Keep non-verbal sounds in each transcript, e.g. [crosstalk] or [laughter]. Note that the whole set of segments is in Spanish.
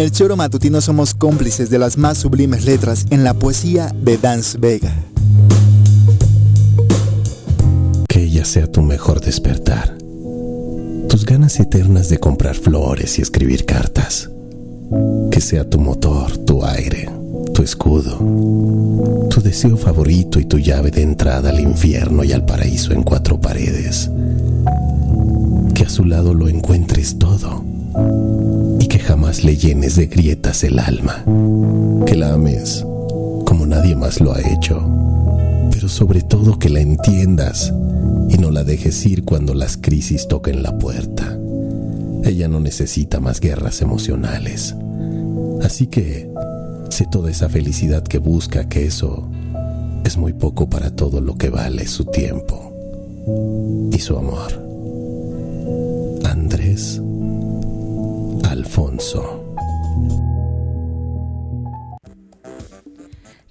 El Choro Matutino somos cómplices de las más sublimes letras en la poesía de Dance Vega. Que ella sea tu mejor despertar. Tus ganas eternas de comprar flores y escribir cartas. Que sea tu motor, tu aire, tu escudo, tu deseo favorito y tu llave de entrada al infierno y al paraíso en cuatro paredes. Que a su lado lo encuentres todo jamás le llenes de grietas el alma, que la ames como nadie más lo ha hecho, pero sobre todo que la entiendas y no la dejes ir cuando las crisis toquen la puerta. Ella no necesita más guerras emocionales. Así que sé toda esa felicidad que busca, que eso es muy poco para todo lo que vale su tiempo y su amor. Andrés Alfonso.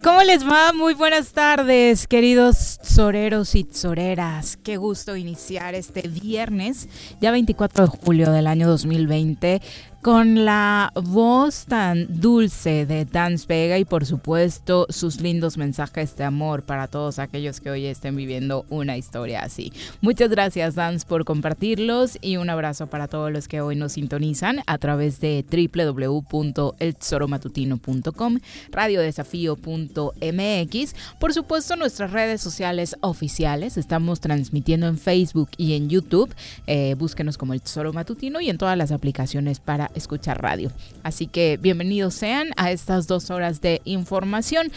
¿Cómo les va? Muy buenas tardes, queridos soreros y soreras. Qué gusto iniciar este viernes, ya 24 de julio del año 2020, con la voz tan dulce de Dance Vega y por supuesto sus lindos mensajes de amor para todos aquellos que hoy estén viviendo una historia así. Muchas gracias Dance por compartirlos y un abrazo para todos los que hoy nos sintonizan a través de www.eltesoromatutino.com, radiodesafío.mx, por supuesto nuestras redes sociales oficiales, estamos transmitiendo en Facebook y en YouTube, eh, búsquenos como El Tesoro Matutino y en todas las aplicaciones para escuchar radio. Así que bienvenidos sean a estas dos horas de información.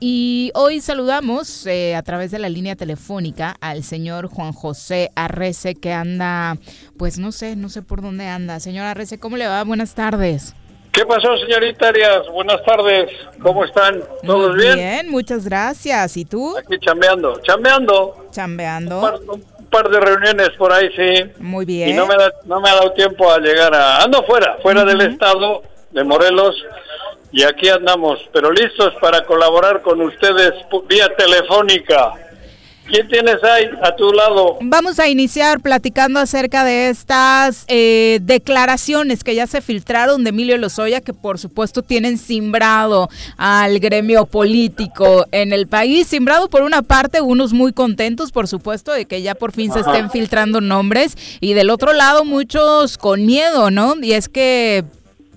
Y hoy saludamos eh, a través de la línea telefónica al señor Juan José Arrece que anda, pues no sé, no sé por dónde anda. Señor Arrece, ¿cómo le va? Buenas tardes. ¿Qué pasó, señorita Arias? Buenas tardes. ¿Cómo están? ¿Todos bien? Bien, muchas gracias. ¿Y tú? Aquí chambeando, chambeando. Chambeando par de reuniones por ahí, sí. Muy bien. Y no me, da, no me ha dado tiempo a llegar a... Ando fuera, fuera del estado de Morelos y aquí andamos, pero listos para colaborar con ustedes vía telefónica. ¿Quién tienes ahí a tu lado? Vamos a iniciar platicando acerca de estas eh, declaraciones que ya se filtraron de Emilio Lozoya, que por supuesto tienen simbrado al gremio político en el país. Simbrado por una parte, unos muy contentos, por supuesto, de que ya por fin se estén filtrando nombres, y del otro lado, muchos con miedo, ¿no? Y es que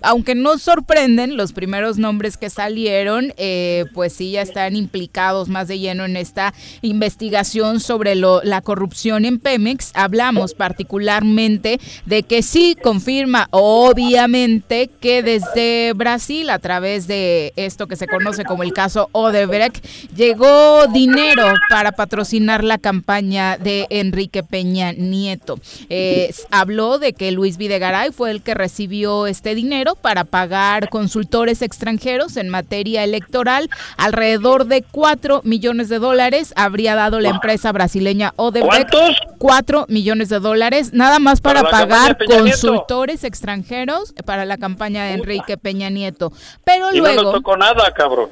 aunque no sorprenden los primeros nombres que salieron, eh, pues sí ya están implicados más de lleno en esta investigación sobre lo, la corrupción en Pemex. Hablamos particularmente de que sí confirma, obviamente, que desde Brasil, a través de esto que se conoce como el caso Odebrecht, llegó dinero para patrocinar la campaña de Enrique Peña Nieto. Eh, habló de que Luis Videgaray fue el que recibió este dinero para pagar consultores extranjeros en materia electoral. Alrededor de 4 millones de dólares habría dado la empresa brasileña Odebrecht. ¿Cuántos? 4 millones de dólares, nada más para, pagar consultores extranjeros para la campaña de Enrique Peña Nieto. Pero luego... No tocó nada, cabrón.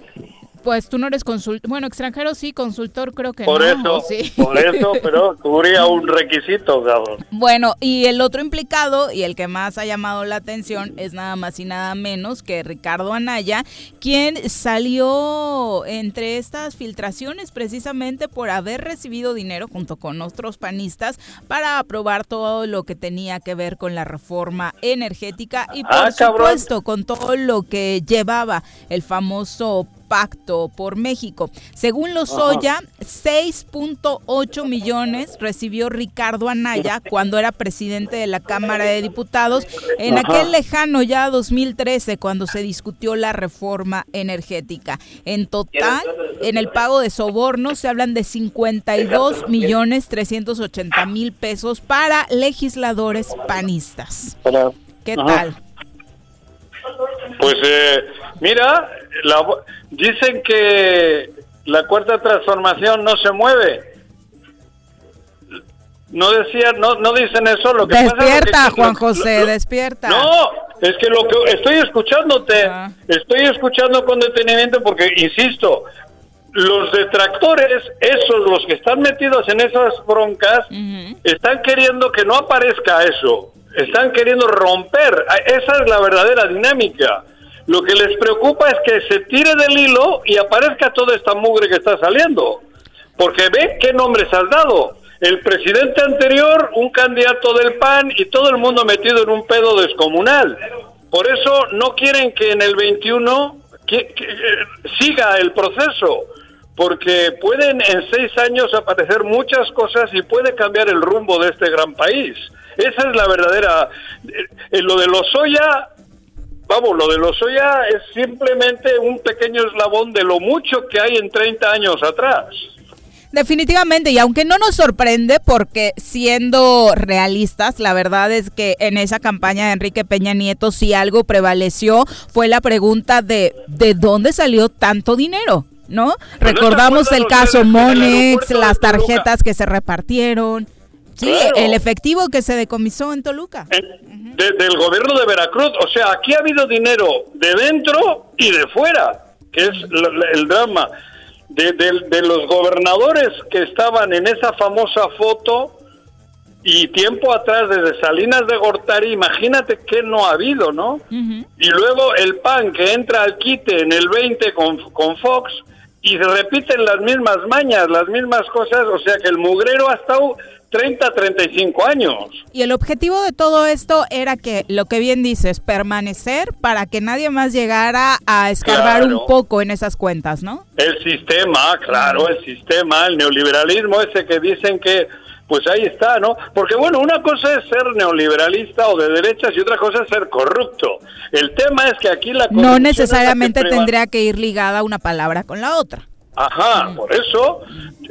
Pues tú no eres consultor, bueno, extranjero sí, consultor creo que por no. Eso, sí. Por eso, [laughs] pero cubría un requisito, cabrón. Bueno, y el otro implicado y el que más ha llamado la atención es nada más y nada menos que Ricardo Anaya, quien salió entre estas filtraciones precisamente por haber recibido dinero junto con otros panistas para aprobar todo lo que tenía que ver con la reforma energética y por Ah, cabrón. supuesto con todo lo que llevaba el famoso Pacto por México. Según Lozoya, 6.8 millones recibió Ricardo Anaya [laughs] cuando era presidente de la Cámara de Diputados en Ajá. aquel lejano ya 2013 cuando se discutió la reforma energética. En total, en el pago de sobornos se hablan de 52 millones 380 mil pesos para legisladores panistas. ¿Qué Ajá. tal? Pues eh, mira, la, dicen que la cuarta transformación no se mueve. No decían, no, no dicen eso. Lo que pasa es lo Despierta, que- Juan lo- José, lo- despierta. No, es que lo que estoy escuchándote, Ah. estoy escuchando con detenimiento porque, insisto, los detractores, esos, los que están metidos en esas broncas, están queriendo que no aparezca eso, están queriendo romper, esa es la verdadera dinámica. Lo que les preocupa es que se tire del hilo y aparezca toda esta mugre que está saliendo. Porque ve qué nombres has dado. El presidente anterior, un candidato del PAN y todo el mundo metido en un pedo descomunal. Por eso no quieren que en el 21 que- eh, siga el proceso. Porque pueden en seis años aparecer muchas cosas y puede cambiar el rumbo de este gran país. Esa es la verdadera... eh, eh, lo de los soya Vamos, lo de los soya es simplemente un pequeño eslabón de lo mucho que hay en 30 años atrás. Definitivamente, y aunque no nos sorprende, porque siendo realistas, la verdad es que en esa campaña de Enrique Peña Nieto, si algo prevaleció, fue la pregunta de ¿de dónde salió tanto dinero? ¿No? Pues ¿no se Recordamos el caso Monex, las tarjetas que se repartieron. Sí, Claro. el efectivo que se decomisó en Toluca. En- de- del gobierno de Veracruz. O sea, aquí ha habido dinero de dentro y de fuera, que es la- la- el drama. De, de- de los gobernadores que estaban en esa famosa foto y tiempo atrás desde Salinas de Gortari, imagínate que no ha habido, ¿no? Y luego el PAN que entra al quite en el 20 con, con Fox y se repiten las mismas mañas, las mismas cosas, o sea que el mugrero ha estado 30, 35 años. Y el objetivo de todo esto era que, lo que bien dices, permanecer para que nadie más llegara a escarbar Claro. un poco en esas cuentas, ¿no? El sistema, claro, el sistema, el neoliberalismo ese que dicen que, pues ahí está, ¿no? Porque bueno, una cosa es ser neoliberalista o de derechas y otra cosa es ser corrupto. El tema es que aquí la corrupción No que necesariamente tendría que ir ligada una palabra con la otra. Ajá, por eso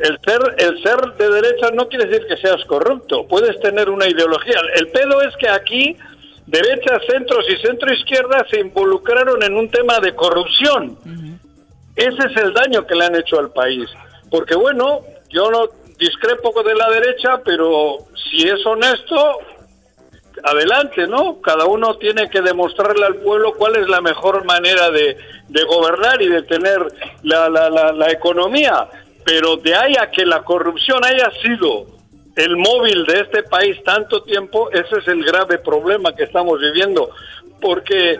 el ser el ser de derechas no quiere decir que seas corrupto, puedes tener una ideología. El pedo es que aquí derechas, centros y centro izquierda se involucraron en un tema de corrupción. Ese es el daño que le han hecho al país. Porque bueno, yo no discrepo de la derecha, pero si es honesto, adelante, ¿no? Cada uno tiene que demostrarle al pueblo cuál es la mejor manera de, gobernar y de tener la, la, la, la economía. Pero de ahí a que la corrupción haya sido el móvil de este país tanto tiempo, ese es el grave problema que estamos viviendo. Porque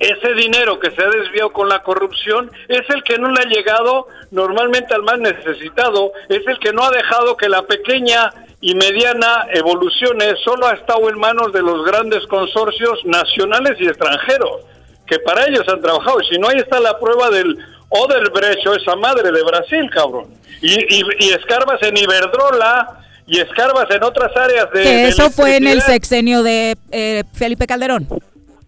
ese dinero que se ha desviado con la corrupción es el que no le ha llegado normalmente al más necesitado, es el que no ha dejado que la pequeña y mediana evolucione, solo ha estado en manos de los grandes consorcios nacionales y extranjeros, que para ellos han trabajado. Y si no, ahí está la prueba del Oderbrecht o esa madre de Brasil, cabrón. Y, y, y escarbas en Iberdrola y escarbas en otras áreas de... Que de eso fue en el sexenio de eh, Felipe Calderón.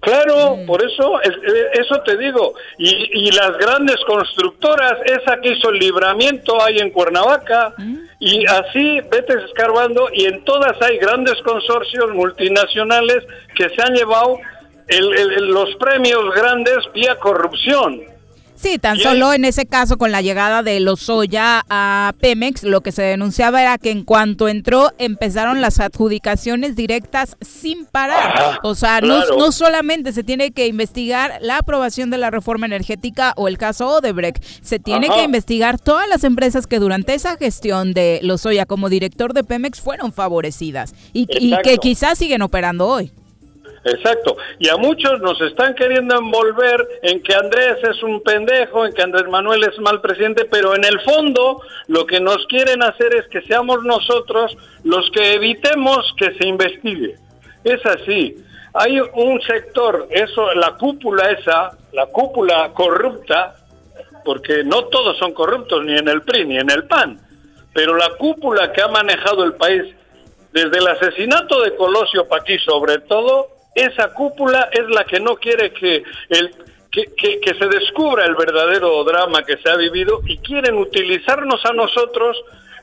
Claro, por eso, es- eh, eso te digo. Y, y las grandes constructoras, esa que hizo el libramiento ahí en Cuernavaca, y así vete escarbando, y en todas hay grandes consorcios multinacionales que se han llevado el- el- los premios grandes vía corrupción. Sí, tan solo en ese caso con la llegada de Lozoya a Pemex, lo que se denunciaba era que en cuanto entró empezaron las adjudicaciones directas sin parar. o sea, no, no, solamente se tiene que investigar la aprobación de la reforma energética o el caso Odebrecht, se tiene que investigar todas las empresas que durante esa gestión de Lozoya como director de Pemex fueron favorecidas y, y que quizás siguen operando hoy. Exacto. Y a muchos nos están queriendo envolver en que Andrés es un pendejo, en que Andrés Manuel es mal presidente, pero en el fondo lo que nos quieren hacer es que seamos nosotros los que evitemos que se investigue. Es así. Hay un sector, eso, la cúpula esa, la cúpula corrupta, porque no todos son corruptos, ni en el PRI, ni en el PAN, pero la cúpula que ha manejado el país desde el asesinato de Colosio Paquí sobre todo, esa cúpula es la que no quiere que, el, que, se descubra el verdadero drama que se ha vivido y quieren utilizarnos a nosotros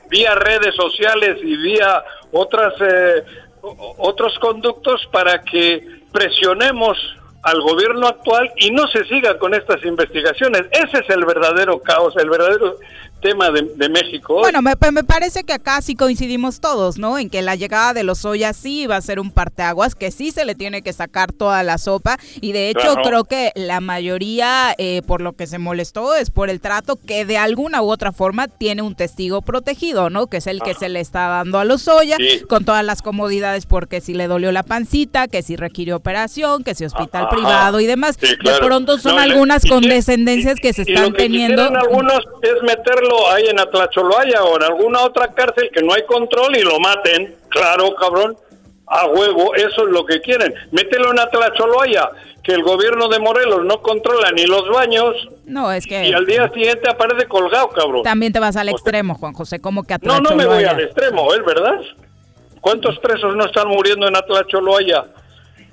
vía redes sociales y vía otras eh, otros conductos para que presionemos al gobierno actual y no se siga con estas investigaciones. Ese es el verdadero caos, el verdadero tema de, México. Bueno, me, me, parece que acá sí coincidimos todos, ¿no? En que la llegada de los Oya sí va a ser un parteaguas, que sí se le tiene que sacar toda la sopa y de hecho creo que la mayoría eh, por lo que se molestó es por el trato que de alguna u otra forma tiene un testigo protegido, ¿no? Que es el que se le está dando a los Oya con todas las comodidades porque si le dolió la pancita, que si requirió operación, que si hospital privado y demás. De pronto son algunas condescendencias que se están teniendo. algunos es meterlo ahí en Atlacholoaya o en alguna otra cárcel que no hay control y lo maten. Claro, cabrón. A huevo, eso es lo que quieren. Mételo en Atlacholoaya, que el gobierno de Morelos no controla ni los baños. No, es que. Y al día siguiente aparece colgado, cabrón. También te vas al extremo, Juan José, como que No, no me voy al extremo, ¿es verdad? ¿Cuántos presos no están muriendo en Atlacholoaya?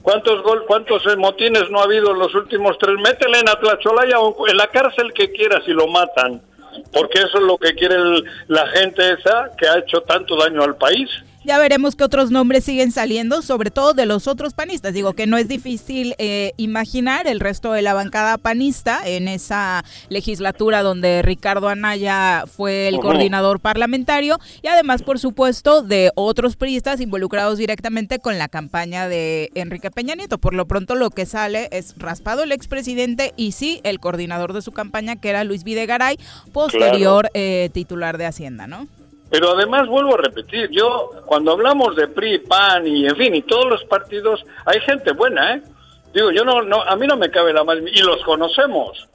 ¿Cuántos gol, cuántos motines no ha habido en los últimos tres? Métele en Atlacholaya o en la cárcel que quieras y lo matan porque eso es lo que quiere la gente esa que ha hecho tanto daño al país. Ya veremos qué otros nombres siguen saliendo, sobre todo de los otros panistas. Digo que no es difícil eh, imaginar el resto de la bancada panista en esa legislatura donde Ricardo Anaya fue el coordinador parlamentario y además, por supuesto, de otros priistas involucrados directamente con la campaña de Enrique Peña Nieto. Por lo pronto lo que sale es raspado el expresidente y sí el coordinador de su campaña, que era Luis Videgaray, posterior eh, titular de Hacienda, ¿no? Pero además vuelvo a repetir, yo cuando hablamos de PRI, PAN y en fin, y todos los partidos, hay gente buena, ¿eh? Digo, yo no, no a mí no me cabe la más, y los conocemos,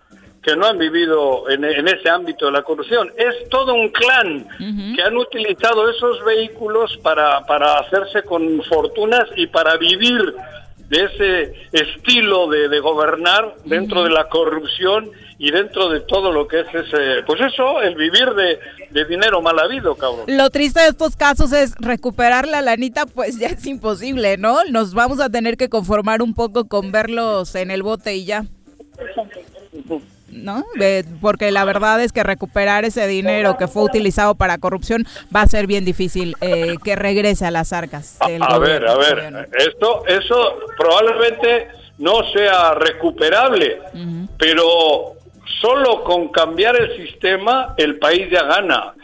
que no han vivido en, ese ámbito de la corrupción. Es todo un clan que han utilizado esos vehículos para, para hacerse con fortunas y para vivir de ese estilo de, gobernar dentro de la corrupción y dentro de todo lo que es ese, pues eso, el vivir de, dinero mal habido, cabrón. Lo triste de estos casos es recuperar la lanita, pues ya es imposible, ¿no? Nos vamos a tener que conformar un poco con verlos en el bote y ya. ¿no? porque la verdad es que recuperar ese dinero que fue utilizado para corrupción va a ser bien difícil eh, que regrese a las arcas. a ver, a ver, esto, eso probablemente no sea recuperable, pero solo con cambiar el sistema el país ya gana.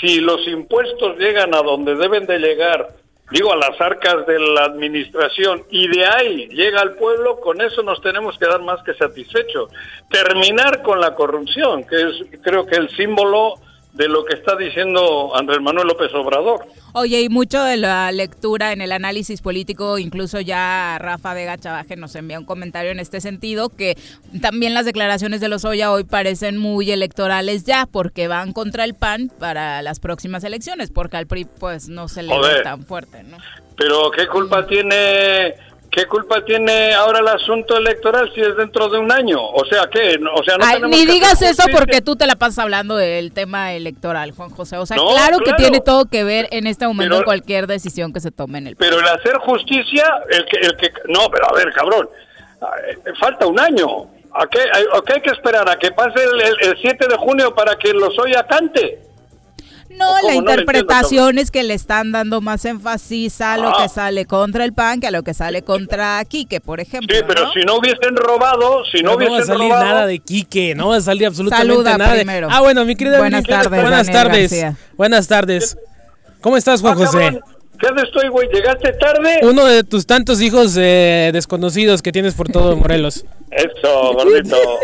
Si los impuestos llegan a donde deben de llegar digo, a las arcas de la administración y de ahí llega al pueblo, con eso nos tenemos que dar más que satisfechos. Terminar con la corrupción, que es creo que el símbolo de lo que está diciendo Andrés Manuel López Obrador. Oye, y mucho de la lectura en el análisis político, incluso ya Rafa Vega Chavaje nos envía un comentario en este sentido, que también las declaraciones de los Oya hoy parecen muy electorales ya, porque van contra el PAN para las próximas elecciones, porque al PRI pues no se le ve tan fuerte, ¿no? Pero ¿qué culpa tiene ¿Qué culpa tiene ahora el asunto electoral si es dentro de un año? O sea, ¿qué? O sea, no ni digas eso porque tú te la pasas hablando del tema electoral, Juan José. O sea, claro, que tiene todo que ver en este momento cualquier decisión que se tome en el país. Pero el hacer justicia, el que, el que... No, pero a ver, cabrón, falta un año. ¿A qué, hay que esperar? ¿A que pase el, el 7 de junio para que los oya cante? No, la No interpretación es que le están dando más énfasis a lo Ah. que sale contra el PAN que a lo que sale contra Quique, por ejemplo. Sí, pero ¿no? si no hubiesen robado, si no no, va a hubiesen salir robado... nada de Quique, no va a salir absolutamente Saluda nada. de- primero. Ah, bueno, mi querida Buenas Viri, tardes, Buenas Daniel tardes. García. Buenas tardes. ¿Cómo estás, Juan Ah, José? cabrón, ¿Qué estoy, güey? ¿Llegaste tarde? Uno de tus tantos hijos eh, desconocidos que tienes por todo Morelos. Eso, gordito. [laughs]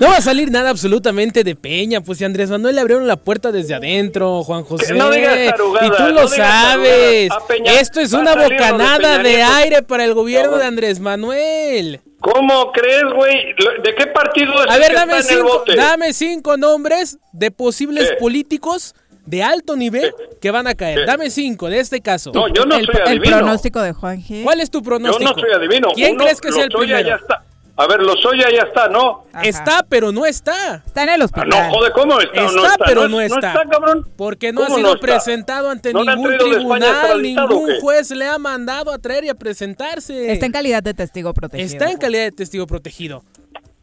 No va a salir nada absolutamente de Peña, pues si Andrés Manuel le abrieron la puerta desde adentro, Juan José. No digas tarugadas, y tú lo sabes. Peña- Esto es una de bocanada de aire para el gobierno No, de Andrés Manuel. ¿Cómo crees, güey? ¿De qué partido es A ver, que dame en el cinco, bote? dame cinco nombres de posibles políticos de alto nivel que van a caer. Sí. Dame cinco de este caso. No, yo no el, soy el adivino. pronóstico de Juan G. ¿Cuál es tu Yo pronóstico? no soy adivino. ¿Quién Uno, crees que sea el primero? ya está. A ver, Lozoya ya está, ¿no? Ajá. Está, pero no está. Está en el Ah, hospital. no, joder, ¿cómo está? Está, no está, pero no, no es- está. No está, cabrón. Porque no ha ¿Cómo sido presentado ante ¿No le han ningún tribunal, ningún juez le ha mandado a traer y a presentarse. Está en calidad de testigo protegido. Está en calidad de testigo protegido.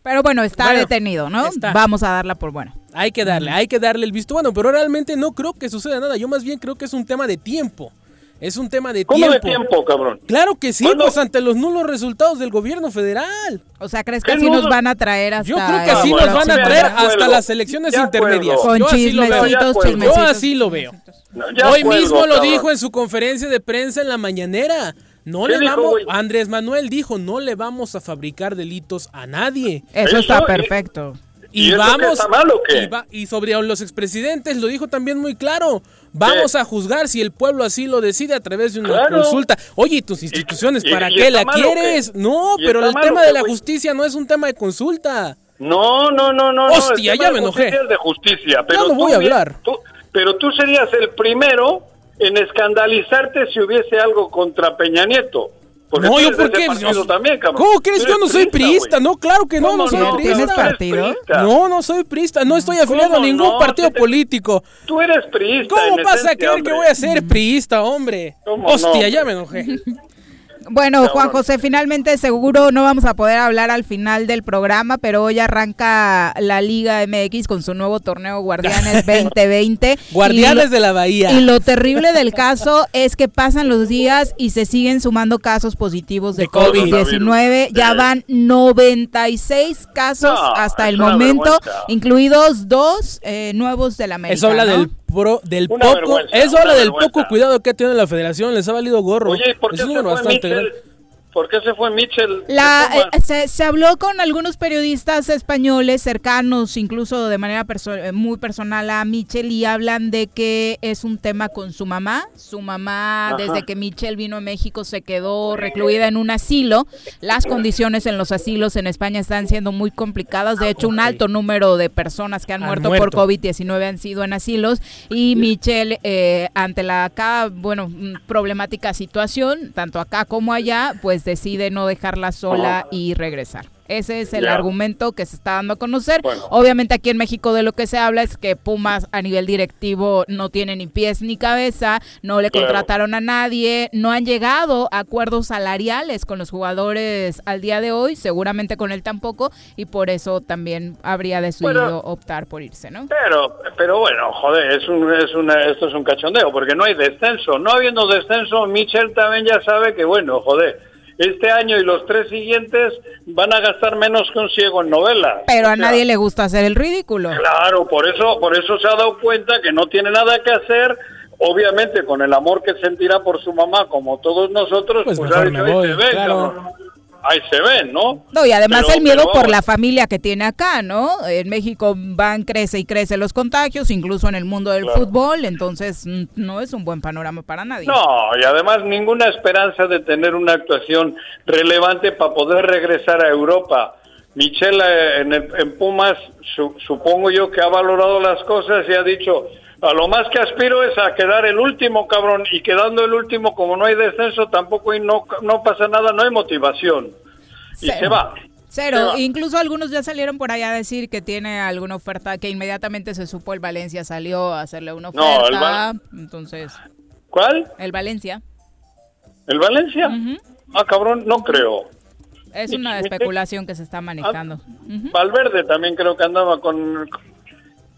Pero bueno, está Bueno, detenido, ¿no? está. Vamos a darla por buena. Hay que darle, hay que darle el visto bueno, pero realmente no creo que suceda nada. Yo más bien creo que es un tema de tiempo. Es un tema de ¿Cómo tiempo. de tiempo, cabrón? Claro que sí, ¿Cuándo? pues ante los nulos resultados del gobierno federal. O sea, ¿crees que ¿Qué así nos van a traer hasta Yo creo que el así Ah, nos van a traer hasta las elecciones intermedias. Con Yo así lo veo. chismecitos, Yo chismecitos. Yo así lo veo. No, Hoy cuelgo, mismo lo cabrón. dijo en su conferencia de prensa en la mañanera. No ¿Qué le vamos? Andrés Manuel dijo, no le vamos a fabricar delitos a nadie. Eso Eso, está perfecto. ¿Y vamos qué está mal o qué? Y, va- y sobre los expresidentes lo dijo también muy claro. Vamos ¿Qué? a juzgar si el pueblo así lo decide a través de una Claro. consulta. Oye, ¿y tus instituciones y- para qué la mal o qué? quieres? No, ¿Y pero el mal tema de la justicia no es un tema de consulta. No, no, no, no. Hostia, ya me enojé. es de justicia, pero no tú voy a hablar. tú- pero tú serías el primero en escandalizarte si hubiese algo contra Peña Nieto. Porque no, yo por qué. Yo- también. ¿Cómo crees? Yo no soy priista. No, claro que no, ¿Cómo no soy no? priista. ¿Tienes Tú eres partido? No, no soy priista. No estoy afiliado a ¿Cómo ningún no? partido ¿Qué te- político. Tú eres priista. ¿Cómo vas a creer que hombre. voy a ser priista, hombre? ¿Cómo Hostia, no? ya me enojé. [laughs] Bueno. Juan José, finalmente seguro no vamos a poder hablar al final del programa, pero hoy arranca la Liga MX con su nuevo torneo Guardianes [laughs] 2020. Guardianes lo- de la Bahía. Y lo terrible del caso es que pasan los días y se siguen sumando casos positivos de, De COVID. COVID-19. Ya van 96 casos No, hasta el momento, vergüenza. incluidos dos eh, nuevos del América. Eso habla ¿no? del pro, del Una poco, eso habla del vergüenza. poco cuidado que tenido la federación, les ha valido gorro. Oye, ¿y por qué es un se número fue bastante Mitchell? grande. ¿Por qué se fue Mitchell? La, eh, se, se habló con algunos periodistas españoles cercanos, incluso de manera perso- eh, muy personal a Michel, y hablan de que es un tema con su mamá. Su mamá, Ajá. desde que Michel vino a México, se quedó recluida en un asilo. Las condiciones en los asilos en España están siendo muy complicadas. De hecho, un alto número de personas que han, Han muerto, muerto. por COVID-19 han sido en asilos. Y Michel, eh, ante la acá, bueno, mm, problemática situación, tanto acá como allá, pues decide no dejarla sola y regresar. Ese es el Ya. argumento que se está dando a conocer. Bueno. Obviamente aquí en México de lo que se habla es que Pumas a nivel directivo no tiene ni pies ni cabeza, no le Claro. contrataron a nadie, no han llegado a acuerdos salariales con los jugadores al día de hoy, seguramente con él tampoco, y por eso también habría decidido Bueno. optar por irse, ¿no? Pero, pero bueno, joder, es un, es una, esto es un cachondeo, porque no hay descenso. No habiendo descenso, Michel también ya sabe que, bueno, joder, este año y los tres siguientes van a gastar menos que un ciego en novelas. Pero O a sea, nadie le gusta hacer el ridículo. Claro, por eso, por eso se ha dado cuenta que no tiene nada que hacer. Obviamente, con el amor que sentirá por su mamá, como todos nosotros, Pues pues, mejor me voy, se ven, claro. Ahí se ven, ¿no? No, y además Pero- el miedo pero por la familia que tiene acá, ¿no? En México van, crece y crece los contagios, incluso en el mundo del Claro. fútbol, entonces mm, no es un buen panorama para nadie. No, y además ninguna esperanza de tener una actuación relevante para poder regresar a Europa. Michel eh, en, en Pumas, su- supongo yo que ha valorado las cosas y ha dicho, a lo más que aspiro es a quedar el último, cabrón, y quedando el último, como no hay descenso, tampoco hay, no, no pasa nada, no hay motivación. Y Cero. se va. Cero. Se va. Incluso algunos ya salieron por allá a decir que tiene alguna oferta, que inmediatamente se supo el Valencia salió a hacerle una No, oferta. el Val- Entonces, ¿Cuál? el Valencia. ¿El Valencia? Ah, cabrón, no creo. Es Y- una y- especulación que se está manejando. Ujú. Valverde también creo que andaba con...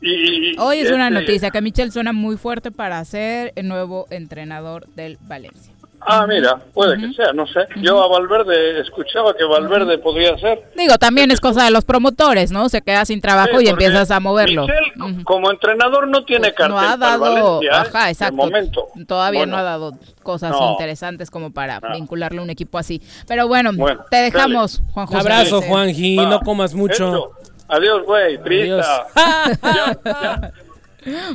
Y, Hoy es una este, noticia que Michel suena muy fuerte para ser el nuevo entrenador del Valencia. Ah, mira, puede que sea, no sé. Yo a Valverde escuchaba que Valverde podría ser. Digo, también es cosa de los promotores, ¿no? Se queda sin trabajo Sí, y empiezas a moverlo. Michel, como entrenador, no tiene Pues cartel no ha para dado, Valencia, ¿eh? ajá, exacto. momento. Todavía Bueno, no ha dado cosas No. interesantes como para No. vincularle a un equipo así. Pero bueno, Bueno, te dejamos, Juan Un José. abrazo. Juanji, no comas mucho. Adiós, güey, Adiós. prisa. [laughs] Ya, ya. [laughs]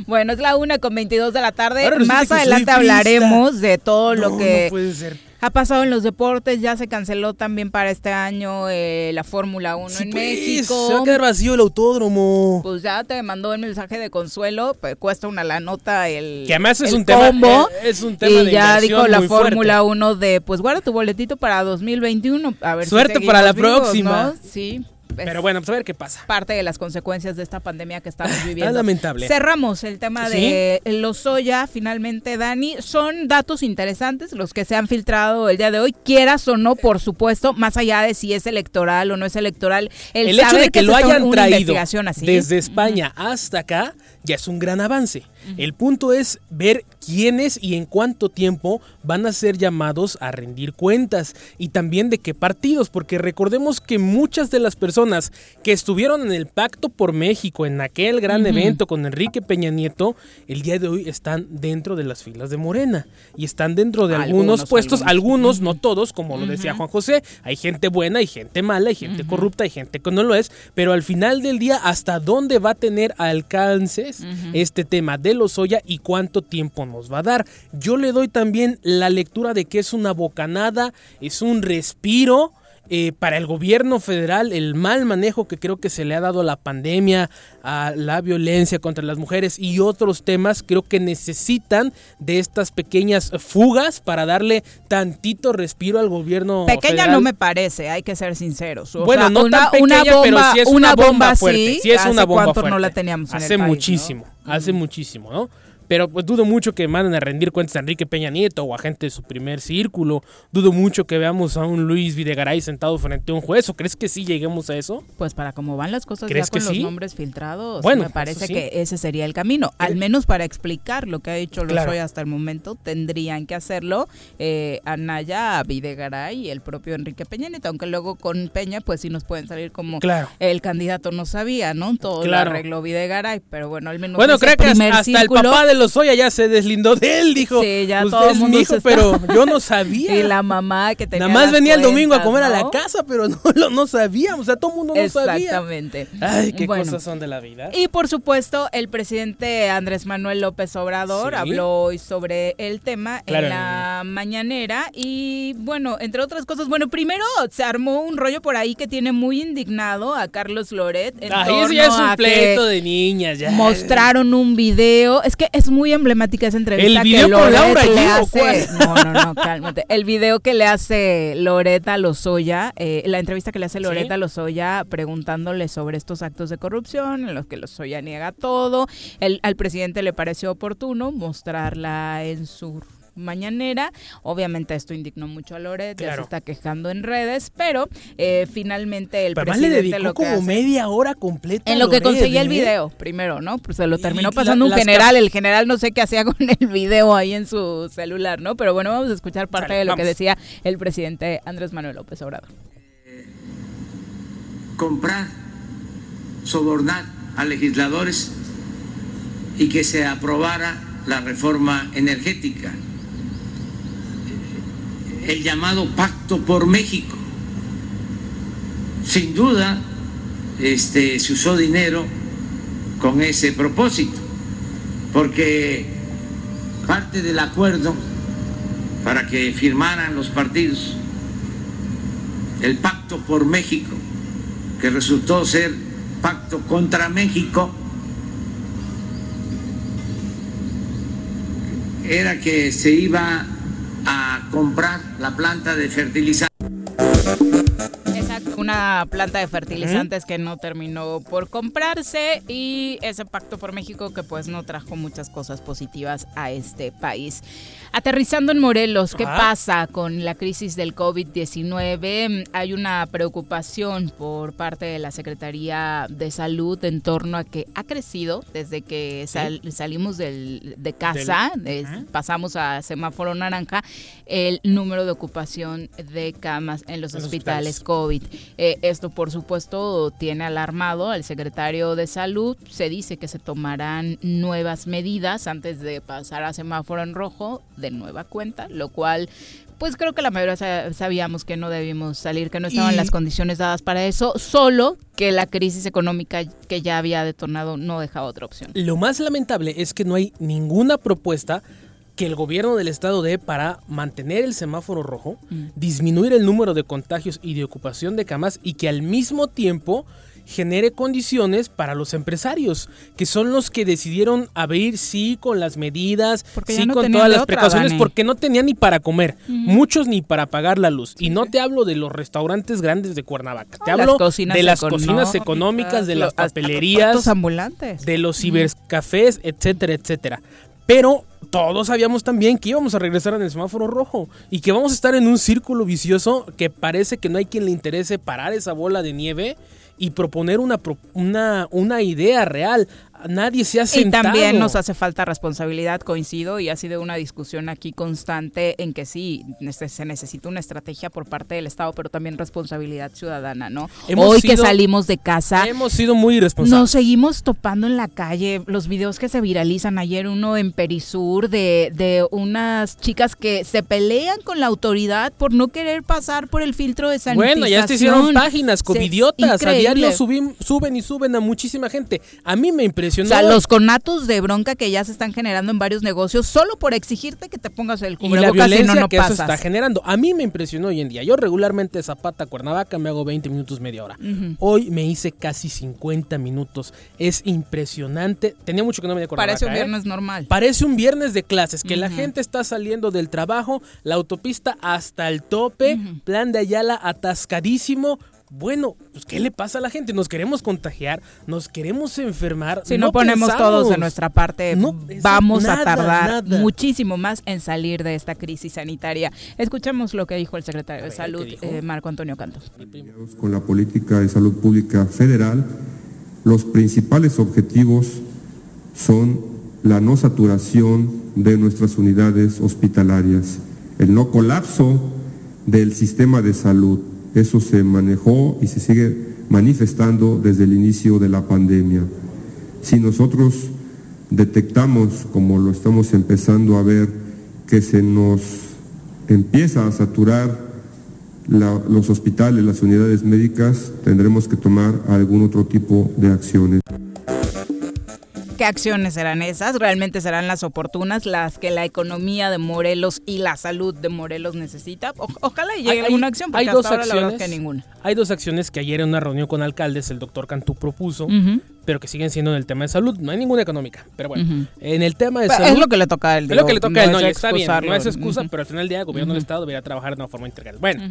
Bueno, es la una con 22 de la tarde. Ahora Más adelante hablaremos de todo lo No, que no puede ser. ha pasado en los deportes. Ya se canceló también para este año eh, la Fórmula 1 Sí, en pues, México. Se va a quedar vacío el autódromo. Pues ya te mandó el mensaje de consuelo, pues cuesta una la nota el Que además es el un tema- combo, eh, es un tema y de ya dijo la. Fórmula 1 de pues guarda tu boletito para 2021, a ver si Suerte seguimos para la vivos, próxima. ¿no? Sí. Es Pero bueno, pues a ver qué pasa. parte de las consecuencias de esta pandemia que estamos [laughs] viviendo. lamentable. Cerramos el tema Sí. de los soya, finalmente, Dani. Son datos interesantes los que se han filtrado el día de hoy, quieras o no, por supuesto, más allá de si es electoral o no es electoral. El, El, hecho de que se lo hayan traído así. desde España hasta acá ya es un gran avance. El punto es ver quiénes y en cuánto tiempo van a ser llamados a rendir cuentas y también de qué partidos, porque recordemos que muchas de las personas que estuvieron en el Pacto por México, en aquel gran evento con Enrique Peña Nieto, el día de hoy están dentro de las filas de Morena y están dentro de algunos, Algunos, puestos, algunos. algunos, no todos, como lo decía Juan José, hay gente buena, hay gente mala, hay gente corrupta, hay gente que no lo es, pero al final del día, ¿hasta dónde va a tener alcances este tema de los Oya y cuánto tiempo nos va a dar? Yo le doy también la lectura de que es una bocanada, es un respiro. Eh, para el gobierno federal, el mal manejo que creo que se le ha dado a la pandemia, a la violencia contra las mujeres y otros temas, creo que necesitan de estas pequeñas fugas para darle tantito respiro al gobierno Pequeña federal. no me parece, hay que ser sinceros. O Bueno, sea, no una, tan pequeña, una bomba, pero sí es una, bomba, fuerte. sí, Sí es ¿hace una bomba fuerte. no la teníamos en el Hace país, muchísimo, hace muchísimo, ¿no? Pero pues dudo mucho que manden a rendir cuentas a Enrique Peña Nieto o a gente de su primer círculo. Dudo mucho que veamos a un Luis Videgaray sentado frente a un juez. ¿O crees que sí lleguemos a eso? Pues para cómo van las cosas ya ¿Crees con que los sí? nombres filtrados, Bueno, me parece sí. que ese sería el camino. Al menos para explicar lo que ha dicho Claro. Lozoya hasta el momento, tendrían que hacerlo eh, Anaya, Videgaray y el propio Enrique Peña Nieto, aunque luego con Peña pues sí nos pueden salir como Claro. el candidato no sabía, ¿no? Todo Claro. lo arregló Videgaray, pero bueno, al menos bueno, creo que hasta, hasta el papá de Lozoya ya se deslindó de él. Dijo, Sí, ya usted todo es mi hijo, pero [laughs] yo no sabía. y la mamá que tenía Nada más venía el domingo a cuentas, comer a la ¿no? casa, pero [laughs] no, lo- no sabíamos. O sea, todo el mundo no sabía. Exactamente. Ay, qué Bueno. cosas son de la vida. Y por supuesto, el presidente Andrés Manuel López Obrador Sí. habló hoy sobre el tema Claro. en la mañanera. Y bueno, entre otras cosas, bueno, primero se armó un rollo por ahí que tiene muy indignado a Carlos Loret. En Ay, torno eso ya es un pleito de niñas. Ya. Mostraron un video. Es que es muy emblemática esa entrevista. ¿El video que con Laura le hace. cuál? No, no, no, cálmate. El video que le hace Loreta Lozoya, eh, la entrevista que le hace Loreta Lozoya preguntándole sobre estos actos de corrupción, en los que Lozoya niega todo. El, al presidente le pareció oportuno mostrarla en su mañanera. Obviamente esto indignó mucho a Loret, ya se está quejando en redes, pero eh, finalmente el Pero además le presidente dedicó lo que como hace- media hora completa. en lo que Loret, conseguía el ¿eh? video, primero, ¿no? Pues se lo terminó y pasando la- un general. El general no sé qué hacía [laughs] con el video ahí en su celular, ¿no? Pero bueno, vamos a escuchar parte de lo que decía el presidente Andrés Manuel López Obrador. comprar, sobornar a legisladores y que se aprobara la reforma energética, el llamado Pacto por México. Sin duda, este, se usó dinero con ese propósito, porque parte del acuerdo para que firmaran los partidos el Pacto por México, que resultó ser pacto contra México, era que se iba comprar la planta de fertilizantes. Una planta de fertilizantes que no terminó por comprarse y ese pacto por México que pues no trajo muchas cosas positivas a este país. Aterrizando en Morelos, ¿qué pasa con la crisis del COVID-19? Hay una preocupación por parte de la Secretaría de Salud en torno a que ha crecido desde que salimos de casa, pasamos a semáforo naranja, el número de ocupación de camas en los, hospitales, COVID. Eh, esto, por supuesto, tiene alarmado al secretario de Salud. Se dice que se tomarán nuevas medidas antes de pasar a semáforo en rojo de nueva cuenta, lo cual pues creo que la mayoría sabíamos que no debíamos salir, que no estaban las condiciones dadas para eso, solo que la crisis económica que ya había detonado no dejaba otra opción. Lo más lamentable es que no hay ninguna propuesta que el gobierno del estado dé para mantener el semáforo rojo, mm. disminuir el número de contagios y de ocupación de camas y que al mismo tiempo genere condiciones para los empresarios, que son los que decidieron abrir sí con las medidas, sí con todas las precauciones, porque no tenían ni para comer, muchos ni para pagar la luz. y no te hablo de los restaurantes grandes de Cuernavaca, te hablo de las cocinas económicas, de las papelerías, ambulantes. de los cibercafés, etcétera, etcétera. Pero todos sabíamos también que íbamos a regresar en el semáforo rojo y que vamos a estar en un círculo vicioso que parece que no hay quien le interese parar esa bola de nieve y proponer una, una, una idea real nadie se ha sentado. Y también nos hace falta responsabilidad, coincido, y ha sido una discusión aquí constante en que sí, se necesita una estrategia por parte del Estado, pero también responsabilidad ciudadana, ¿no? Hoy que salimos de casa. Hemos sido muy irresponsables. Nos seguimos topando en la calle, los videos que se viralizan ayer, uno en Perisur, de, de unas chicas que se pelean con la autoridad por no querer pasar por el filtro de sanitización. Bueno, ya se hicieron páginas covidiotas, a diario suben, suben y suben a muchísima gente. A mí me o sea, los conatos de bronca que ya se están generando en varios negocios solo por exigirte que te pongas el cubrebocas y, la violencia no, que eso está generando. A mí me impresionó hoy en día. Yo regularmente Zapata Cuernavaca me hago 20 minutos, media hora. Hoy me hice casi 50 minutos. Es impresionante. Tenía mucho que no me de Cuernavaca. Parece un ¿eh? viernes normal. Parece un viernes de clases, que la gente está saliendo del trabajo, la autopista hasta el tope, plan de Ayala atascadísimo, bueno, pues ¿qué le pasa a la gente? Nos queremos contagiar, nos queremos enfermar. Si no, ponemos todos de nuestra parte, vamos a tardar muchísimo más en salir de esta crisis sanitaria. Escuchemos lo que dijo el secretario de Salud, eh, Marco Antonio Canto. Con la política de salud pública federal, los principales objetivos son la no saturación de nuestras unidades hospitalarias, el no colapso del sistema de salud, eso se manejó y se sigue manifestando desde el inicio de la pandemia. Si nosotros detectamos, como lo estamos empezando a ver, que se nos empieza a saturar los hospitales, las unidades médicas, tendremos que tomar algún otro tipo de acciones. ¿Qué acciones serán esas? ¿Realmente serán las oportunas, las que la economía de Morelos y la salud de Morelos necesita? ojalá llegue hay, alguna acción, porque hay dos acciones, que ninguna. Hay dos acciones que ayer en una reunión con alcaldes el doctor Cantú propuso, pero que siguen siendo en el tema de salud. No hay ninguna económica, pero bueno, en el tema de salud... Es lo que le toca a él. Es lo que le toca a él, no, está bien, no es excusa, pero al final del día el gobierno del Estado debería trabajar de una forma integral. Bueno,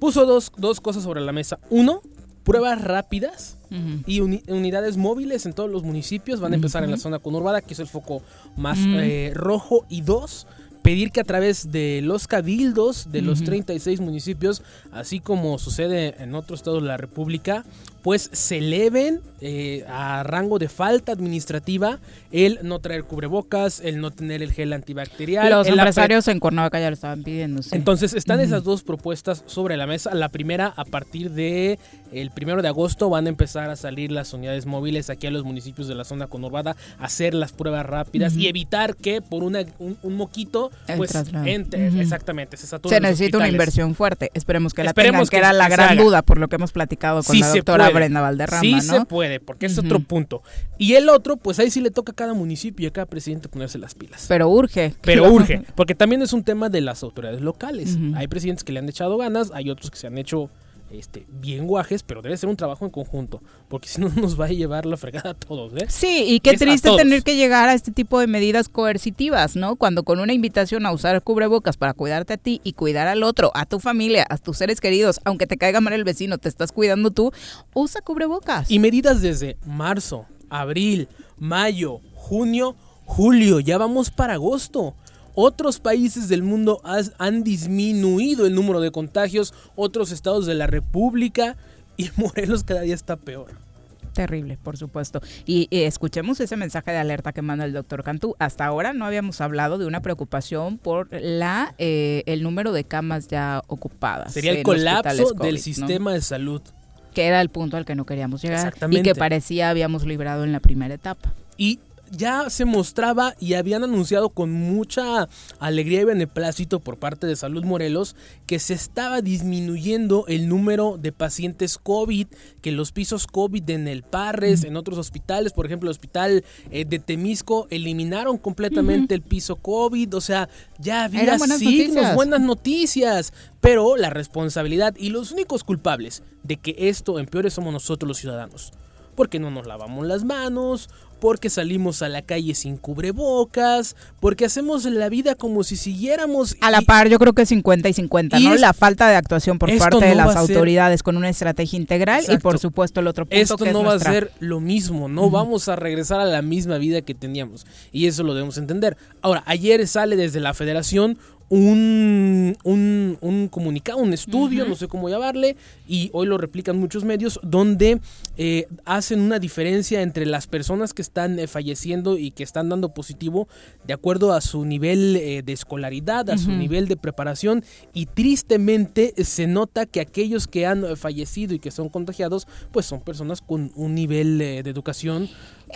puso dos, dos cosas sobre la mesa. Uno, pruebas rápidas y unidades móviles en todos los municipios. Van a empezar en la zona conurbada, que es el foco más eh, rojo. Y dos, pedir que a través de los cabildos de los 36 municipios, así como sucede en otros estados de la República, pues se eleven eh, a rango de falta administrativa el no traer cubrebocas, el no tener el gel antibacterial. Los empresarios en Cuernavaca ya lo estaban pidiendo. Entonces están esas dos propuestas sobre la mesa. La primera, a partir de el primero de agosto, van a empezar a salir las unidades móviles aquí a los municipios de la zona conurbada, hacer las pruebas rápidas y evitar que por una, un, moquito pues entre. Exactamente, se Se necesita una inversión fuerte. Esperemos que la tengan, que, era la gran duda por lo que hemos platicado con la doctora Brenda Valderrama. Sí se puede, porque es otro punto. Y el otro, pues ahí sí le toca a cada municipio y a cada presidente ponerse las pilas. Pero urge. Pero urge, porque también es un tema de las autoridades locales. Hay presidentes que le han echado ganas, hay otros que se han hecho este, bien guajes, pero debe ser un trabajo en conjunto, porque si no [laughs] nos va a llevar la fregada a todos, ¿eh? Sí, y qué triste tener que llegar a este tipo de medidas coercitivas, ¿no? Cuando con una invitación a usar cubrebocas para cuidarte a ti y cuidar al otro, a tu familia, a tus seres queridos, aunque te caiga mal el vecino, te estás cuidando tú, usa cubrebocas. Y medidas desde marzo, abril, mayo, junio, julio, ya vamos para agosto. Otros países del mundo han disminuido el número de contagios, otros estados de la República y [laughs] Morelos cada día está peor. Terrible, por supuesto. Y, escuchemos ese mensaje de alerta que manda el doctor Cantú. Hasta ahora no habíamos hablado de una preocupación por la eh, el número de camas ya ocupadas. Sería el colapso del sistema de salud. Que era el punto al que no queríamos llegar. Y que parecía habíamos librado en la primera etapa. Y ya se mostraba y habían anunciado con mucha alegría y beneplácito por parte de Salud Morelos que se estaba disminuyendo el número de pacientes COVID, que los pisos COVID en el Parres, en otros hospitales, por ejemplo el hospital eh, de Temisco, eliminaron completamente el piso COVID, o sea, ya había buenas signos, noticias. buenas noticias, pero la responsabilidad y los únicos culpables de que esto empeore somos nosotros los ciudadanos porque no nos lavamos las manos, porque salimos a la calle sin cubrebocas, porque hacemos la vida como si siguiéramos... A la par, yo creo que 50 y 50, ¿no? la falta de actuación por parte de las autoridades con una estrategia integral y por supuesto el otro punto Esto no va a ser lo mismo, no vamos a regresar a la misma vida que teníamos y eso lo debemos entender. Ahora, ayer sale desde la federación un, un, comunicado, un estudio, no sé cómo llamarle, y hoy lo replican muchos medios, donde eh, hacen una diferencia entre las personas que están eh, falleciendo y que están dando positivo de acuerdo a su nivel eh, de escolaridad, a su nivel de preparación, y tristemente se nota que aquellos que han fallecido y que son contagiados, pues son personas con un nivel de educación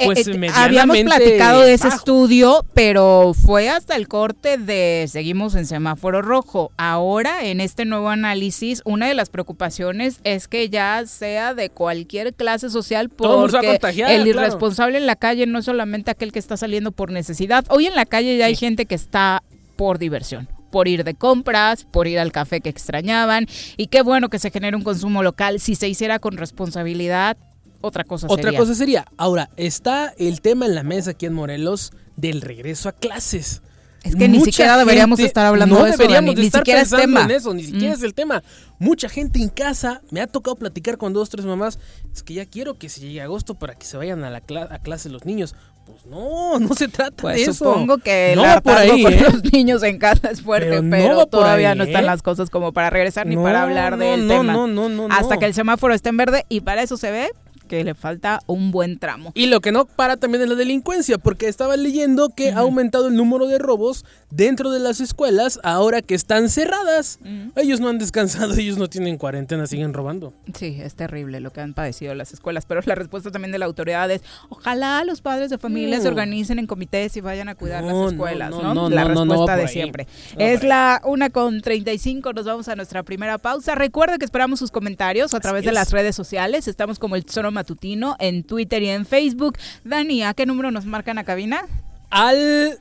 pues eh, habíamos platicado de ese estudio, pero fue hasta el corte de seguimos en semáforo rojo. Ahora, en este nuevo análisis, una de las preocupaciones es que ya sea de cualquier clase social, porque el irresponsable en la calle no es solamente aquel que está saliendo por necesidad. Hoy en la calle ya hay gente que está por diversión por ir de compras, por ir al café que extrañaban. Y qué bueno que se genere un consumo local. Si se hiciera con responsabilidad, otra cosa sería. Otra cosa sería. Ahora, está el tema en la mesa aquí en Morelos del regreso a clases. Es que ni siquiera deberíamos estar hablando de eso. Deberíamos ni siquiera es tema. en eso, ni siquiera mm. es el tema. Mucha gente en casa, me ha tocado platicar con dos, tres mamás, es que ya quiero que se llegue agosto para que se vayan a la a clase los niños. Pues no, no se trata pues de eso. Supongo que no el por ahí, con ¿eh? los niños en casa es fuerte, pero, todavía no están ¿eh? las cosas como para regresar ni para hablar del tema. No, no, no, Hasta que el semáforo esté en verde y para eso se ve que le falta un buen tramo. Y lo que no para también es la delincuencia, porque estaba leyendo que ha aumentado el número de robos dentro de las escuelas ahora que están cerradas. Ellos no han descansado, [laughs] ellos no tienen cuarentena, siguen robando. Sí, es terrible lo que han padecido las escuelas, pero la respuesta también de la autoridad es, ojalá los padres de familia se organicen en comités y vayan a cuidar las escuelas, ¿no? la respuesta de siempre. es la una con 35, nos vamos a nuestra primera pausa. Recuerda que esperamos sus comentarios a través de las redes sociales, estamos como el Zoro Matutino en Twitter y en Facebook. Dani, ¿a qué número nos marcan a cabina? Al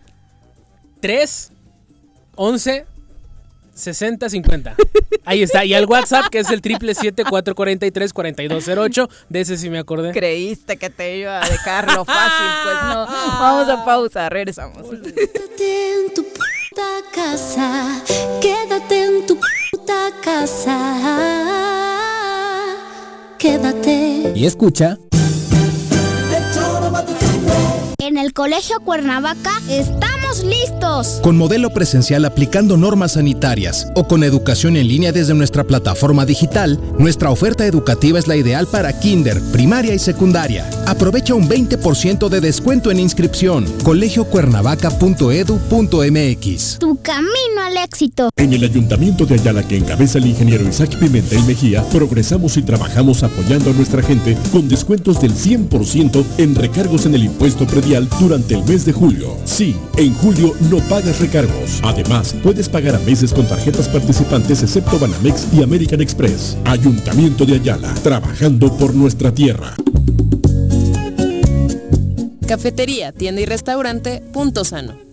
3 11 60 50. Ahí está. Y al WhatsApp, que es el triple 443 4208. De ese sí me acordé. Creíste que te iba a dejar lo fácil. Pues no. Vamos a pausa. Regresamos. Quédate en tu puta casa. Quédate en tu puta casa quédate. Y escucha. En el Colegio Cuernavaca estamos listos. Con modelo presencial aplicando normas sanitarias o con educación en línea desde nuestra plataforma digital, nuestra oferta educativa es la ideal para kinder, primaria y secundaria. Aprovecha un 20% de descuento en inscripción. colegiocuernavaca.edu.mx. Tu camino al éxito. En el Ayuntamiento de Ayala que encabeza el ingeniero Isaac Pimentel Mejía, progresamos y trabajamos apoyando a nuestra gente con descuentos del 100% en recargos en el impuesto predial durante el mes de julio. Sí, en julio no pagas recargos. Además, puedes pagar a meses con tarjetas participantes excepto Banamex y American Express. Ayuntamiento de Ayala, trabajando por nuestra tierra. Cafetería, tienda y restaurante Punto Sano.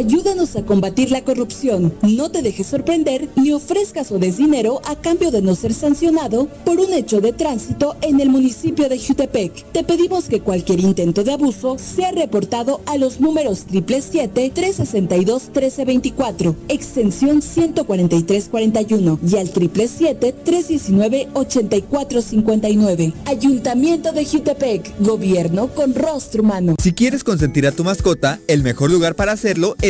Ayúdanos a combatir la corrupción. No te dejes sorprender ni ofrezcas o des dinero a cambio de no ser sancionado por un hecho de tránsito en el municipio de Jutepec. Te pedimos que cualquier intento de abuso sea reportado a los números 777-362-1324, extensión 14341 y al 777-319-8459. Ayuntamiento de Jutepec, gobierno con rostro humano. Si quieres consentir a tu mascota, el mejor lugar para hacerlo es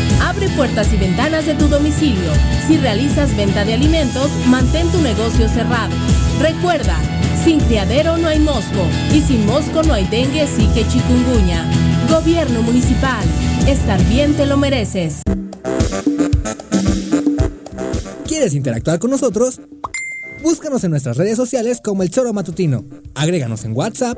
Abre puertas y ventanas de tu domicilio. Si realizas venta de alimentos, mantén tu negocio cerrado. Recuerda, sin criadero no hay mosco y sin mosco no hay dengue, sí que chikungunya. Gobierno municipal, estar bien te lo mereces. ¿Quieres interactuar con nosotros? Búscanos en nuestras redes sociales como El Choro Matutino. Agréganos en WhatsApp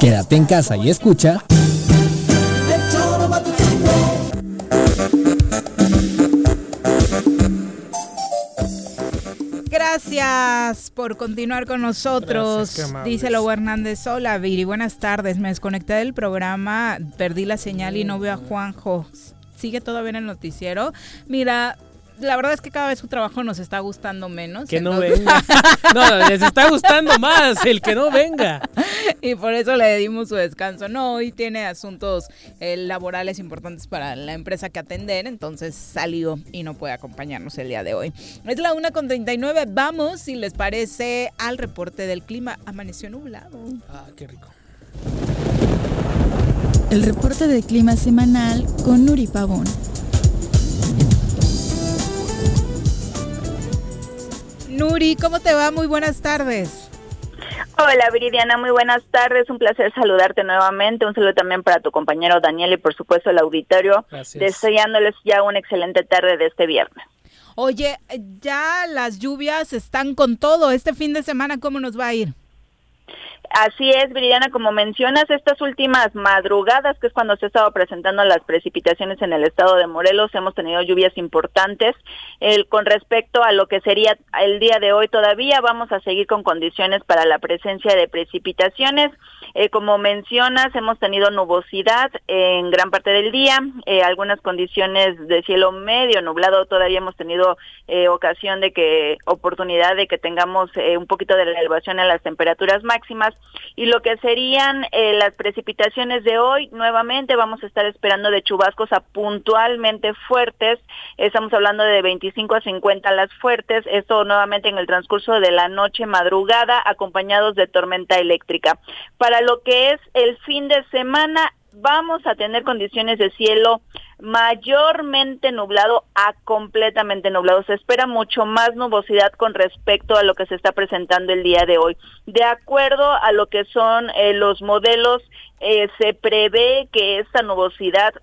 Quédate en casa y escucha. Gracias por continuar con nosotros. Gracias. Dice Lobo Hernández. Hola, Viri. Buenas tardes. Me desconecté del programa, perdí la señal y no veo a Juanjo. ¿Sigue todavía en el noticiero? Mira, la verdad es que cada vez su trabajo nos está gustando menos. Que no venga. [laughs] No, les está gustando más el que no venga. y por eso le dimos su descanso. No, hoy tiene asuntos eh, laborales importantes para la empresa que atender, entonces salió y no puede acompañarnos el día de hoy. Es la una con 39. Vamos, si les parece, al reporte del clima. Amaneció nublado. Ah, qué rico. El reporte de clima semanal con Nuri Pavón. Nuri, ¿cómo te va? Muy buenas tardes. Hola Viridiana, muy buenas tardes, un placer saludarte nuevamente, un saludo también para tu compañero Daniel y por supuesto el auditorio, Gracias. deseándoles ya una excelente tarde de este viernes. Oye, ya las lluvias están con todo. Este fin de semana, ¿cómo nos va a ir? Así es, Viridiana, como mencionas, estas últimas madrugadas, que es cuando se ha estado presentando las precipitaciones en el estado de Morelos, hemos tenido lluvias importantes. El, con respecto a lo que sería el día de hoy, todavía vamos a seguir con condiciones para la presencia de precipitaciones. Eh, como mencionas, hemos tenido nubosidad en gran parte del día, eh, algunas condiciones de cielo medio nublado, todavía hemos tenido eh, ocasión de que, oportunidad de que tengamos un poquito de elevación en las temperaturas máximas. Y lo que serían las precipitaciones de hoy, nuevamente vamos a estar esperando de chubascos a puntualmente fuertes, estamos hablando de 25 a 50 las fuertes, esto nuevamente en el transcurso de la noche madrugada acompañados de tormenta eléctrica. Para lo que es el fin de semana, vamos a tener condiciones de cielo mayormente nublado a completamente nublado. Se espera mucho más nubosidad con respecto a lo que se está presentando el día de hoy. De acuerdo a lo que son eh, los modelos, eh, se prevé que esta nubosidad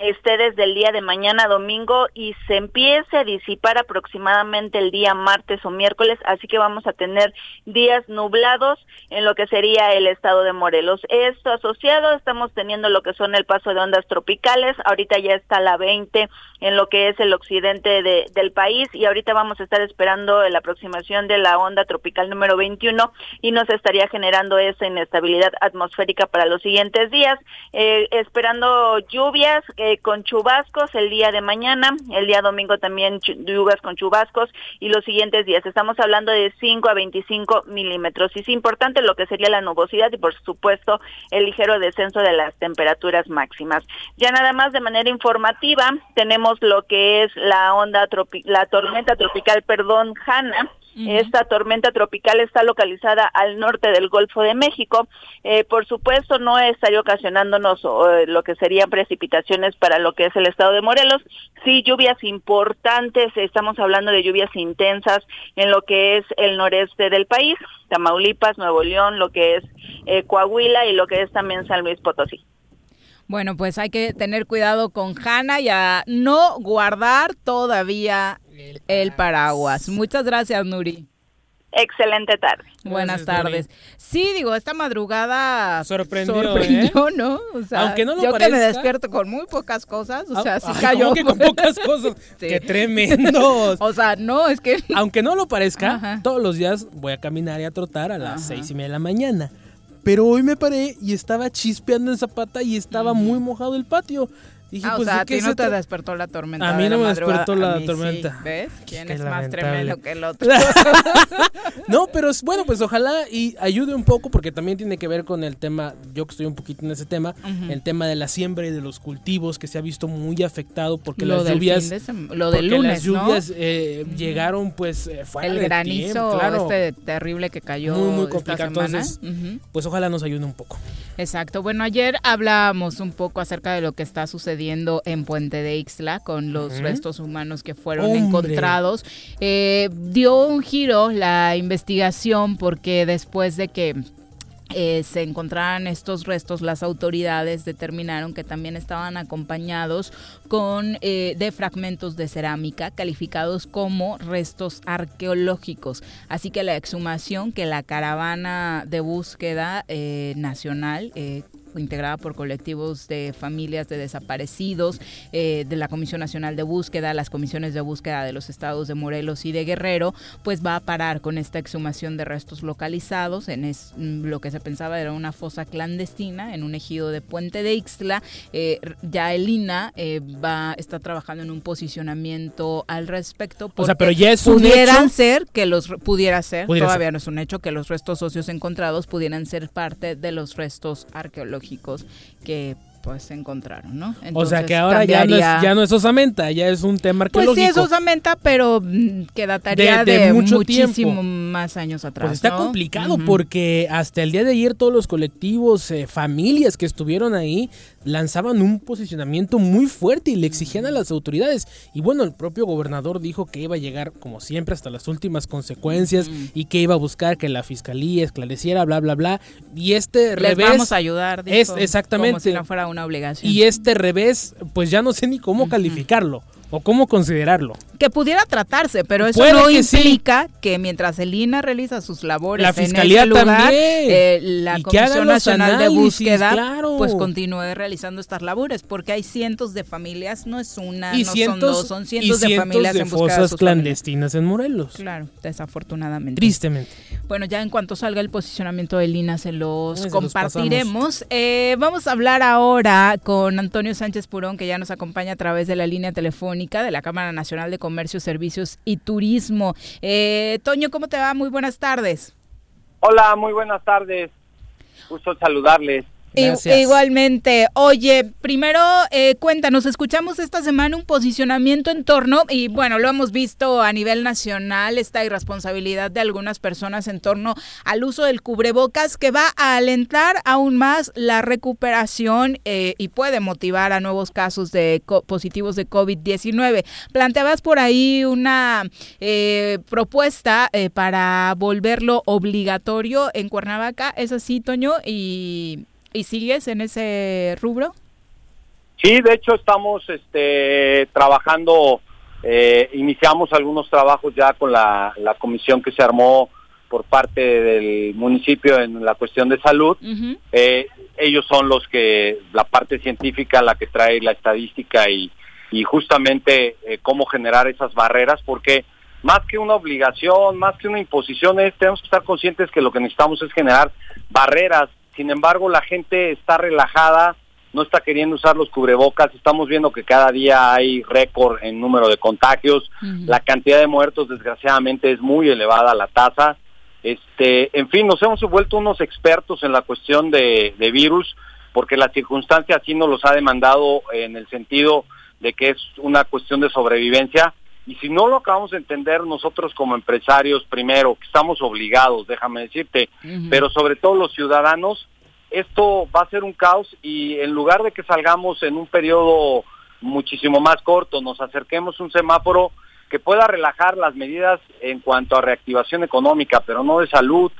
esté desde el día de mañana domingo y se empiece a disipar aproximadamente el día martes o miércoles, así que vamos a tener días nublados en lo que sería el estado de Morelos. Esto asociado, estamos teniendo lo que son el paso de ondas tropicales, ahorita ya está la 20 en lo que es el occidente de, del país y ahorita vamos a estar esperando la aproximación de la onda tropical número 21 y nos estaría generando esa inestabilidad atmosférica para los siguientes días, eh, esperando lluvias. Eh, con chubascos el día de mañana, el día domingo también lluvias con chubascos y los siguientes días. Estamos hablando de 5 a 25 milímetros. Y es importante lo que sería la nubosidad y por supuesto el ligero descenso de las temperaturas máximas. Ya nada más de manera informativa tenemos lo que es la onda la tormenta tropical, perdón, Hanna esta tormenta tropical está localizada al norte del Golfo de México. Eh, por supuesto, no estaría ocasionándonos eh, lo que serían precipitaciones para lo que es el estado de Morelos. Sí, lluvias importantes, estamos hablando de lluvias intensas en lo que es el noreste del país, Tamaulipas, Nuevo León, lo que es eh, Coahuila y lo que es también San Luis Potosí. Bueno, pues hay que tener cuidado con Hanna y a no guardar todavía el paraguas. Muchas gracias, Nuri. Excelente tarde. Buenas tardes. Sí, digo, esta madrugada sorprendió, ¿eh? ¿no? O sea, Aunque no lo yo que me despierto con muy pocas cosas, o sea, sí cayó. con pocas cosas? [laughs] ¡Qué tremendo! [laughs] o sea, no, es que... Aunque no lo parezca, todos los días voy a caminar y a trotar a las seis y media de la mañana. Pero hoy me paré y estaba chispeando en zapata y estaba muy mojado el patio. Dije, ah, pues, o sea, a ti no te despertó la tormenta. A mí no me despertó la tormenta. ¿Ves? ¿Quién es más tremendo que el otro? [laughs] no, pero bueno, pues ojalá y ayude un poco porque también tiene que ver con el tema, yo que estoy un poquito en ese tema, el tema de la siembra y de los cultivos que se ha visto muy afectado porque las lluvias, lo del lunes, las lluvias eh, llegaron pues eh, el granizo claro. este terrible que cayó muy muy complicado. Entonces, pues ojalá nos ayude un poco. Exacto. Bueno, ayer hablábamos un poco acerca de lo que está sucediendo en Puente de Ixtla con los restos humanos que fueron encontrados. Eh, dio un giro la investigación porque después de que eh, se encontraran estos restos, las autoridades determinaron que también estaban acompañados con eh, de fragmentos de cerámica calificados como restos arqueológicos. Así que la exhumación que la caravana de búsqueda nacional integrada por colectivos de familias de desaparecidos, eh, de la Comisión Nacional de Búsqueda, las comisiones de búsqueda de los estados de Morelos y de Guerrero, pues va a parar con esta exhumación de restos localizados en mm, lo que se pensaba era una fosa clandestina en un ejido de Puente de Ixtla. Eh, ya el INA eh, va, está trabajando en un posicionamiento al respecto. O sea, pero ya es un pudieran ser que los pudiera ser, todavía no es un hecho que los restos socios encontrados pudieran ser parte de los restos arqueológicos que pues se encontraron, ¿no? o sea que ahora ya no, es, ya no es osamenta, ya es un tema arqueológico. Pues sí es osamenta, pero mm, que dataría de, muchísimo más años atrás. Pues está complicado porque hasta el día de ayer todos los colectivos, eh, familias que estuvieron ahí, lanzaban un posicionamiento muy fuerte y le exigían a las autoridades. Y bueno, el propio gobernador dijo que iba a llegar, como siempre, hasta las últimas consecuencias y que iba a buscar que la fiscalía esclareciera, bla, bla, bla. Y este Les revés. vamos a ayudar, dijo, es exactamente. Como si no fuera una obligación. Y este revés, pues ya no sé ni cómo calificarlo o cómo considerarlo. Que pudiera tratarse, pero eso no implica que mientras el INA realiza sus labores la fiscalía en ese lugar, eh, la Comisión Nacional de Búsqueda pues continúe realizando estas labores, porque hay cientos de familias, no es una, no son dos, son cientos, de familias en fosas clandestinas en Morelos. Claro, desafortunadamente. Tristemente. Bueno, ya en cuanto salga el posicionamiento del INA se los compartiremos. eh, vamos a hablar ahora con Antonio Sánchez Purón, que ya nos acompaña a través de la línea telefónica de la Cámara Nacional de Comercio, Servicios y Turismo. Eh, Toño, ¿cómo te va? Muy buenas tardes. Hola, muy buenas tardes. Gusto saludarles. Igualmente. Oye, primero eh, cuéntanos, escuchamos esta semana un posicionamiento en torno, y bueno, lo hemos visto a nivel nacional, esta irresponsabilidad de algunas personas en torno al uso del cubrebocas que va a alentar aún más la recuperación eh, y puede motivar a nuevos casos de positivos de COVID-19. Planteabas por ahí una eh, propuesta para volverlo obligatorio en Cuernavaca, ¿es así, Toño? Y ¿Y sigues en ese rubro? Sí, de hecho estamos este, trabajando, eh, iniciamos algunos trabajos ya con la, la comisión que se armó por parte del municipio en la cuestión de salud. Eh, ellos son los que, la parte científica, la que trae la estadística y, y justamente eh, cómo generar esas barreras, porque más que una obligación, más que una imposición, es, tenemos que estar conscientes que lo que necesitamos es generar barreras. Sin embargo, la gente está relajada, no está queriendo usar los cubrebocas, estamos viendo que cada día hay récord en número de contagios, la cantidad de muertos desgraciadamente es muy elevada la tasa. Este, en fin, nos hemos vuelto unos expertos en la cuestión de, de virus, porque la circunstancia así nos los ha demandado en el sentido de que es una cuestión de sobrevivencia. Y si no lo acabamos de entender nosotros como empresarios, primero, que estamos obligados, déjame decirte, pero sobre todo los ciudadanos, esto va a ser un caos y en lugar de que salgamos en un periodo muchísimo más corto, nos acerquemos un semáforo que pueda relajar las medidas en cuanto a reactivación económica, pero no de salud.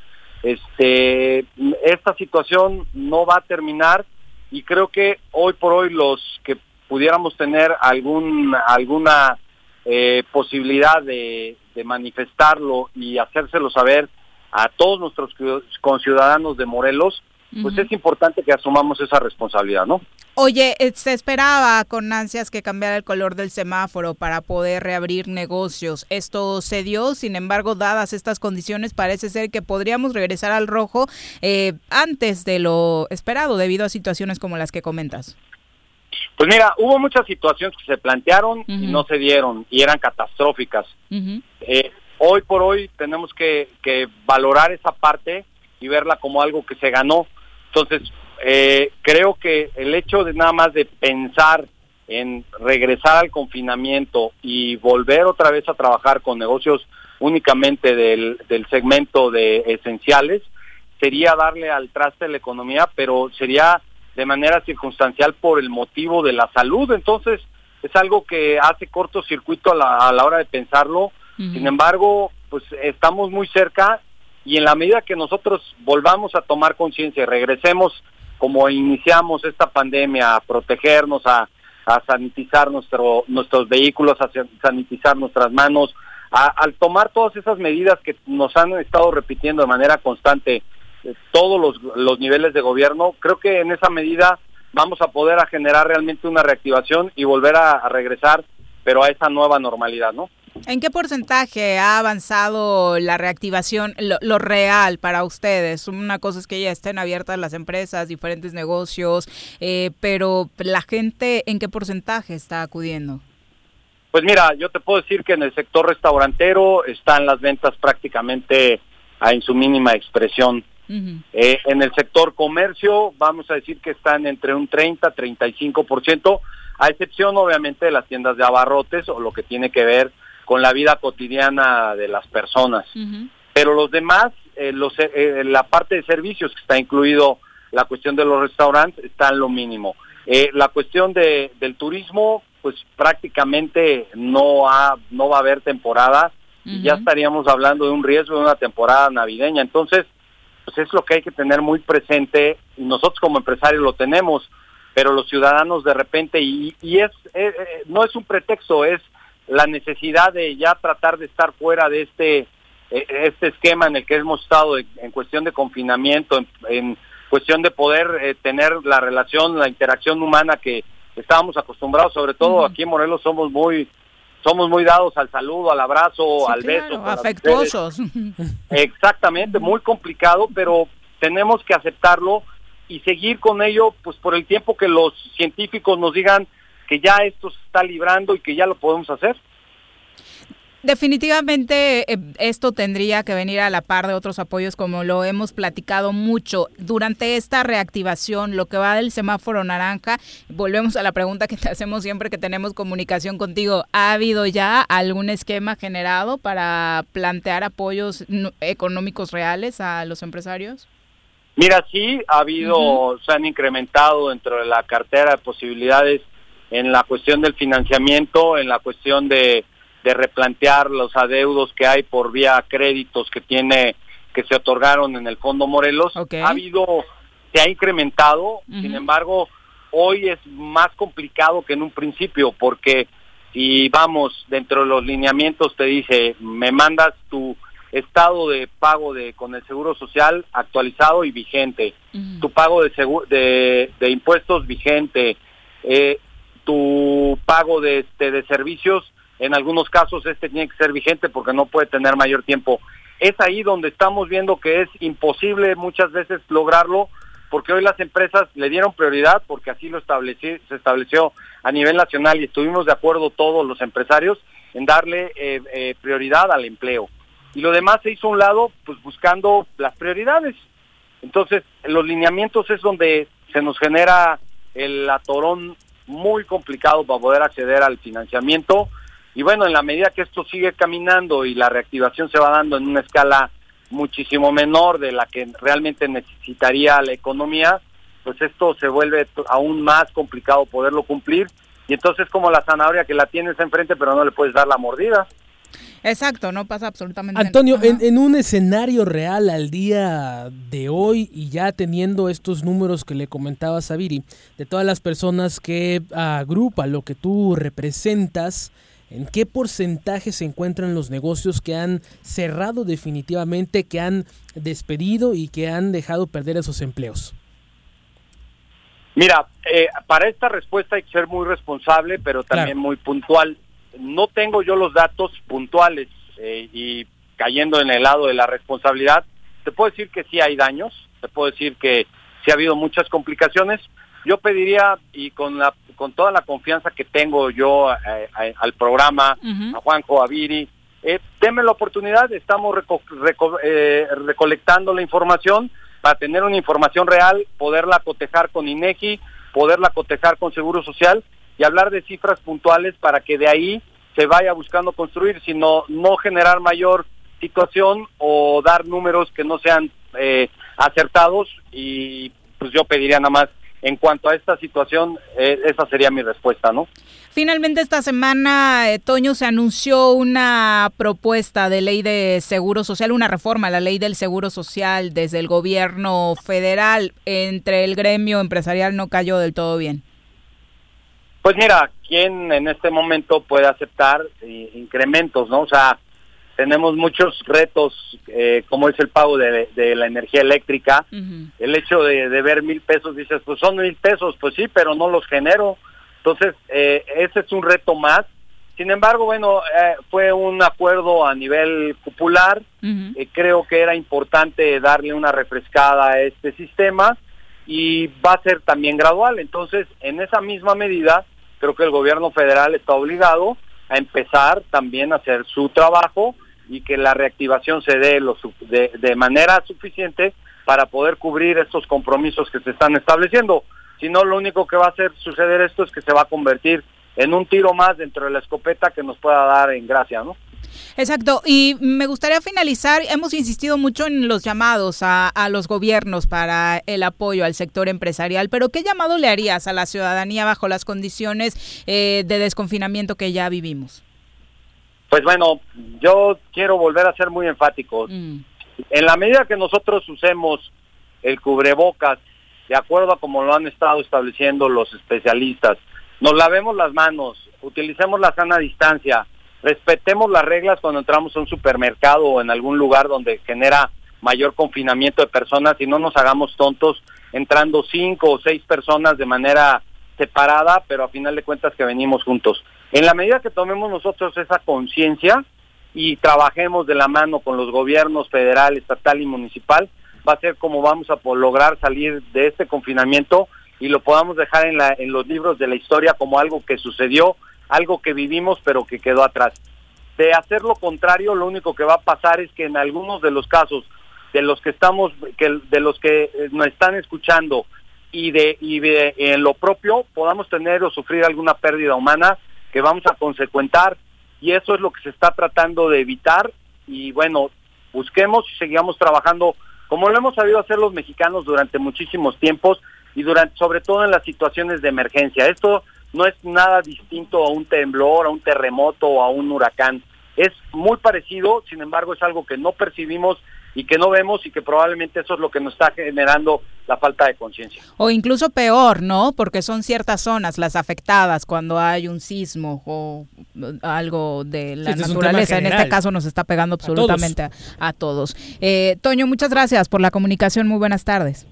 Este, esta situación no va a terminar y creo que hoy por hoy los que pudiéramos tener algún alguna eh, posibilidad de, de manifestarlo y hacérselo saber a todos nuestros conciudadanos de Morelos, pues es importante que asumamos esa responsabilidad, ¿no? Oye, eh, se esperaba con ansias que cambiara el color del semáforo para poder reabrir negocios. Esto se dio, sin embargo, dadas estas condiciones, parece ser que podríamos regresar al rojo eh, antes de lo esperado, debido a situaciones como las que comentas. Pues mira, hubo muchas situaciones que se plantearon y no se dieron y eran catastróficas. eh, hoy por hoy tenemos que, que valorar esa parte y verla como algo que se ganó. Entonces, eh, creo que el hecho de nada más de pensar en regresar al confinamiento y volver otra vez a trabajar con negocios únicamente del, del segmento de esenciales, sería darle al traste de la economía, pero sería de manera circunstancial por el motivo de la salud. Entonces, es algo que hace cortocircuito a la, a la hora de pensarlo. Sin embargo, pues estamos muy cerca y en la medida que nosotros volvamos a tomar conciencia y regresemos como iniciamos esta pandemia a protegernos, a, a sanitizar nuestro, nuestros vehículos, a sanitizar nuestras manos, a, al tomar todas esas medidas que nos han estado repitiendo de manera constante todos los, los niveles de gobierno, creo que en esa medida vamos a poder a generar realmente una reactivación y volver a, a regresar, pero a esa nueva normalidad, ¿no? ¿En qué porcentaje ha avanzado la reactivación, lo, lo, real para ustedes? Una cosa es que ya estén abiertas las empresas, diferentes negocios, eh, pero la gente, ¿en qué porcentaje está acudiendo? Pues mira, yo te puedo decir que en el sector restaurantero están las ventas prácticamente en su mínima expresión. Uh -huh. eh, en el sector comercio vamos a decir que están entre un 30 35%, a excepción obviamente de las tiendas de abarrotes o lo que tiene que ver con la vida cotidiana de las personas. Uh -huh. Pero los demás, eh, los, eh, la parte de servicios que está incluido la cuestión de los restaurantes, está en lo mínimo. Eh, la cuestión de, del turismo, pues prácticamente no, ha, no va a haber temporada uh -huh. y ya estaríamos hablando de un riesgo de una temporada navideña. Entonces, pues es lo que hay que tener muy presente y nosotros como empresarios lo tenemos, pero los ciudadanos de repente, y, y es no es un pretexto, es la necesidad de ya tratar de estar fuera de este este esquema en el que hemos estado en, en cuestión de confinamiento, en, en cuestión de poder eh, tener la relación, la interacción humana que estábamos acostumbrados, sobre todo uh -huh. aquí en Morelos somos muy somos muy dados al saludo, al abrazo, sí, al claro, beso. Afectuosos. [laughs] Exactamente, muy complicado, pero tenemos que aceptarlo y seguir con ello, pues por el tiempo que los científicos nos digan que ya esto se está librando y que ya lo podemos hacer. Definitivamente eh, esto tendría que venir a la par de otros apoyos como lo hemos platicado mucho. Durante esta reactivación, lo que va del semáforo naranja, volvemos a la pregunta que te hacemos siempre que tenemos comunicación contigo. ¿Ha habido ya algún esquema generado para plantear apoyos económicos reales a los empresarios? Mira, sí, ha habido, uh -huh. se han incrementado dentro de la cartera de posibilidades en la cuestión del financiamiento, en la cuestión de de replantear los adeudos que hay por vía créditos que tiene que se otorgaron en el Fondo Morelos. Okay. Ha habido, se ha incrementado, uh -huh. sin embargo, hoy es más complicado que en un principio porque si vamos dentro de los lineamientos te dice me mandas tu estado de pago de con el seguro social actualizado y vigente tu pago de, de, de impuestos vigente eh, tu pago de este de servicios en algunos casos este tiene que ser vigente porque no puede tener mayor tiempo es ahí donde estamos viendo que es imposible muchas veces lograrlo porque hoy las empresas le dieron prioridad, porque así lo estableció, se estableció a nivel nacional y estuvimos de acuerdo todos los empresarios en darle eh, eh, prioridad al empleo. Y lo demás se hizo a un lado, pues buscando las prioridades. Entonces, los lineamientos es donde se nos genera el atorón muy complicado para poder acceder al financiamiento. Y bueno, en la medida que esto sigue caminando y la reactivación se va dando en una escala muchísimo menor de la que realmente necesitaría la economía, pues esto se vuelve aún más complicado poderlo cumplir. Y entonces como la zanahoria que la tienes enfrente pero no le puedes dar la mordida. Exacto, no pasa absolutamente Antonio, en, en, un escenario real al día de hoy y ya teniendo estos números que le comentaba Sabiri, de todas las personas que agrupa lo que tú representas, ¿En qué porcentaje se encuentran los negocios que han cerrado definitivamente, que han despedido y que han dejado perder esos empleos? Mira, eh, para esta respuesta hay que ser muy responsable, pero también muy puntual. No tengo yo los datos puntuales eh, y cayendo en el lado de la responsabilidad, te puedo decir que sí hay daños, te puedo decir que sí ha habido muchas complicaciones, yo pediría, y con, la, con toda la confianza que tengo yo eh, eh, al programa, a Juanjo, a Viri, eh, denme la oportunidad, estamos eh, recolectando la información para tener una información real, poderla cotejar con INEGI, poderla cotejar con Seguro Social y hablar de cifras puntuales para que de ahí se vaya buscando construir, sino no generar mayor situación o dar números que no sean acertados y pues yo pediría nada más en cuanto a esta situación, eh, esa sería mi respuesta, ¿no? Finalmente esta semana, eh, Toño, se anunció una propuesta de ley de seguro social, una reforma a la ley del seguro social desde el gobierno federal. Entre el gremio empresarial no cayó del todo bien. Pues mira, ¿quién en este momento puede aceptar eh, incrementos, no? O sea, tenemos muchos retos, eh, como es el pago de, la energía eléctrica. El hecho de, ver mil pesos, dices, pues son mil pesos, pues sí, pero no los genero. Entonces, eh, ese es un reto más. Sin embargo, bueno, eh, fue un acuerdo a nivel popular. creo que era importante darle una refrescada a este sistema y va a ser también gradual. Entonces, en esa misma medida, creo que el gobierno federal está obligado a empezar también a hacer su trabajo y que la reactivación se dé lo, de, de manera suficiente para poder cubrir estos compromisos que se están estableciendo. Si no, lo único que va a hacer suceder esto es que se va a convertir en un tiro más dentro de la escopeta que nos pueda dar en gracia, ¿no? Exacto, y me gustaría finalizar, hemos insistido mucho en los llamados a, los gobiernos para el apoyo al sector empresarial, pero ¿qué llamado le harías a la ciudadanía bajo las condiciones eh, de desconfinamiento que ya vivimos? Pues bueno, yo quiero volver a ser muy enfático. Mm. En la medida que nosotros usemos el cubrebocas, de acuerdo a como lo han estado estableciendo los especialistas, nos lavemos las manos, utilicemos la sana distancia, respetemos las reglas cuando entramos a un supermercado o en algún lugar donde genera mayor confinamiento de personas y no nos hagamos tontos entrando cinco o seis personas de manera separada, pero a final de cuentas que venimos juntos. En la medida que tomemos nosotros esa conciencia y trabajemos de la mano con los gobiernos federal, estatal y municipal, va a ser como vamos a lograr salir de este confinamiento y lo podamos dejar en, los libros de la historia como algo que sucedió, algo que vivimos pero que quedó atrás. De hacer lo contrario, lo único que va a pasar es que en algunos de los casos de los que estamos, de los que eh, nos están escuchando y y de en lo propio podamos tener o sufrir alguna pérdida humana que vamos a consecuentar y eso es lo que se está tratando de evitar y bueno, busquemos y sigamos trabajando como lo hemos sabido hacer los mexicanos durante muchísimos tiempos y durante sobre todo en las situaciones de emergencia. Esto no es nada distinto a un temblor, a un terremoto o a un huracán. Es muy parecido, sin embargo, es algo que no percibimos y que no vemos y que probablemente eso es lo que nos está generando la falta de conciencia. O incluso peor, ¿no? Porque son ciertas zonas las afectadas cuando hay un sismo o algo de la este naturaleza. En este caso nos está pegando absolutamente a todos. Eh, Toño, muchas gracias por la comunicación. Muy buenas tardes.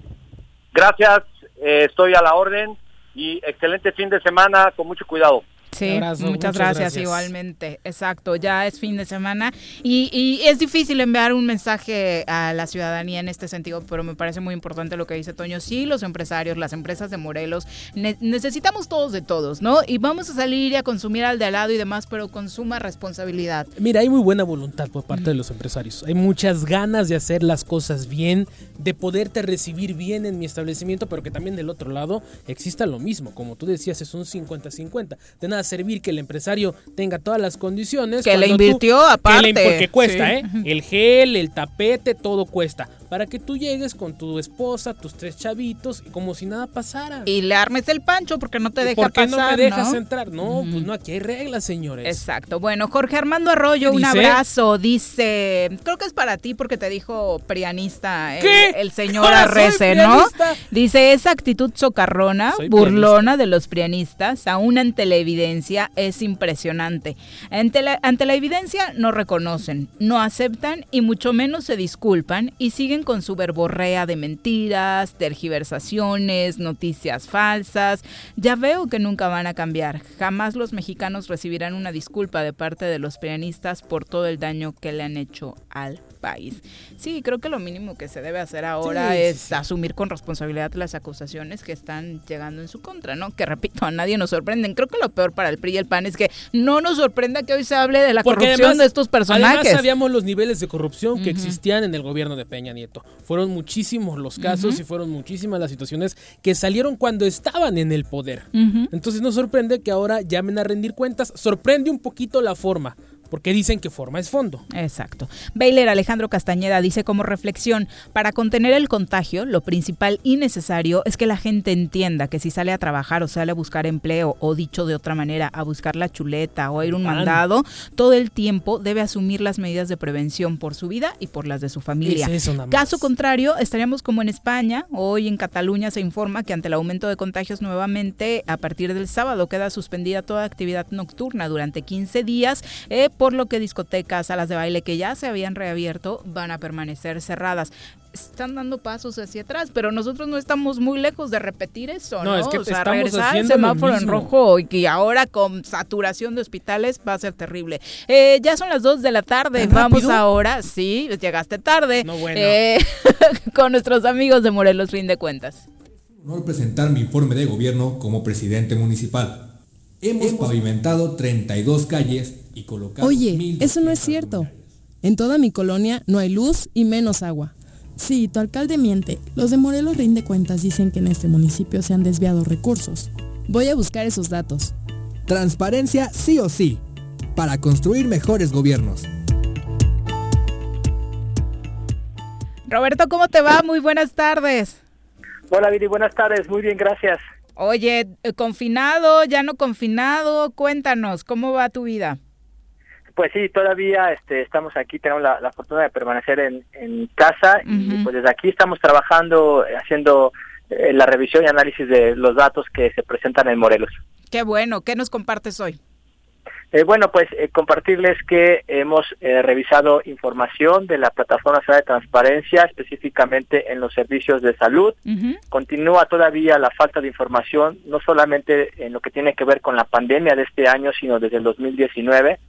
Gracias, eh, estoy a la orden y excelente fin de semana con mucho cuidado. Sí, muchas, gracias, igualmente. Exacto, ya es fin de semana y, y, es difícil enviar un mensaje a la ciudadanía en este sentido, pero me parece muy importante lo que dice Toño. Sí, los empresarios, las empresas de Morelos, necesitamos todos de todos, ¿no? Y vamos a salir y a consumir al de al lado y demás, pero con suma responsabilidad. Mira, hay muy buena voluntad por parte de los empresarios. Hay muchas ganas de hacer las cosas bien, de poderte recibir bien en mi establecimiento, pero que también del otro lado exista lo mismo. Como tú decías, es un 50-50. De nada servir que el empresario tenga todas las condiciones. Que le invirtió aparte. porque cuesta, ¿eh? El gel, el tapete, todo cuesta para que tú llegues con tu esposa, tus tres chavitos, como si nada pasara. Y le armes el pancho porque no te deja ¿Por qué pasar, no me dejas entrar? No, pues no, aquí hay reglas, señores. Exacto. Bueno, Jorge Armando Arroyo, un abrazo. Dice, creo que es para ti porque te dijo prianista el, señor Arrece, ¿no? Dice, esa actitud socarrona, burlona de los prianistas, aún ante la evidencia, es impresionante. Ante la, ante la evidencia no reconocen, no aceptan y mucho menos se disculpan y siguen con su verborrea de mentiras, tergiversaciones, noticias falsas. Ya veo que nunca van a cambiar. Jamás los mexicanos recibirán una disculpa de parte de los pianistas por todo el daño que le han hecho al país. Sí, creo que lo mínimo que se debe hacer ahora es asumir con responsabilidad las acusaciones que están llegando en su contra, ¿no? Que repito, a nadie nos sorprenden. Creo que lo peor para el PRI y el PAN es que no nos sorprenda que hoy se hable de la corrupción de estos personajes. Además sabíamos los niveles de corrupción que existían en el gobierno de Peña Nieto. Fueron muchísimos los casos y fueron muchísimas las situaciones que salieron cuando estaban en el poder. Entonces nos sorprende que ahora llamen a rendir cuentas. Sorprende un poquito la forma porque dicen que forma es fondo. Exacto. Baylor Alejandro Castañeda dice como reflexión, para contener el contagio, lo principal y necesario es que la gente entienda que si sale a trabajar o sale a buscar empleo o dicho de otra manera, a buscar la chuleta o a ir un mandado, todo el tiempo debe asumir las medidas de prevención por su vida y por las de su familia. Caso contrario, estaríamos como en España, hoy en Cataluña se informa que ante el aumento de contagios nuevamente a partir del sábado queda suspendida toda actividad nocturna durante 15 días. Eh, por lo que discotecas, salas de baile que ya se habían reabierto van a permanecer cerradas. Están dando pasos hacia atrás, pero nosotros no estamos muy lejos de repetir eso, ¿no? es que o sea, estamos regresar haciendo el semáforo en rojo y que ahora con saturación de hospitales va a ser terrible. Eh, ya son las 2 de la tarde, vamos ahora, sí, llegaste tarde, no, bueno. eh, [laughs] con nuestros amigos de Morelos Fin de Cuentas. Honor presentar mi informe de gobierno como presidente municipal. Hemos pavimentado 32 calles y colocado... Oye, eso no es cierto. En toda mi colonia no hay luz y menos agua. Sí, tu alcalde miente. Los de Morelos Rinde Cuentas dicen que en este municipio se han desviado recursos. Voy a buscar esos datos. Transparencia sí o sí, para construir mejores gobiernos. Roberto, ¿cómo te va? Muy buenas tardes. Hola Viri, buenas tardes. Muy bien, gracias. Oye, eh, confinado, ya no confinado, cuéntanos, ¿cómo va tu vida? Pues sí, todavía este, estamos aquí, tenemos la, fortuna de permanecer en, casa y pues desde aquí estamos trabajando, eh, haciendo eh, la revisión y análisis de los datos que se presentan en Morelos. Qué bueno, ¿qué nos compartes hoy? Eh, bueno, pues eh, compartirles que hemos eh, revisado información de la Plataforma de Transparencia, específicamente en los servicios de salud. Continúa todavía la falta de información, no solamente en lo que tiene que ver con la pandemia de este año, sino desde el 2019.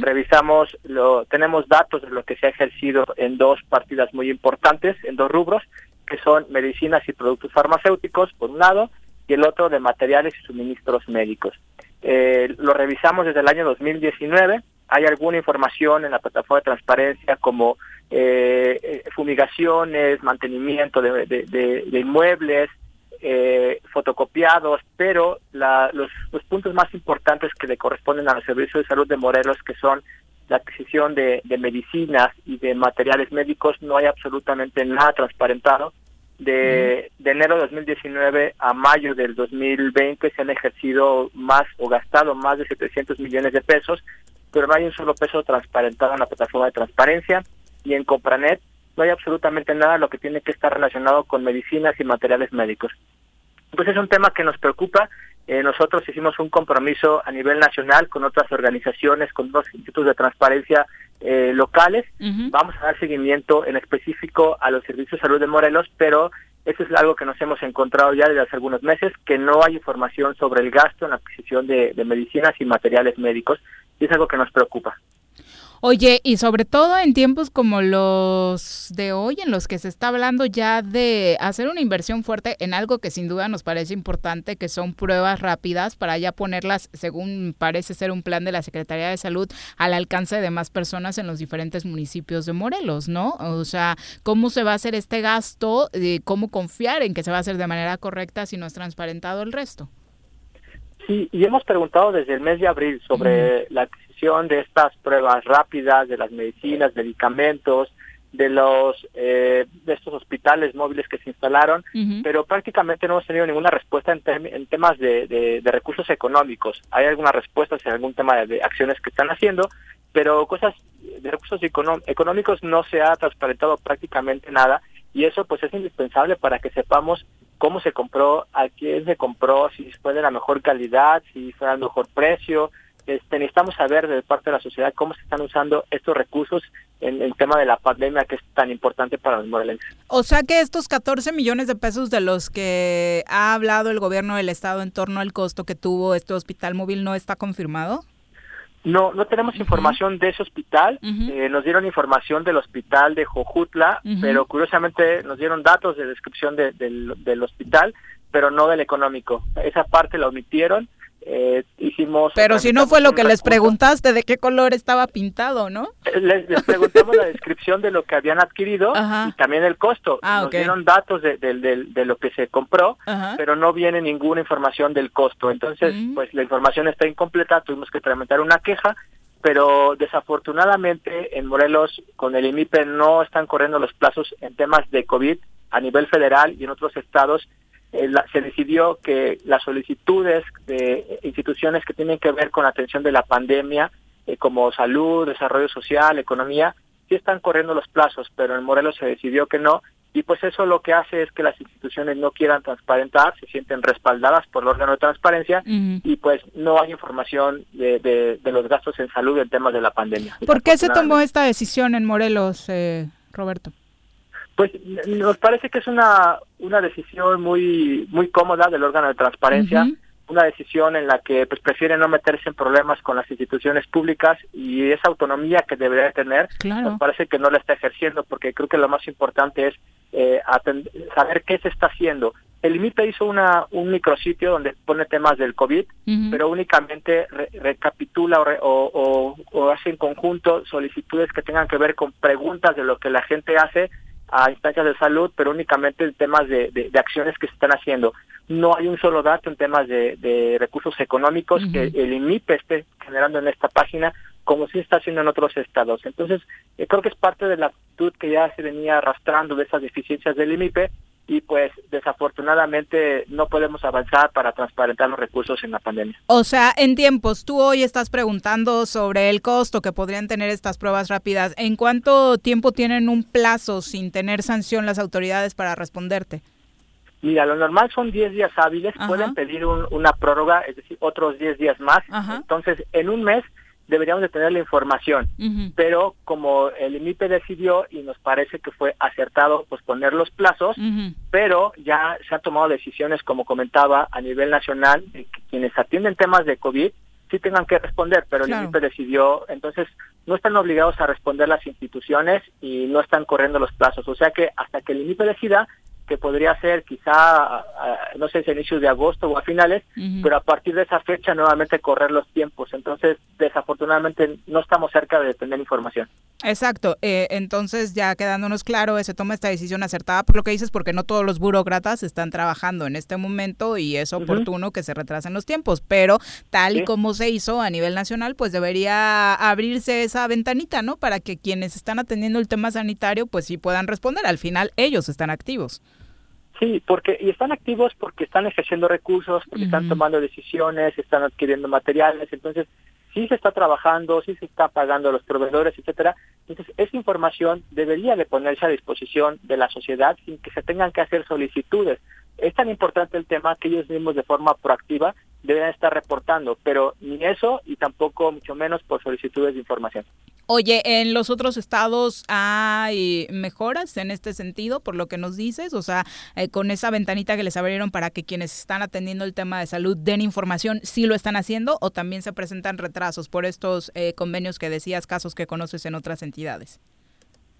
Revisamos, lo, tenemos datos de lo que se ha ejercido en dos partidas muy importantes, en dos rubros, que son medicinas y productos farmacéuticos, por un lado, y el otro de materiales y suministros médicos. Eh, lo revisamos desde el año 2019. Hay alguna información en la plataforma de transparencia como eh, eh, fumigaciones, mantenimiento de, inmuebles, fotocopiados, pero los, puntos más importantes que le corresponden a los servicios de salud de Morelos, que son la adquisición de, medicinas y de materiales médicos, no hay absolutamente nada transparentado de, enero de 2019 a mayo del 2020 se han ejercido más o gastado más de 700 millones de pesos, pero no hay un solo peso transparentado en la plataforma de transparencia y en Compranet no hay absolutamente nada lo que tiene que estar relacionado con medicinas y materiales médicos. Pues es un tema que nos preocupa. Eh, nosotros hicimos un compromiso a nivel nacional con otras organizaciones, con dos institutos de transparencia eh, locales. Vamos a dar seguimiento en específico a los servicios de salud de Morelos, pero eso es algo que nos hemos encontrado ya desde hace algunos meses, que no hay información sobre el gasto en la adquisición de medicinas y materiales médicos, y es algo que nos preocupa. Oye, y sobre todo en tiempos como los de hoy, en los que se está hablando ya de hacer una inversión fuerte en algo que sin duda nos parece importante, que son pruebas rápidas para ya ponerlas, según parece ser un plan de la Secretaría de Salud, al alcance de más personas en los diferentes municipios de Morelos, ¿no? O sea, ¿cómo se va a hacer este gasto? ¿Cómo confiar en que se va a hacer de manera correcta si no es transparentado el resto? Sí, y hemos preguntado desde el mes de abril sobre la de estas pruebas rápidas de las medicinas, medicamentos, de los eh, de estos hospitales móviles que se instalaron, pero prácticamente no hemos tenido ninguna respuesta en, en temas de, de, recursos económicos. Hay algunas respuestas en algún tema de, acciones que están haciendo, pero cosas de recursos económicos no se ha transparentado prácticamente nada y eso pues es indispensable para que sepamos cómo se compró, a quién se compró, si fue de la mejor calidad, si fue al mejor precio, este, necesitamos saber de parte de la sociedad cómo se están usando estos recursos en el tema de la pandemia que es tan importante para los morelenses. O sea que estos 14 millones de pesos de los que ha hablado el gobierno del estado en torno al costo que tuvo este hospital móvil no está confirmado. No, no tenemos información de ese hospital. Eh, nos dieron información del hospital de Jojutla, pero curiosamente nos dieron datos de descripción del hospital, pero no del económico. Esa parte la omitieron eh, hicimos... Pero si no fue lo que les preguntaste, de qué color estaba pintado, ¿no? Les, preguntamos la descripción de lo que habían adquirido [laughs] y también el costo. Ah, Nos dieron datos de, de, lo que se compró, pero no viene ninguna información del costo. Entonces, mm. pues la información está incompleta, tuvimos que tramitar una queja, pero desafortunadamente en Morelos con el IMIPE no están corriendo los plazos en temas de COVID a nivel federal y en otros estados eh, se decidió que las solicitudes de instituciones que tienen que ver con la atención de la pandemia, eh, como salud, desarrollo social, economía, sí están corriendo los plazos, pero en Morelos se decidió que no, y pues eso lo que hace es que las instituciones no quieran transparentar, se sienten respaldadas por el órgano de transparencia y pues no hay información de, de, los gastos en salud en temas de la pandemia. ¿Por qué se tomó esta decisión en Morelos, eh, Roberto? Pues nos parece que es una, una decisión muy, muy cómoda del órgano de transparencia, una decisión en la que pues prefiere no meterse en problemas con las instituciones públicas y esa autonomía que debería tener, nos parece que no la está ejerciendo, porque creo que lo más importante es eh, saber qué se está haciendo. El IMIPE hizo una, un micrositio donde pone temas del COVID, pero únicamente recapitula o, o hace en conjunto solicitudes que tengan que ver con preguntas de lo que la gente hace a instancias de salud, pero únicamente en temas de, de, acciones que se están haciendo. No hay un solo dato en temas de, de recursos económicos que el INIPE esté generando en esta página, como sí está haciendo en otros estados. Entonces, eh, creo que es parte de la actitud que ya se venía arrastrando de esas deficiencias del INIPE y pues desafortunadamente no podemos avanzar para transparentar los recursos en la pandemia. O sea, en tiempos, tú hoy estás preguntando sobre el costo que podrían tener estas pruebas rápidas. ¿En cuánto tiempo tienen un plazo sin tener sanción las autoridades para responderte? Mira, lo normal son 10 días hábiles, pueden pedir una prórroga, es decir, otros 10 días más. Entonces, en un mes deberíamos de tener la información, pero como el IMIPE decidió y nos parece que fue acertado pues poner los plazos, pero ya se han tomado decisiones, como comentaba, a nivel nacional, que quienes atienden temas de COVID sí tengan que responder, pero el IMIPE decidió, entonces no están obligados a responder las instituciones y no están corriendo los plazos, o sea que hasta que el IMIPE decida, que podría ser quizá, no sé si a inicios de agosto o a finales, pero a partir de esa fecha nuevamente correr los tiempos. Entonces, desafortunadamente, no estamos cerca de tener información. Exacto. Eh, entonces, ya quedándonos claro, se toma esta decisión acertada por lo que dices, porque no todos los burócratas están trabajando en este momento y es oportuno que se retrasen los tiempos, pero tal y como se hizo a nivel nacional, pues debería abrirse esa ventanita, ¿no? Para que quienes están atendiendo el tema sanitario, pues sí puedan responder. Al final, ellos están activos. Sí, porque y están activos porque están ejerciendo recursos, porque están tomando decisiones, están adquiriendo materiales, entonces sí se está trabajando, sí se está pagando a los proveedores, etcétera, Entonces, esa información debería de ponerse a disposición de la sociedad sin que se tengan que hacer solicitudes. Es tan importante el tema que ellos mismos de forma proactiva deben estar reportando, pero ni eso y tampoco mucho menos por solicitudes de información. Oye, ¿en los otros estados hay mejoras en este sentido, por lo que nos dices? O sea, eh, con esa ventanita que les abrieron para que quienes están atendiendo el tema de salud den información, ¿sí lo están haciendo o también se presentan retrasos por estos eh, convenios que decías, casos que conoces en otras entidades?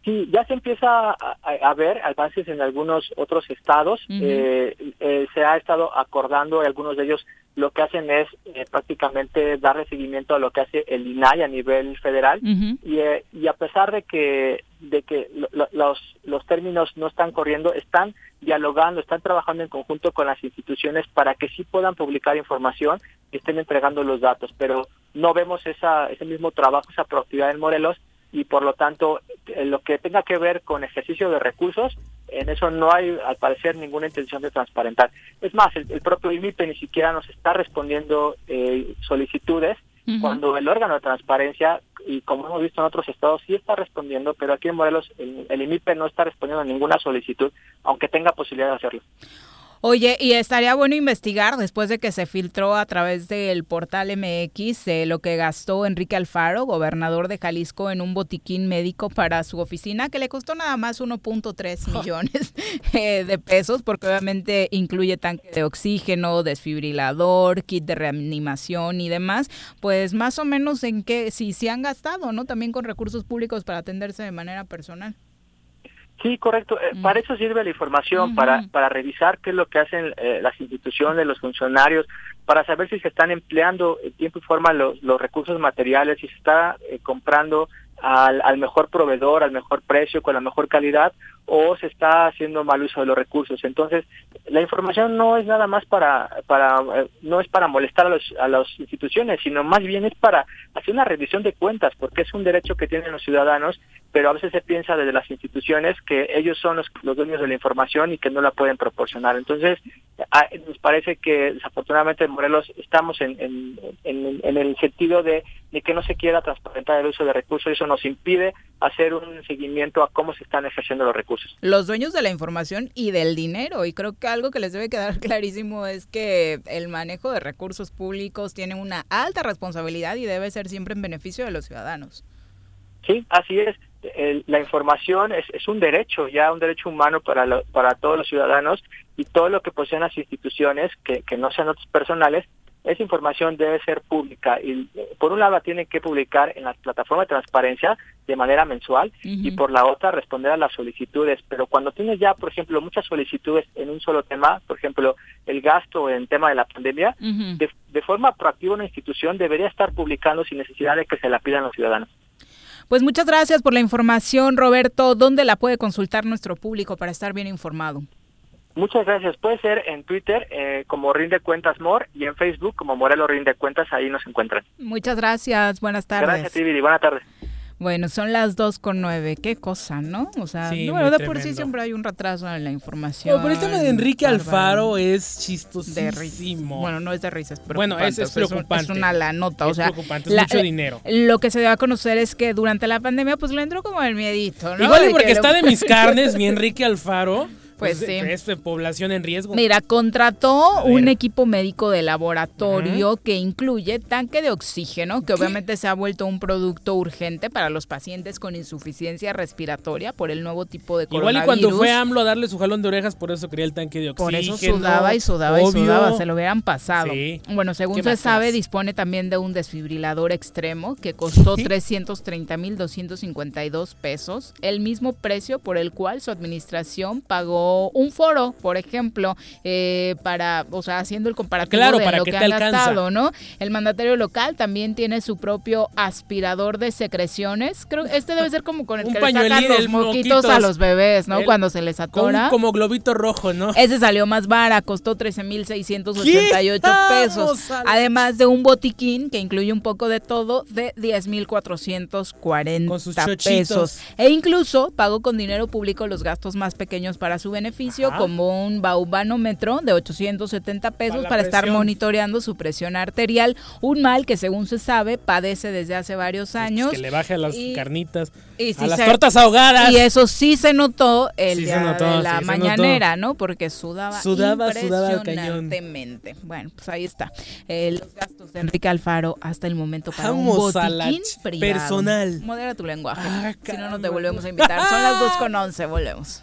Sí, ya se empieza a, ver avances en algunos otros estados. Eh, eh, se ha estado acordando, algunos de ellos lo que hacen es eh, prácticamente darle seguimiento a lo que hace el INAI a nivel federal. Y, a pesar de que de que los, los términos no están corriendo, están dialogando, están trabajando en conjunto con las instituciones para que sí puedan publicar información y estén entregando los datos, pero no vemos esa, ese mismo trabajo, esa proactividad en Morelos y por lo tanto en lo que tenga que ver con ejercicio de recursos, en eso no hay al parecer ninguna intención de transparentar. Es más, el, propio IMIPE ni siquiera nos está respondiendo eh, solicitudes cuando el órgano de transparencia, y como hemos visto en otros estados, sí está respondiendo, pero aquí en Morelos el, el IMIPE no está respondiendo a ninguna solicitud, aunque tenga posibilidad de hacerlo. Oye, y estaría bueno investigar después de que se filtró a través del portal MX eh, lo que gastó Enrique Alfaro, gobernador de Jalisco, en un botiquín médico para su oficina, que le costó nada más 1.3 [laughs] millones eh, de pesos, porque obviamente incluye tanque de oxígeno, desfibrilador, kit de reanimación y demás. Pues más o menos en qué, si se han gastado, ¿no? También con recursos públicos para atenderse de manera personal. Sí, correcto. Eh, mm. Para eso sirve la información, para, para revisar qué es lo que hacen eh, las instituciones, los funcionarios, para saber si se están empleando en tiempo y forma los, los recursos materiales, si se está eh, comprando al, al mejor proveedor, al mejor precio, con la mejor calidad, o se está haciendo mal uso de los recursos. Entonces, la información no es nada más para, para no es para molestar a, los, a las instituciones, sino más bien es para hacer una revisión de cuentas, porque es un derecho que tienen los ciudadanos pero a veces se piensa desde las instituciones que ellos son los, dueños de la información y que no la pueden proporcionar. Entonces, nos parece que desafortunadamente en Morelos estamos en, en, el sentido de, que no se quiera transparentar el uso de recursos y eso nos impide hacer un seguimiento a cómo se están ejerciendo los recursos. Los dueños de la información y del dinero, y creo que algo que les debe quedar [laughs] clarísimo es que el manejo de recursos públicos tiene una alta responsabilidad y debe ser siempre en beneficio de los ciudadanos. Sí, así es. La información es, es, un derecho, ya un derecho humano para, para todos los ciudadanos y todo lo que poseen las instituciones, que, que no sean otros personales, esa información debe ser pública y eh, por un lado tienen que publicar en la plataforma de transparencia de manera mensual y por la otra responder a las solicitudes. Pero cuando tienes ya, por ejemplo, muchas solicitudes en un solo tema, por ejemplo, el gasto en tema de la pandemia, de, de forma proactiva una institución debería estar publicando sin necesidad de que se la pidan los ciudadanos. Pues muchas gracias por la información, Roberto. ¿Dónde la puede consultar nuestro público para estar bien informado? Muchas gracias. Puede ser en Twitter eh, como Rinde Cuentas More y en Facebook como Morelos Rinde Cuentas. Ahí nos encuentran. Muchas gracias. Buenas tardes. Gracias, Tibiri. Buenas tardes. Bueno, son las dos con nueve. Qué cosa, ¿no? O sea, bueno, de por sí siempre hay un retraso en la información. pero el tema de Enrique Alfaro es chistosísimo. Bueno, no es de risas, pero bueno, es, preocupante. Es, una la nota, o sea, preocupante, es mucho dinero. Lo que se dio a conocer es que durante la pandemia, pues le entró como el miedito, ¿no? Igual porque está de mis [laughs] carnes, mi Enrique Alfaro. Pues, sí. Es de población en riesgo. Mira, contrató un equipo médico de laboratorio que incluye tanque de oxígeno, que obviamente se ha vuelto un producto urgente para los pacientes con insuficiencia respiratoria por el nuevo tipo de coronavirus. Igual y cuando fue AMLO a darle su jalón de orejas, por eso quería el tanque de oxígeno. Por eso sudaba y sudaba y sudaba, se lo hubieran pasado. Bueno, según se sabe, dispone también de un desfibrilador extremo que costó 330.252 pesos, el mismo precio por el cual su administración pagó un foro, por ejemplo, eh, para, o sea, haciendo el comparativo de lo que, han gastado, ¿no? El mandatario local también tiene su propio aspirador de secreciones. Creo que este debe ser como con el que le sacan los moquitos, a los bebés, ¿no? Cuando se les atora. como globito rojo, ¿no? Ese salió más barato, costó 13,688 pesos. Además de un botiquín que incluye un poco de todo de 10,440 pesos. E incluso pagó con dinero público los gastos más pequeños para su beneficio como un baubanómetro de 870 pesos para, estar monitoreando su presión arterial, un mal que según se sabe padece desde hace varios años. que le baje a las carnitas, a las tortas ahogadas. Y eso sí se notó el día de la mañanera, ¿no? Porque sudaba, sudaba impresionantemente. bueno, pues ahí está. Eh, los gastos de Enrique Alfaro hasta el momento para un botiquín personal. Modera tu lenguaje. Ah, si no, no te volvemos a invitar. Son las 2 con 11, volvemos.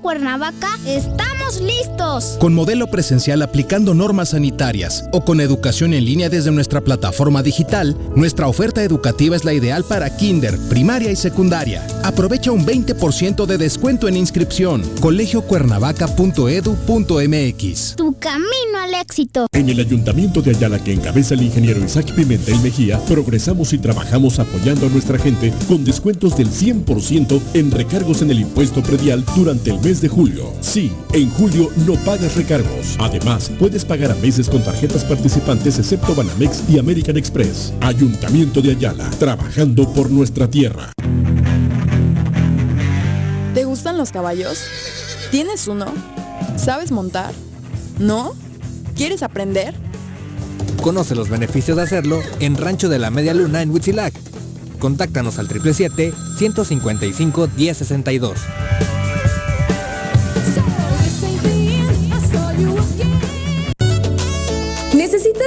Cuernavaca, estamos listos. Con modelo presencial aplicando normas sanitarias o con educación en línea desde nuestra plataforma digital, nuestra oferta educativa es la ideal para kinder, primaria y secundaria. Aprovecha un 20% de descuento en inscripción. colegiocuernavaca.edu.mx. Tu camino al éxito. En el Ayuntamiento de Ayala que encabeza el ingeniero Isaac Pimentel Mejía, progresamos y trabajamos apoyando a nuestra gente con descuentos del 100% en recargos en el impuesto predial durante el mes de julio. Sí, en julio no pagas recargos. Además, puedes pagar a meses con tarjetas participantes excepto Banamex y American Express. Ayuntamiento de Ayala, trabajando por nuestra tierra. ¿Te gustan los caballos? ¿Tienes uno? ¿Sabes montar? ¿No? ¿Quieres aprender? Conoce los beneficios de hacerlo en Rancho de la Media Luna en Huitzilac. Contáctanos al 777-155-1062.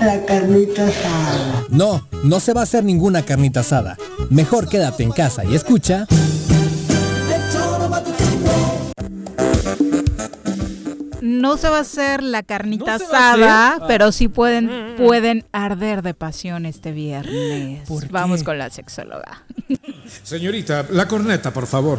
La carnita asada. No, no se va a hacer ninguna carnita asada. Mejor quédate en casa y escucha. No se va a hacer la carnita asada, pero sí pueden, pueden arder de pasión este viernes. Vamos con la sexóloga. Señorita, la corneta, por favor.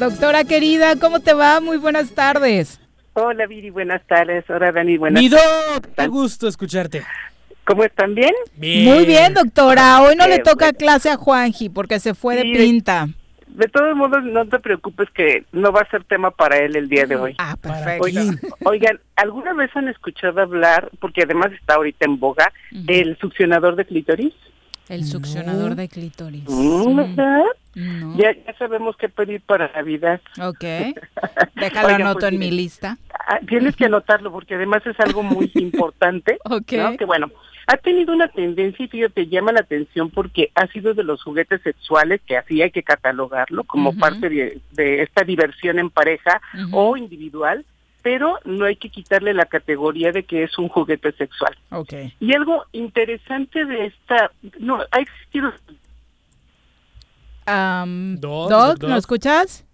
Doctora querida, ¿cómo te va? Muy buenas tardes. Hola Viri, buenas tardes. Hola Dani, buenas Mi tardes. qué gusto escucharte. ¿Cómo están? ¿Bien? Bien. Muy bien, doctora. Hoy no le toca bueno. clase a Juanji porque se fue de pinta. De todos modos, no te preocupes que no va a ser tema para él el día de hoy. Ah, perfecto. Oigan, oigan, ¿alguna vez han escuchado hablar, porque además está ahorita en boga, el succionador de clítoris? El succionador de clítoris. ¿verdad? No. Ya, ya sabemos qué pedir para Navidad. Ok. [laughs] Déjalo Oigan, anoto pues, en mi lista. ah, Tienes que anotarlo porque además es algo muy [laughs] importante. Ok. ¿no? Que bueno, ha tenido una tendencia y fíjate, llama la atención porque ha sido de los juguetes sexuales que así hay que catalogarlo como Ujú. parte de, de esta diversión en pareja Ujú. o individual, pero no hay que quitarle la categoría de que es un juguete sexual. Ok. Y algo interesante de esta, no, ha existido Am, Doc, Doc, Doc. ¿no escuchas?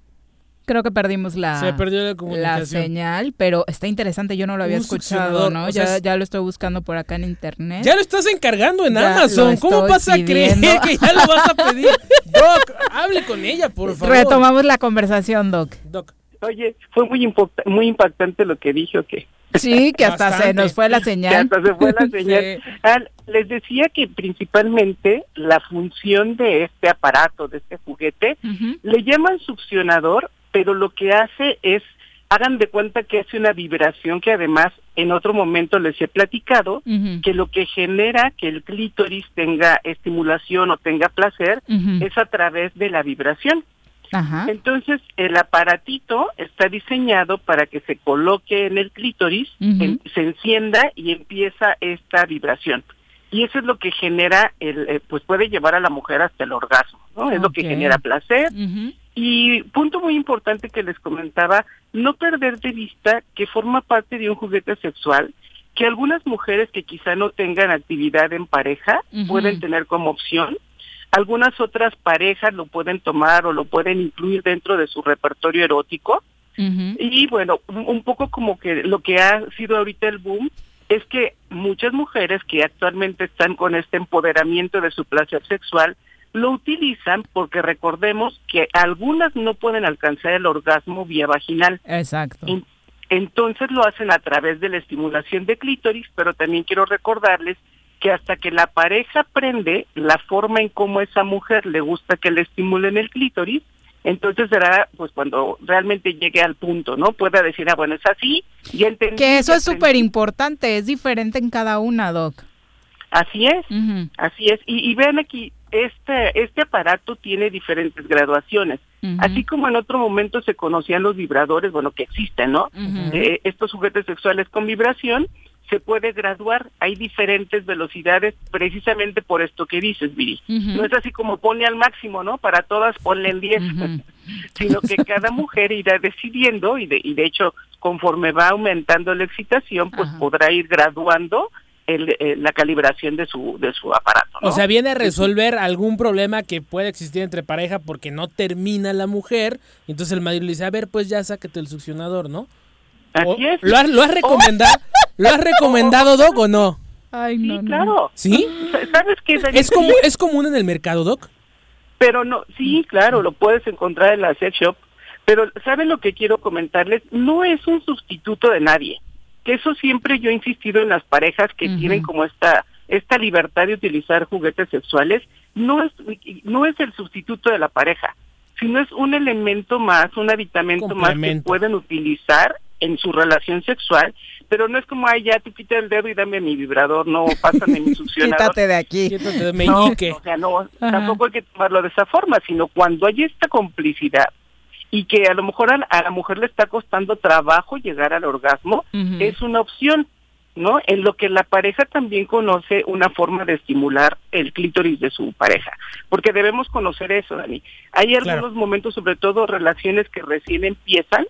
Creo que perdimos la, Se perdió la señal, pero está interesante, yo no lo había Un escuchado, ¿no? sea, ya, lo estoy buscando por acá en internet. Ya lo estás encargando en Ya Amazon. ¿Cómo vas a creer [laughs] que ya lo vas a pedir? [laughs] Doc, hable con ella, por favor. Retomamos la conversación, Doc. Doc. Oye, fue muy muy impactante lo que dije, ¿o qué? Sí, que hasta se nos fue la Que señal. hasta se fue la [laughs] señal. Sí. Ah, les decía que principalmente la función de este aparato, de este juguete, le llaman succionador, pero lo que hace es, hagan de cuenta que hace una vibración que además en otro momento les he platicado, que lo que genera que el clítoris tenga estimulación o tenga placer es a través de la vibración. Ajá. Entonces, el aparatito está diseñado para que se coloque en el clítoris, en- se encienda y empieza esta vibración. Y eso es lo que genera, el, eh, pues puede llevar a la mujer hasta el orgasmo, ¿no? Es lo que genera placer. Y punto muy importante que les comentaba, no perder de vista que forma parte de un juguete sexual que algunas mujeres que quizá no tengan actividad en pareja pueden tener como opción. Algunas otras parejas lo pueden tomar o lo pueden incluir dentro de su repertorio erótico. Y bueno, un poco como que lo que ha sido ahorita el boom es que muchas mujeres que actualmente están con este empoderamiento de su placer sexual lo utilizan porque recordemos que algunas no pueden alcanzar el orgasmo vía vaginal. Exacto. En- Entonces lo hacen a través de la estimulación de clítoris, pero también quiero recordarles que hasta que la pareja aprende la forma en cómo esa mujer le gusta que le estimulen el clítoris, entonces será pues cuando realmente llegue al punto, ¿no? Pueda decir, ah, bueno, es así, entendí. Que eso es súper importante, es diferente en cada una, Doc. Así es, así es. Y, y vean aquí, este, este aparato tiene diferentes graduaciones. Así como en otro momento se conocían los vibradores, bueno, que existen, ¿no? Eh, estos juguetes sexuales con vibración se puede graduar. Hay diferentes velocidades precisamente por esto que dices, Viri. No es así como pone al máximo, ¿no? Para todas ponle en 10, [laughs] sino que cada mujer irá decidiendo y de, y de hecho conforme va aumentando la excitación, pues podrá ir graduando el, eh, la calibración de su de su aparato. ¿no? O sea, viene a resolver algún problema que pueda existir entre pareja porque no termina la mujer. Y entonces el marido le dice, a ver, pues ya sácate el succionador, ¿no? O- Así es. ¿Lo has, lo has recomendado, ¿lo has recomendado, Doc, o no? Ay, sí, claro. ¿Sí? ¿Sabes qué? ¿Es, como, ¿Es común en el mercado, Doc? Pero no, sí, claro, lo puedes encontrar en la sex shop. Pero ¿saben lo que quiero comentarles? No es un sustituto de nadie. Que eso siempre yo he insistido en las parejas que tienen como esta esta libertad de utilizar juguetes sexuales. No es no es el sustituto de la pareja, sino es un elemento más, un aditamento más que pueden utilizar en su relación sexual, pero no es como, ay, ya tú quita el dedo y dame mi vibrador, no, pásame mi [laughs] succionador. Quítate de aquí. Quítate de No, meñique. o sea, no, tampoco hay que tomarlo de esa forma, sino cuando hay esta complicidad y que a lo mejor a, a la mujer le está costando trabajo llegar al orgasmo, es una opción, ¿no? En lo que la pareja también conoce una forma de estimular el clítoris de su pareja, porque debemos conocer eso, Dani. Hay algunos Claro. momentos, sobre todo relaciones que recién empiezan,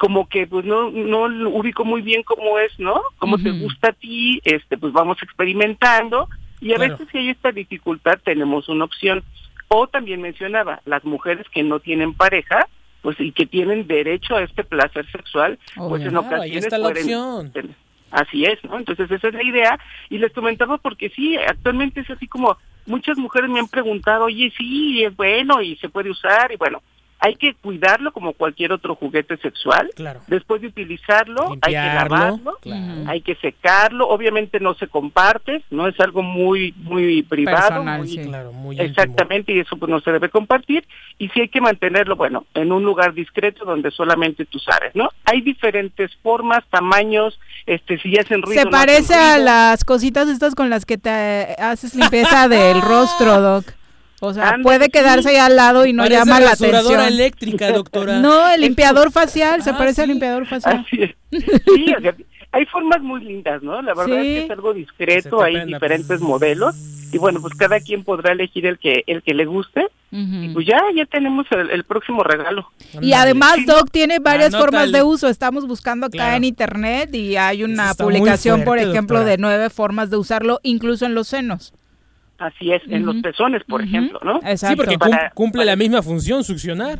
como que pues no no lo ubico muy bien cómo es, ¿no? Cómo te gusta a ti, este pues vamos experimentando y a Claro. veces si hay esta dificultad tenemos una opción. O también mencionaba, las mujeres que no tienen pareja, pues y que tienen derecho a este placer sexual, pues en Claro, ahí ocasiones está la pueden opción. Así es, ¿no? Entonces esa es la idea y les comentaba porque sí, actualmente es así como muchas mujeres me han preguntado, oye, sí, es bueno y se puede usar y bueno, hay que cuidarlo como cualquier otro juguete sexual. Claro. Después de utilizarlo, hay que lavarlo, claro. hay que secarlo. Obviamente no se comparte, no es algo muy muy privado, Personal, muy- sí. Claro, muy exactamente, y eso pues no se debe compartir. Y sí hay que mantenerlo, bueno, en un lugar discreto donde solamente tú sabes, ¿no? Hay diferentes formas, tamaños, este, si hacen ruido. Se no hacen parece a las cositas estas con las que te haces limpieza del [laughs] rostro, Doc. O sea, puede quedarse ahí al lado y no Parece llama la rasuradora atención. eléctrica, doctora. [laughs] No, el limpiador facial, se Ah, parece al sí. limpiador facial. Así es. Sí, o sea, hay formas muy lindas, ¿no? La verdad Sí. es que es algo discreto, hay diferentes modelos y bueno, pues cada quien podrá elegir el que el que le guste y pues ya ya tenemos el, el próximo regalo. Y además, Doc tiene varias Anótale. formas de uso. Estamos buscando acá Claro. en internet y hay una publicación, por ejemplo, doctora. de nueve formas de usarlo, incluso en los senos. Así es, en los pezones, por ejemplo, ¿no? Sí, porque cum- cumple la misma función, succionar.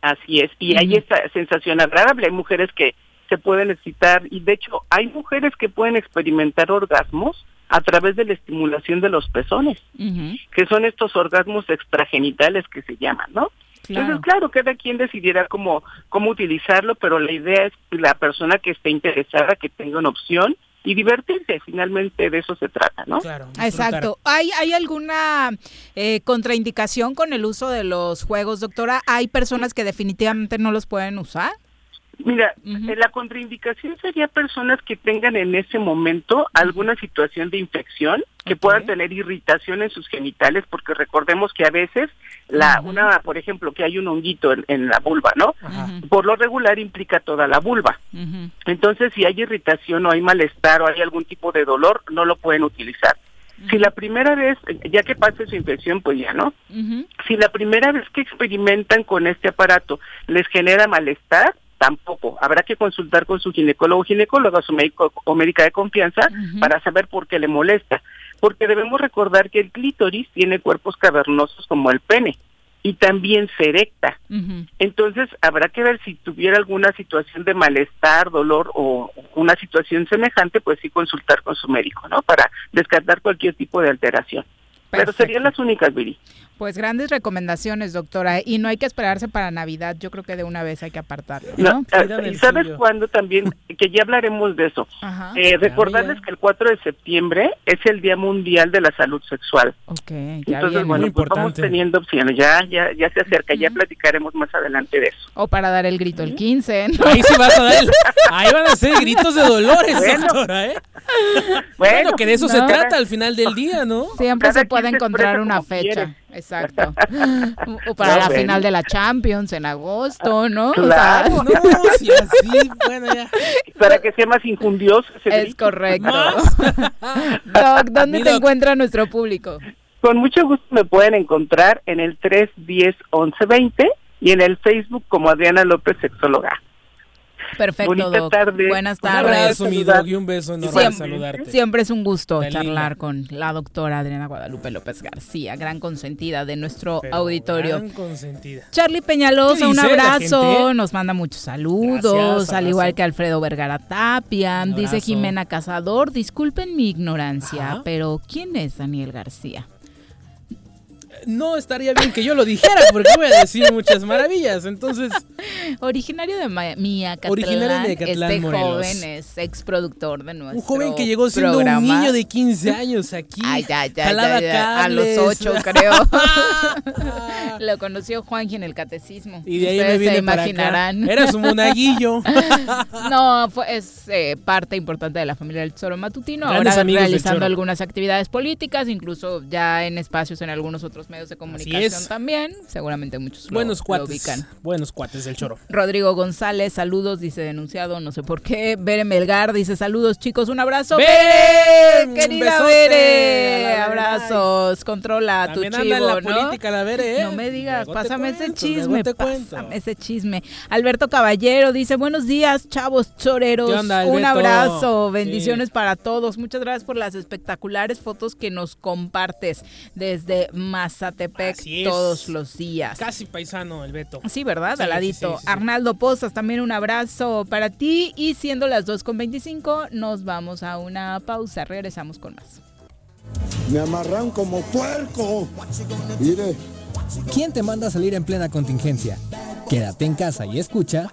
Así es, y hay esta sensación agradable. Hay mujeres que se pueden excitar y de hecho hay mujeres que pueden experimentar orgasmos a través de la estimulación de los pezones, que son estos orgasmos extragenitales que se llaman, ¿no? Claro. Entonces, claro, cada quien decidirá cómo, cómo utilizarlo, pero la idea es que la persona que esté interesada que tenga una opción y divertirse, finalmente de eso se trata, ¿no? Exacto. ¿Hay, ¿Hay alguna eh, contraindicación con el uso de los juegos, doctora? ¿Hay personas que definitivamente no los pueden usar? Mira, eh, la contraindicación sería personas que tengan en ese momento alguna situación de infección, que puedan tener irritación en sus genitales, porque recordemos que a veces la una, por ejemplo, que hay un honguito en, en la vulva, ¿no? Por lo regular implica toda la vulva. Entonces, si hay irritación o hay malestar o hay algún tipo de dolor, no lo pueden utilizar. Si la primera vez, ya que pase su infección, pues ya no. Si la primera vez que experimentan con este aparato les genera malestar, tampoco. Habrá que consultar con su ginecólogo o ginecóloga, su médico o médica de confianza, para saber por qué le molesta. Porque debemos recordar que el clítoris tiene cuerpos cavernosos como el pene y también se erecta. Entonces, habrá que ver si tuviera alguna situación de malestar, dolor o una situación semejante, pues sí consultar con su médico, ¿no? Para descartar cualquier tipo de alteración. Pero serían las únicas, Viri. Pues grandes recomendaciones, doctora. Y no hay que esperarse para Navidad. Yo creo que de una vez hay que apartarlo. ¿no? No, ah, ¿Y sabes cuándo también? Que ya hablaremos de eso. Ajá. Eh, recordarles que el 4 de septiembre es el Día Mundial de la Salud Sexual. Ok, ya Entonces, viene. bueno, Muy pues vamos teniendo opciones. Ya, ya, ya se acerca, ya platicaremos más adelante de eso. O para dar el grito el 15. ¿no? Ahí sí vas a dar el- [laughs] Ahí van a ser gritos de dolores, Bueno. doctora, ¿eh? Bueno, que de eso se trata al final del día, ¿no? Siempre se puede se encontrar una fecha. quiere. Exacto. [laughs] O para No, la bueno. final de la Champions en agosto, ¿no? O sea, Claro. [laughs] No, si así, bueno, ya. Para que sea más injundioso ese Es grito. correcto. [laughs] Doc, ¿dónde Mi te doc. encuentra nuestro público? Con mucho gusto me pueden encontrar en el 310-1120 y en el Facebook como Adriana López Sexóloga. Perfecto, Bonita Doc. tarde. Buenas Un tardes. abrazo, mi Doc, y un beso enorme Siempre, saludarte. siempre es un gusto charlar con la doctora Adriana Guadalupe López García, gran consentida de nuestro auditorio. Gran consentida. Charlie Peñalosa, ¿Qué un abrazo, nos manda muchos saludos, Gracias, al igual que Alfredo Vergara Tapia, Un dice. Jimena Cazador, disculpen mi ignorancia, pero ¿quién es Daniel García? No estaría bien que yo lo dijera, porque voy a decir muchas maravillas. Entonces, Originario de Miacatlán, Originario de Miacatlán, este Morelos. joven es exproductor de nuestro un joven que llegó siendo programa. un niño de 15 años aquí. Ay, ya, ya, a los cables. ocho creo. [laughs] Lo conoció Juanji en el catecismo. Y de ahí Ustedes me vine se para acá. imaginarán. Era su monaguillo. [laughs] no, fue, es eh, parte importante de la familia del Tesoro Matutino. Grandes ahora realizando algunas actividades políticas, incluso ya en espacios en algunos otros medios de comunicación también. Seguramente muchos lo- Buenos lo cuates. ubican. Buenos cuates del choro. Rodrigo González, saludos, dice denunciado, no sé por qué. Bere Melgar dice saludos, chicos, un abrazo. ¡Bere! Querida Bere, abrazos, controla También tu anda chivo, en la ¿no? política la Bere, ¿eh? No me digas, Luego pásame ese chisme, luego te cuento. pásame ese chisme. Alberto Caballero dice, buenos días, chavos choreros. ¿Qué onda, un abrazo, Sí. bendiciones para todos. Muchas gracias por las espectaculares fotos que nos compartes desde Mazatepec Así es. todos los días. Casi paisano el Beto. Sí, ¿verdad? Sí, Al sí, ladito. sí, sí. Arnaldo Pozas, también un abrazo para ti. Y siendo las 2.25, nos vamos a una pausa. Regresamos con más. Me amarran como puerco. Mire, ¿Quién te manda a salir en plena contingencia? Quédate en casa y escucha.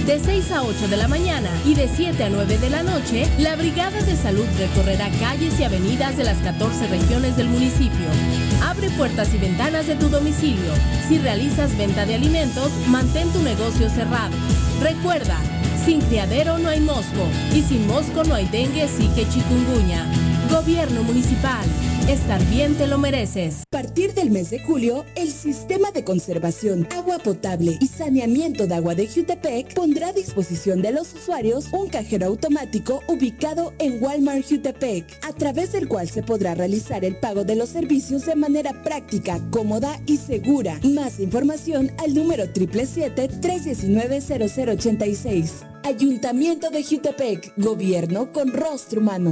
De 6 a 8 de la mañana y de 7 a 9 de la noche, la Brigada de Salud recorrerá calles y avenidas de las 14 regiones del municipio. Abre puertas y ventanas de tu domicilio. Si realizas venta de alimentos, mantén tu negocio cerrado. Recuerda, sin criadero no hay mosco y sin mosco no hay dengue, que chikungunya. Gobierno municipal. Estar bien te lo mereces. A partir del mes de julio, el Sistema de Conservación, Agua Potable y Saneamiento de Agua de Jutepec pondrá a disposición de los usuarios un cajero automático ubicado en Walmart Jutepec, a través del cual se podrá realizar el pago de los servicios de manera práctica, cómoda y segura. Más información al número 777-319-0086. Ayuntamiento de Jutepec, Gobierno con rostro humano.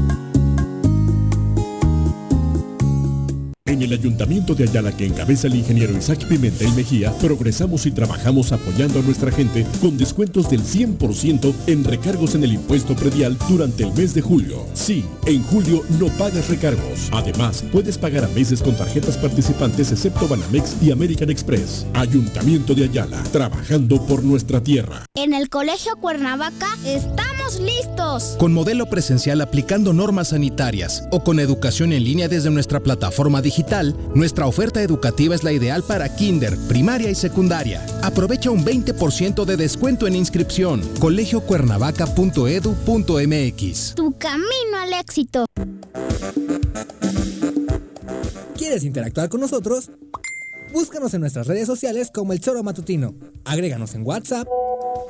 En el Ayuntamiento de Ayala que encabeza el ingeniero Isaac Pimentel Mejía, progresamos y trabajamos apoyando a nuestra gente con descuentos del 100% en recargos en el impuesto predial durante el mes de julio. Sí, en julio no pagas recargos. Además, puedes pagar a meses con tarjetas participantes excepto Banamex y American Express. Ayuntamiento de Ayala, trabajando por nuestra tierra. En el Colegio Cuernavaca estamos listos. Con modelo presencial aplicando normas sanitarias o con educación en línea desde nuestra plataforma digital nuestra oferta educativa es la ideal para kinder, primaria y secundaria. Aprovecha un 20% de descuento en inscripción. colegiocuernavaca.edu.mx. Tu camino al éxito. ¿Quieres interactuar con nosotros? Búscanos en nuestras redes sociales como El Choro Matutino. Agréganos en WhatsApp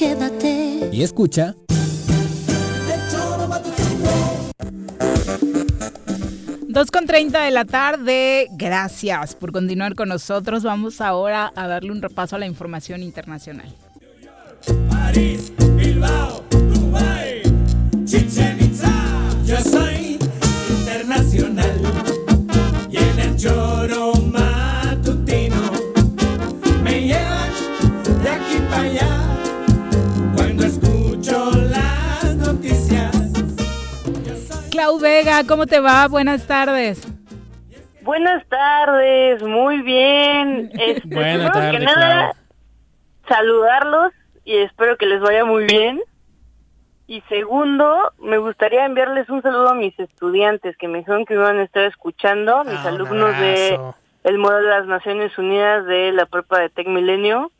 Quédate. Y escucha. Dos con 30 de la tarde, gracias por continuar con nosotros. Vamos ahora a darle un repaso a la información internacional. París, Bilbao, Dubai, Chichen Itza, Clau Vega, ¿cómo te va? Buenas tardes. Buenas tardes, muy bien. [laughs] Este, Buenas tardes, que nada, saludarlos y espero que les vaya muy bien. Y segundo, me gustaría enviarles un saludo a mis estudiantes que me dijeron que me iban a estar escuchando, mis Ah, alumnos de el modelo de las Naciones Unidas de la prepa de Tec Milenio.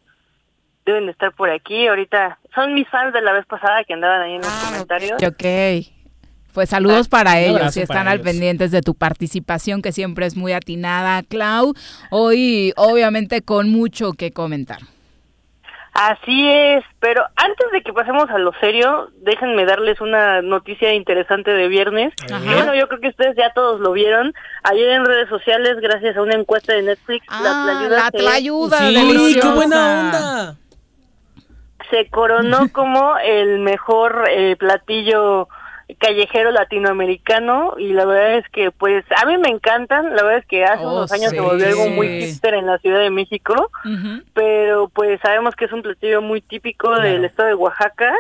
Deben de estar por aquí. Ahorita son mis fans de la vez pasada que andaban ahí en los comentarios. Ok. Pues saludos para ellos y están al ellos. pendientes de tu participación que siempre es muy atinada, Clau. Hoy obviamente con mucho que comentar. Así es, pero antes de que pasemos a lo serio, déjenme darles una noticia interesante de viernes. Ajá. Bueno, yo creo que ustedes ya todos lo vieron. Ayer en redes sociales, gracias a una encuesta de Netflix, la tlayuda, la se- tlayuda, Sí, deliciosa. qué buena onda. se coronó como el mejor eh, platillo callejero latinoamericano y la verdad es que pues a mí me encantan, la verdad es que hace Oh, unos años sí. se volvió algo muy hipster en la Ciudad de México, pero pues sabemos que es un platillo muy típico del estado de Oaxaca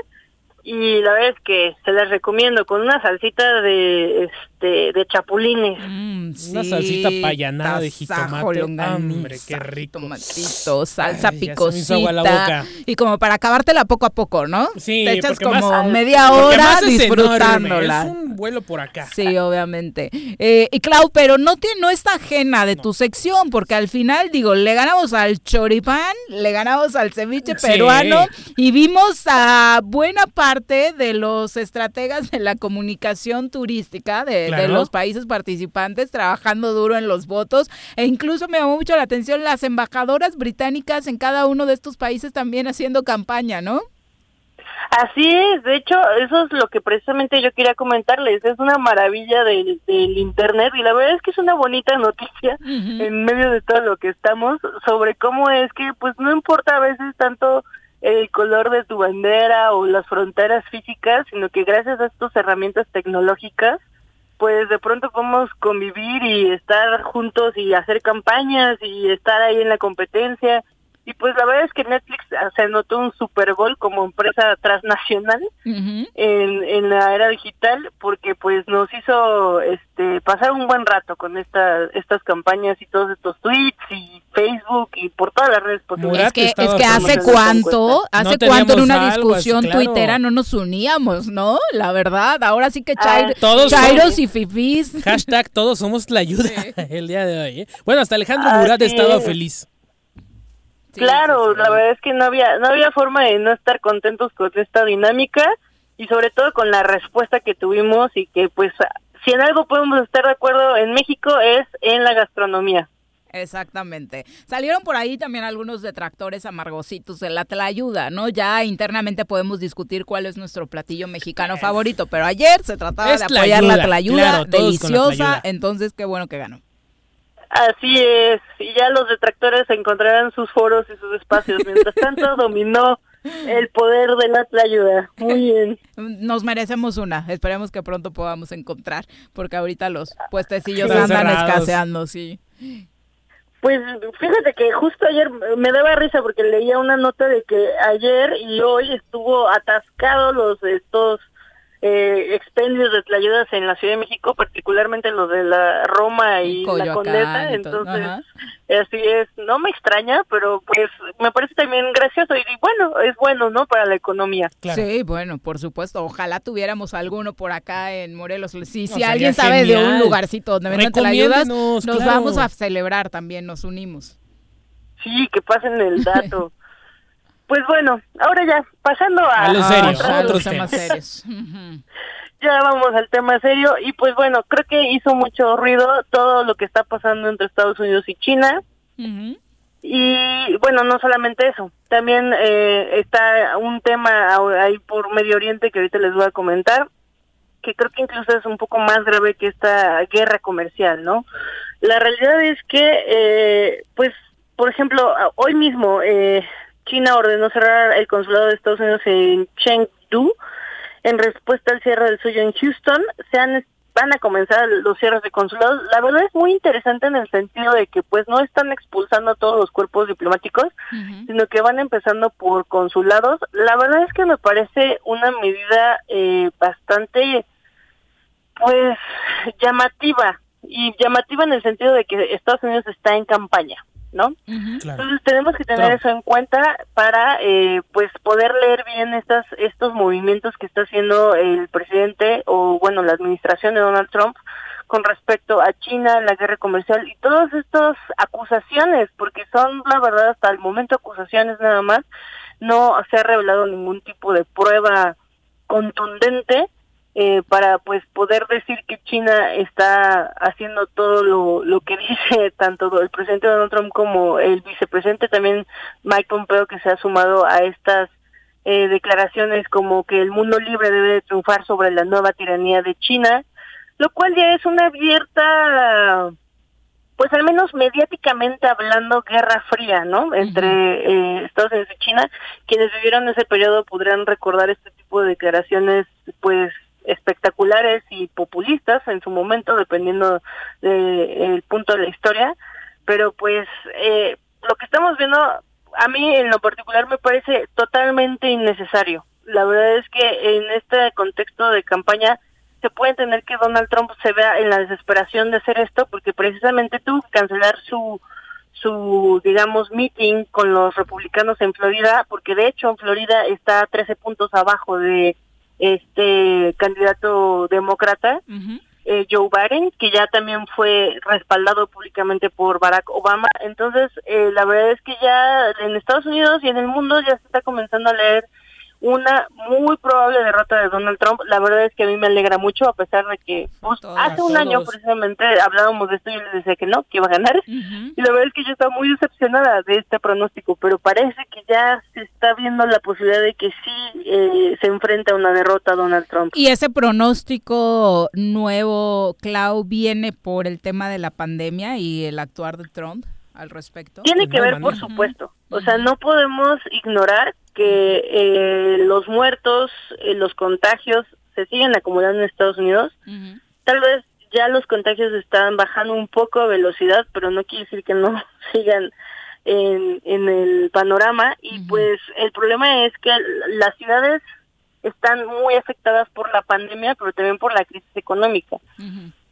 y la verdad es que se las recomiendo con una salsita de este de chapulines. Una salsita payanada de jitomate. Hombre, qué rico. Tomatito, salsa Ay, ya se me hizo agua la picosita. boca. Y como para acabártela poco a poco, ¿no? Sí, Te echas como más- media hora más es disfrutándola. enorme, Es un vuelo por acá. Sí, obviamente. Eh, y Clau, pero no, te, no está ajena de tu sección, porque al final, digo, le ganamos al choripán, le ganamos al ceviche Sí. peruano y vimos a buena parte de los estrategas de la comunicación turística de, los países participantes trabajando duro en los votos. E incluso me llamó mucho la atención las embajadoras británicas en cada uno de estos países también haciendo campaña, ¿no? Así es, de hecho, eso es lo que precisamente yo quería comentarles, es una maravilla del, del Internet y la verdad es que es una bonita noticia en medio de todo lo que estamos sobre cómo es que pues no importa a veces tanto el color de tu bandera o las fronteras físicas, sino que gracias a estas herramientas tecnológicas pues de pronto podemos convivir y estar juntos y hacer campañas y estar ahí en la competencia. Y pues la verdad es que Netflix ah, se anotó un Super Bowl como empresa transnacional en, en la era digital porque pues nos hizo este pasar un buen rato con esta, estas campañas y todos estos tweets y Facebook y por todas las redes posibles. Es que, es que hace cuánto, hace No cuánto en una discusión claro. tuitera no nos uníamos, ¿no? La verdad, ahora sí que Ah, chair- Todos chairos somos- y fifís. Hashtag todos somos la ayuda [laughs] el día de hoy. ¿eh? Bueno, hasta Alejandro Así Murat estaba es. Claro, la verdad es que no había no había forma de no estar contentos con esta dinámica y sobre todo con la respuesta que tuvimos y que pues si en algo podemos estar de acuerdo en México es en la gastronomía. Exactamente. Salieron por ahí también algunos detractores amargositos de la tlayuda, ¿no? Ya internamente podemos discutir cuál es nuestro platillo mexicano favorito, pero ayer se trataba Es de apoyar la tlayuda, claro, la deliciosa, tlayuda. entonces qué bueno que ganó. Así es, y ya los detractores encontrarán sus foros y sus espacios. Mientras tanto, [laughs] dominó el poder de la ayuda. Muy bien. Nos merecemos una, esperemos que pronto podamos encontrar, porque ahorita los puestecillos Están andan cerrados. escaseando, sí. Pues fíjate que justo ayer me daba risa porque leía una nota de que ayer y hoy estuvo atascado los estos eh, expendios de tlayudas en la Ciudad de México, particularmente los de la Roma y la Condesa, entonces ajá. así es, no me extraña, pero pues me parece también gracioso y bueno, es bueno, ¿no? Para la economía. Sí, bueno, por supuesto. Ojalá tuviéramos alguno por acá en Morelos. Si, si alguien sabe de un lugarcito donde vendan te la ayudas, Recomiéndenos, nos claro. vamos a celebrar también, nos unimos. Sí, que pasen el dato. [laughs] pues bueno, ahora ya, pasando a, A lo a serio, otras- a otros temas serios. [laughs] [laughs] ya vamos al tema serio y pues bueno, creo que hizo mucho ruido todo lo que está pasando entre Estados Unidos y China. Y bueno, no solamente eso, también eh, está un tema ahí por Medio Oriente que ahorita les voy a comentar, que creo que incluso es un poco más grave que esta guerra comercial, ¿no? La realidad es que, eh, pues, por ejemplo, hoy mismo eh, China ordenó cerrar el consulado de Estados Unidos en Chengdu en respuesta al cierre del suyo en Houston. Se han van a comenzar los cierres de consulados. La verdad es muy interesante en el sentido de que pues no están expulsando a todos los cuerpos diplomáticos, sino que van empezando por consulados. La verdad es que me parece una medida eh, bastante pues llamativa y llamativa en el sentido de que Estados Unidos está en campaña, ¿no? Entonces tenemos que tener Trump. eso en cuenta para eh, pues poder leer bien estas estos movimientos que está haciendo el presidente o bueno la administración de Donald Trump con respecto a China, la guerra comercial y todas estas acusaciones, porque son la verdad hasta el momento acusaciones nada más, no se ha revelado ningún tipo de prueba contundente eh, para pues poder decir que China está haciendo todo lo, lo que [laughs] dice tanto el presidente Donald Trump como el vicepresidente también Mike Pompeo que se ha sumado a estas eh, declaraciones como que el mundo libre debe de triunfar sobre la nueva tiranía de China, lo cual ya es una abierta pues al menos mediáticamente hablando, guerra fría, ¿no? Entre eh, Estados Unidos y China. Quienes vivieron ese periodo podrán recordar este tipo de declaraciones, pues, espectaculares y populistas en su momento, dependiendo del punto de la historia, pero pues eh, lo que estamos viendo a mí en lo particular me parece totalmente innecesario. La verdad es que en este contexto de campaña se puede entender que Donald Trump se vea en la desesperación de hacer esto porque precisamente tuvo que cancelar su su digamos meeting con los republicanos en Florida porque de hecho en Florida está 13 puntos abajo de este candidato demócrata eh, Joe Biden, que ya también fue respaldado públicamente por Barack Obama. Entonces, eh, la verdad es que ya en Estados Unidos y en el mundo ya se está comenzando a leer una muy probable derrota de Donald Trump. La verdad es que a mí me alegra mucho, a pesar de que pues, hace un año precisamente hablábamos de esto y yo les decía que no, que iba a ganar. Y la verdad es que yo estaba muy decepcionada de este pronóstico, pero parece que ya se está viendo la posibilidad de que sí eh, se enfrenta a una derrota Donald Trump. Y ese pronóstico nuevo, Clau, viene por el tema de la pandemia y el actuar de Trump al respecto. Tiene que ver, por supuesto. O sea, no podemos ignorar que eh, los muertos, eh, los contagios se siguen acumulando en Estados Unidos. Tal vez ya los contagios están bajando un poco a velocidad, pero no quiere decir que no [laughs] sigan en, en el panorama. Y pues el problema es que las ciudades están muy afectadas por la pandemia, pero también por la crisis económica.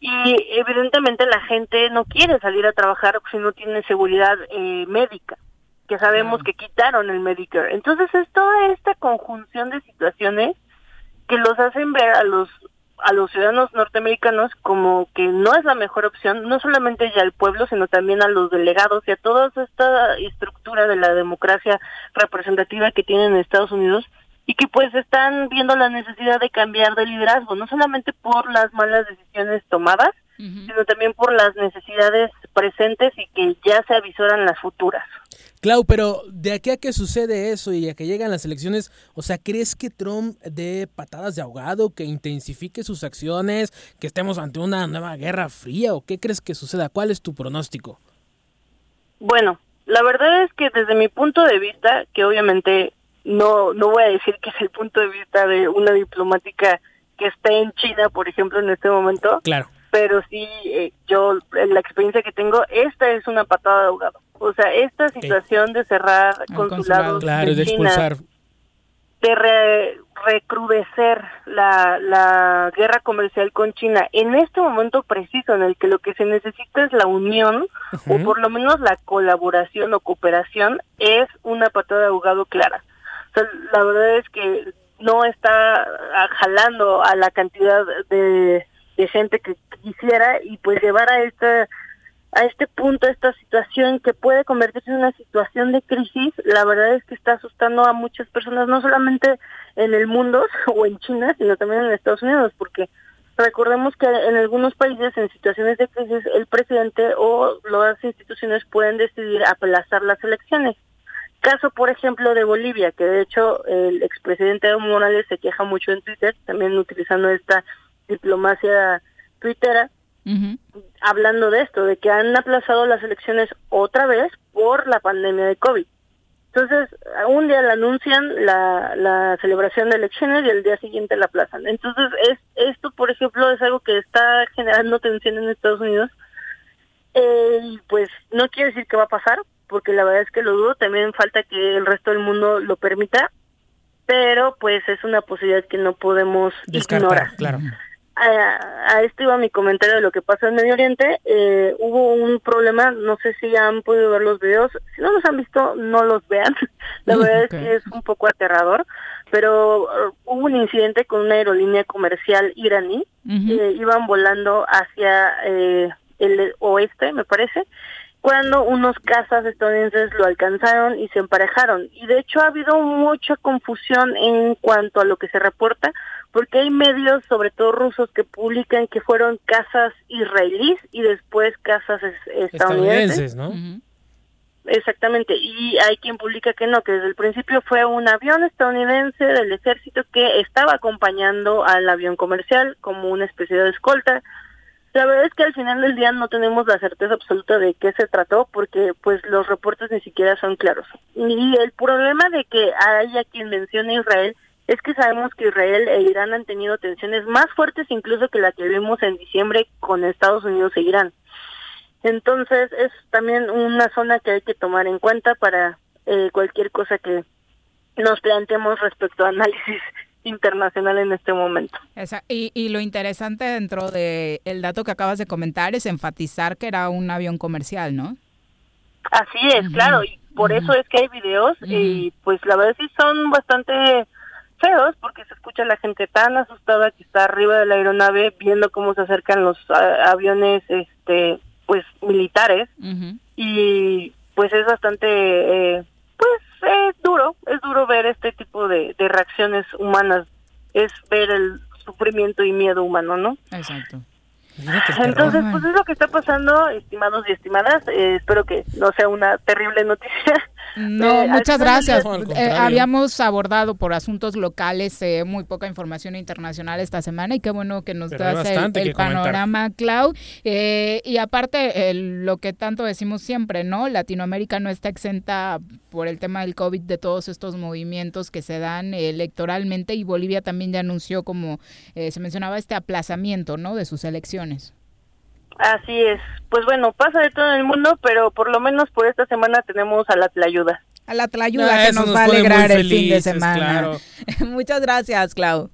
Y evidentemente la gente no quiere salir a trabajar si no tiene seguridad eh, médica que sabemos que quitaron el Medicare. Entonces es toda esta conjunción de situaciones que los hacen ver a los a los ciudadanos norteamericanos como que no es la mejor opción, no solamente ya al pueblo, sino también a los delegados y a toda esta estructura de la democracia representativa que tienen en Estados Unidos y que pues están viendo la necesidad de cambiar de liderazgo, no solamente por las malas decisiones tomadas, sino también por las necesidades presentes y que ya se avisoran las futuras. Clau, pero de aquí a que sucede eso y a que llegan las elecciones, o sea, ¿crees que Trump dé patadas de ahogado, que intensifique sus acciones, que estemos ante una nueva guerra fría o qué crees que suceda? ¿Cuál es tu pronóstico? Bueno, la verdad es que desde mi punto de vista, que obviamente no no voy a decir que es el punto de vista de una diplomática que esté en China, por ejemplo, en este momento. Claro. Pero sí, eh, yo, la experiencia que tengo, esta es una patada de ahogado. O sea, esta situación de cerrar consulados claro, de, expulsar. de recrudecer la, la guerra comercial con China en este momento preciso en el que lo que se necesita es la unión o por lo menos la colaboración o cooperación es una patada de ahogado clara. O sea, la verdad es que no está jalando a la cantidad de, de gente que quisiera y pues llevar a esta a este punto, esta situación que puede convertirse en una situación de crisis, la verdad es que está asustando a muchas personas, no solamente en el mundo [laughs] o en China, sino también en Estados Unidos, porque recordemos que en algunos países, en situaciones de crisis, el presidente o las instituciones pueden decidir aplazar las elecciones. Caso, por ejemplo, de Bolivia, que de hecho el expresidente Evo Morales se queja mucho en Twitter, también utilizando esta diplomacia twittera, hablando de esto, de que han aplazado las elecciones otra vez por la pandemia de COVID. Entonces, un día la anuncian la, la celebración de elecciones y el día siguiente la aplazan. Entonces, es, esto, por ejemplo, es algo que está generando tensión en Estados Unidos. Eh, y pues no quiere decir que va a pasar, porque la verdad es que lo dudo. También falta que el resto del mundo lo permita, pero pues es una posibilidad que no podemos ignorar. Claro a, esto iba mi comentario de lo que pasa en Medio Oriente. Eh, hubo un problema, no sé si han podido ver los videos. Si no los han visto, no los vean. [laughs] La verdad es que es un poco aterrador. Pero uh, hubo un incidente con una aerolínea comercial iraní. iban volando hacia eh, el oeste, me parece cuando unos cazas estadounidenses lo alcanzaron y se emparejaron. Y de hecho ha habido mucha confusión en cuanto a lo que se reporta, porque hay medios, sobre todo rusos, que publican que fueron casas israelíes y después casas estadounidenses. ¿no? Exactamente, y hay quien publica que no, que desde el principio fue un avión estadounidense del ejército que estaba acompañando al avión comercial como una especie de escolta. La verdad es que al final del día no tenemos la certeza absoluta de qué se trató porque pues los reportes ni siquiera son claros. Y el problema de que haya quien mencione a Israel es que sabemos que Israel e Irán han tenido tensiones más fuertes incluso que la que vimos en diciembre con Estados Unidos e Irán. Entonces es también una zona que hay que tomar en cuenta para eh, cualquier cosa que nos planteemos respecto a análisis [laughs] internacional en este momento. Esa- y, y lo interesante dentro de el dato que acabas de comentar es enfatizar que era un avión comercial, ¿no? Así es, claro, y por eso es que hay videos y pues la verdad sí son bastante feos porque se escucha la gente tan asustada que está arriba de la aeronave viendo cómo se acercan los aviones este pues militares y pues es bastante eh, pues eh, duro, es duro ver este tipo de, de reacciones humanas, es ver el sufrimiento y miedo humano, ¿no? Exacto. Entonces, pues es lo que está pasando, estimados y estimadas. Eh, espero que no sea una terrible noticia. No, Eh, muchas gracias. Eh, habíamos abordado por asuntos locales eh, muy poca información internacional esta semana y qué bueno que nos Pero das el, panorama, Clau. Eh, y aparte, el- lo que tanto decimos siempre, ¿no? Latinoamérica no está exenta por el tema del COVID de todos estos movimientos que se dan electoralmente y Bolivia también ya anunció, como eh, se mencionaba, este aplazamiento, ¿no? De sus elecciones. Así es. Pues bueno, pasa de todo en el mundo, pero por lo menos por esta semana tenemos a la Tlayuda. A la Tlayuda Ah, que nos nos va a alegrar el fin de semana. claro. [laughs] Muchas gracias, Clau.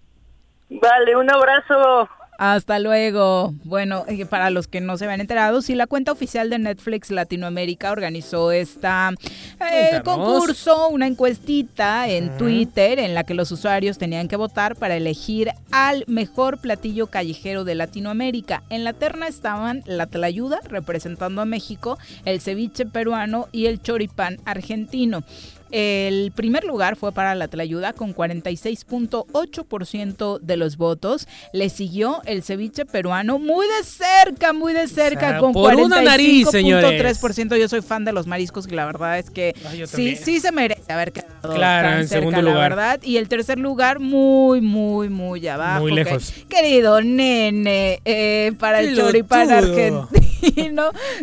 Vale, un abrazo. Hasta luego. Bueno, eh, para los que no se habían enterado, sí, la cuenta oficial de Netflix Latinoamérica organizó esta eh, concurso, una encuestita en Twitter en la que los usuarios tenían que votar para elegir al mejor platillo callejero de Latinoamérica. En la terna estaban la tlayuda, representando a México, el ceviche peruano y el choripán argentino. El primer lugar fue para la Tlayuda con 46.8% de los votos. Le siguió el ceviche peruano muy de cerca, muy de cerca O sea, con por una nariz, señores. 45.3%. Yo soy fan de los mariscos y la verdad es que sí, sí se merece haber quedado Claro, tan en cerca, segundo la lugar. verdad. Y el tercer lugar muy, muy, muy abajo. Muy que- lejos. querido nene, eh, para el choripán argentino,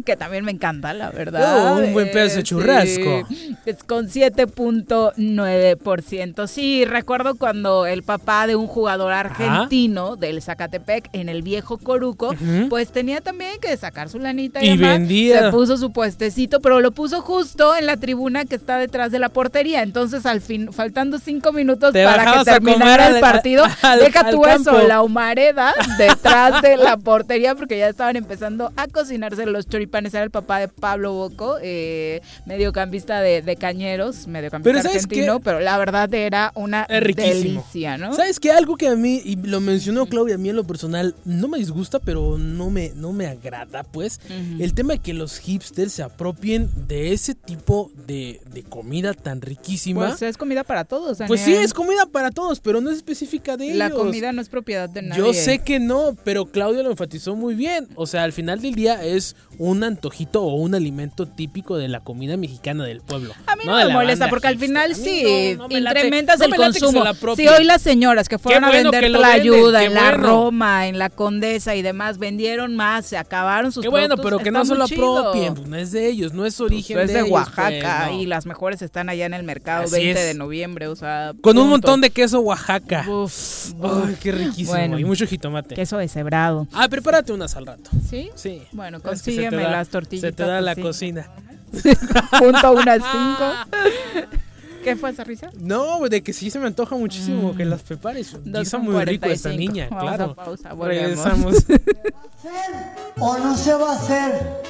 que también me encanta, la verdad. Oh, un buen pedazo de Eh, churrasco. sí, es con 7.9%. Sí, recuerdo cuando el papá de un jugador argentino del Zacatepec en el viejo Coruco, pues tenía también que sacar su lanita y, vendía. Se puso su puestecito, pero lo puso justo en la tribuna que está detrás de la portería. Entonces, al fin, faltando cinco minutos Te para que terminara el partido, [laughs] al- deja al tú eso, campo. la humareda detrás de la portería, porque ya estaban empezando a cocinarse los choripanes. Era el papá de Pablo Boco, eh, mediocampista de, de Cañeros, mediocampista Pero ¿sabes argentino, pero la verdad era una delicia, ¿no? ¿Sabes qué? Algo que a mí, y lo mencionó Claudia, a mí en lo personal no me disgusta, pero no me, no me agrada, pues. El tema de que los hipsters se apropien de ese tipo de, de comida tan riquísima. Pues es comida para todos, Pues sí, Daniel. es comida para todos, pero no es específica de La ellos. comida no es propiedad de nadie. Yo sé que no, pero Claudia lo enfatizó muy bien. O sea, al final del día es un antojito o un alimento típico de la comida mexicana del pueblo. A mí no, me molesta porque al final sí no incrementas el consumo. Si hoy las señoras que fueron a vender la ayuda en la. Roma, en la Condesa y demás vendieron más, se acabaron sus Qué bueno, productos, pero que no se lo apropien. Pues no es de ellos, no es origen Pues es de Oaxaca pues, y las mejores están allá en el mercado Así 20 es. de noviembre, o sea, Con un montón de queso Oaxaca. Uf, Ay, qué riquísimo. Bueno. y mucho jitomate. Queso deshebrado. Ah, prepárate unas al rato. ¿Sí? Sí. Bueno, Es que se te consígueme da- las tortillitas. Se te da la así. cocina. [laughs] Punto unas cinco. [laughs] ¿Qué fue esa risa? No, de que sí se me antoja muchísimo que las prepares. Guisa con muy rico esta 45. niña, Vamos claro. a pausa. Regresamos. [laughs] ¿O no se va a hacer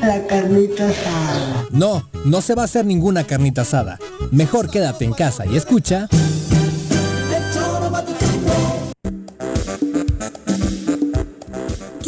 la carnita asada? No, no se va a hacer ninguna carnita asada. Mejor quédate en casa y escucha.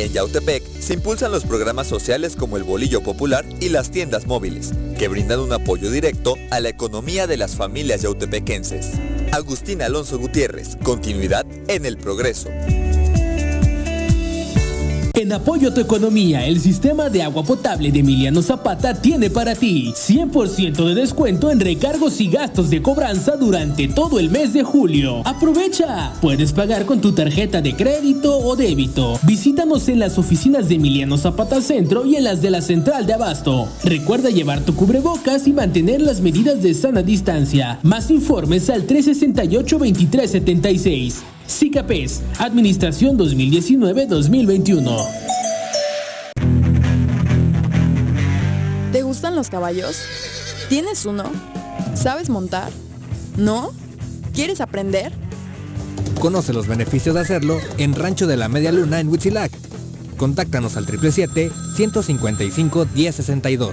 En Yautepec se impulsan los programas sociales como el Bolillo Popular y las tiendas móviles, que brindan un apoyo directo a la economía de las familias yautepequenses. Agustín Alonso Gutiérrez, continuidad en el progreso. En apoyo a tu economía, el sistema de agua potable de Emiliano Zapata tiene para ti 100% de descuento en recargos y gastos de cobranza durante todo el mes de julio. Aprovecha. Puedes pagar con tu tarjeta de crédito o débito. Visítanos en las oficinas de Emiliano Zapata Centro y en las de la Central de Abasto. Recuerda llevar tu cubrebocas y mantener las medidas de sana distancia. Más informes al 368-2376. SICAPES, Administración 2019-2021. ¿Te gustan los caballos? ¿Tienes uno? ¿Sabes montar? ¿No? ¿Quieres aprender? Conoce los beneficios de hacerlo en Rancho de la Media Luna en Huitzilac. Contáctanos al 777-155-1062.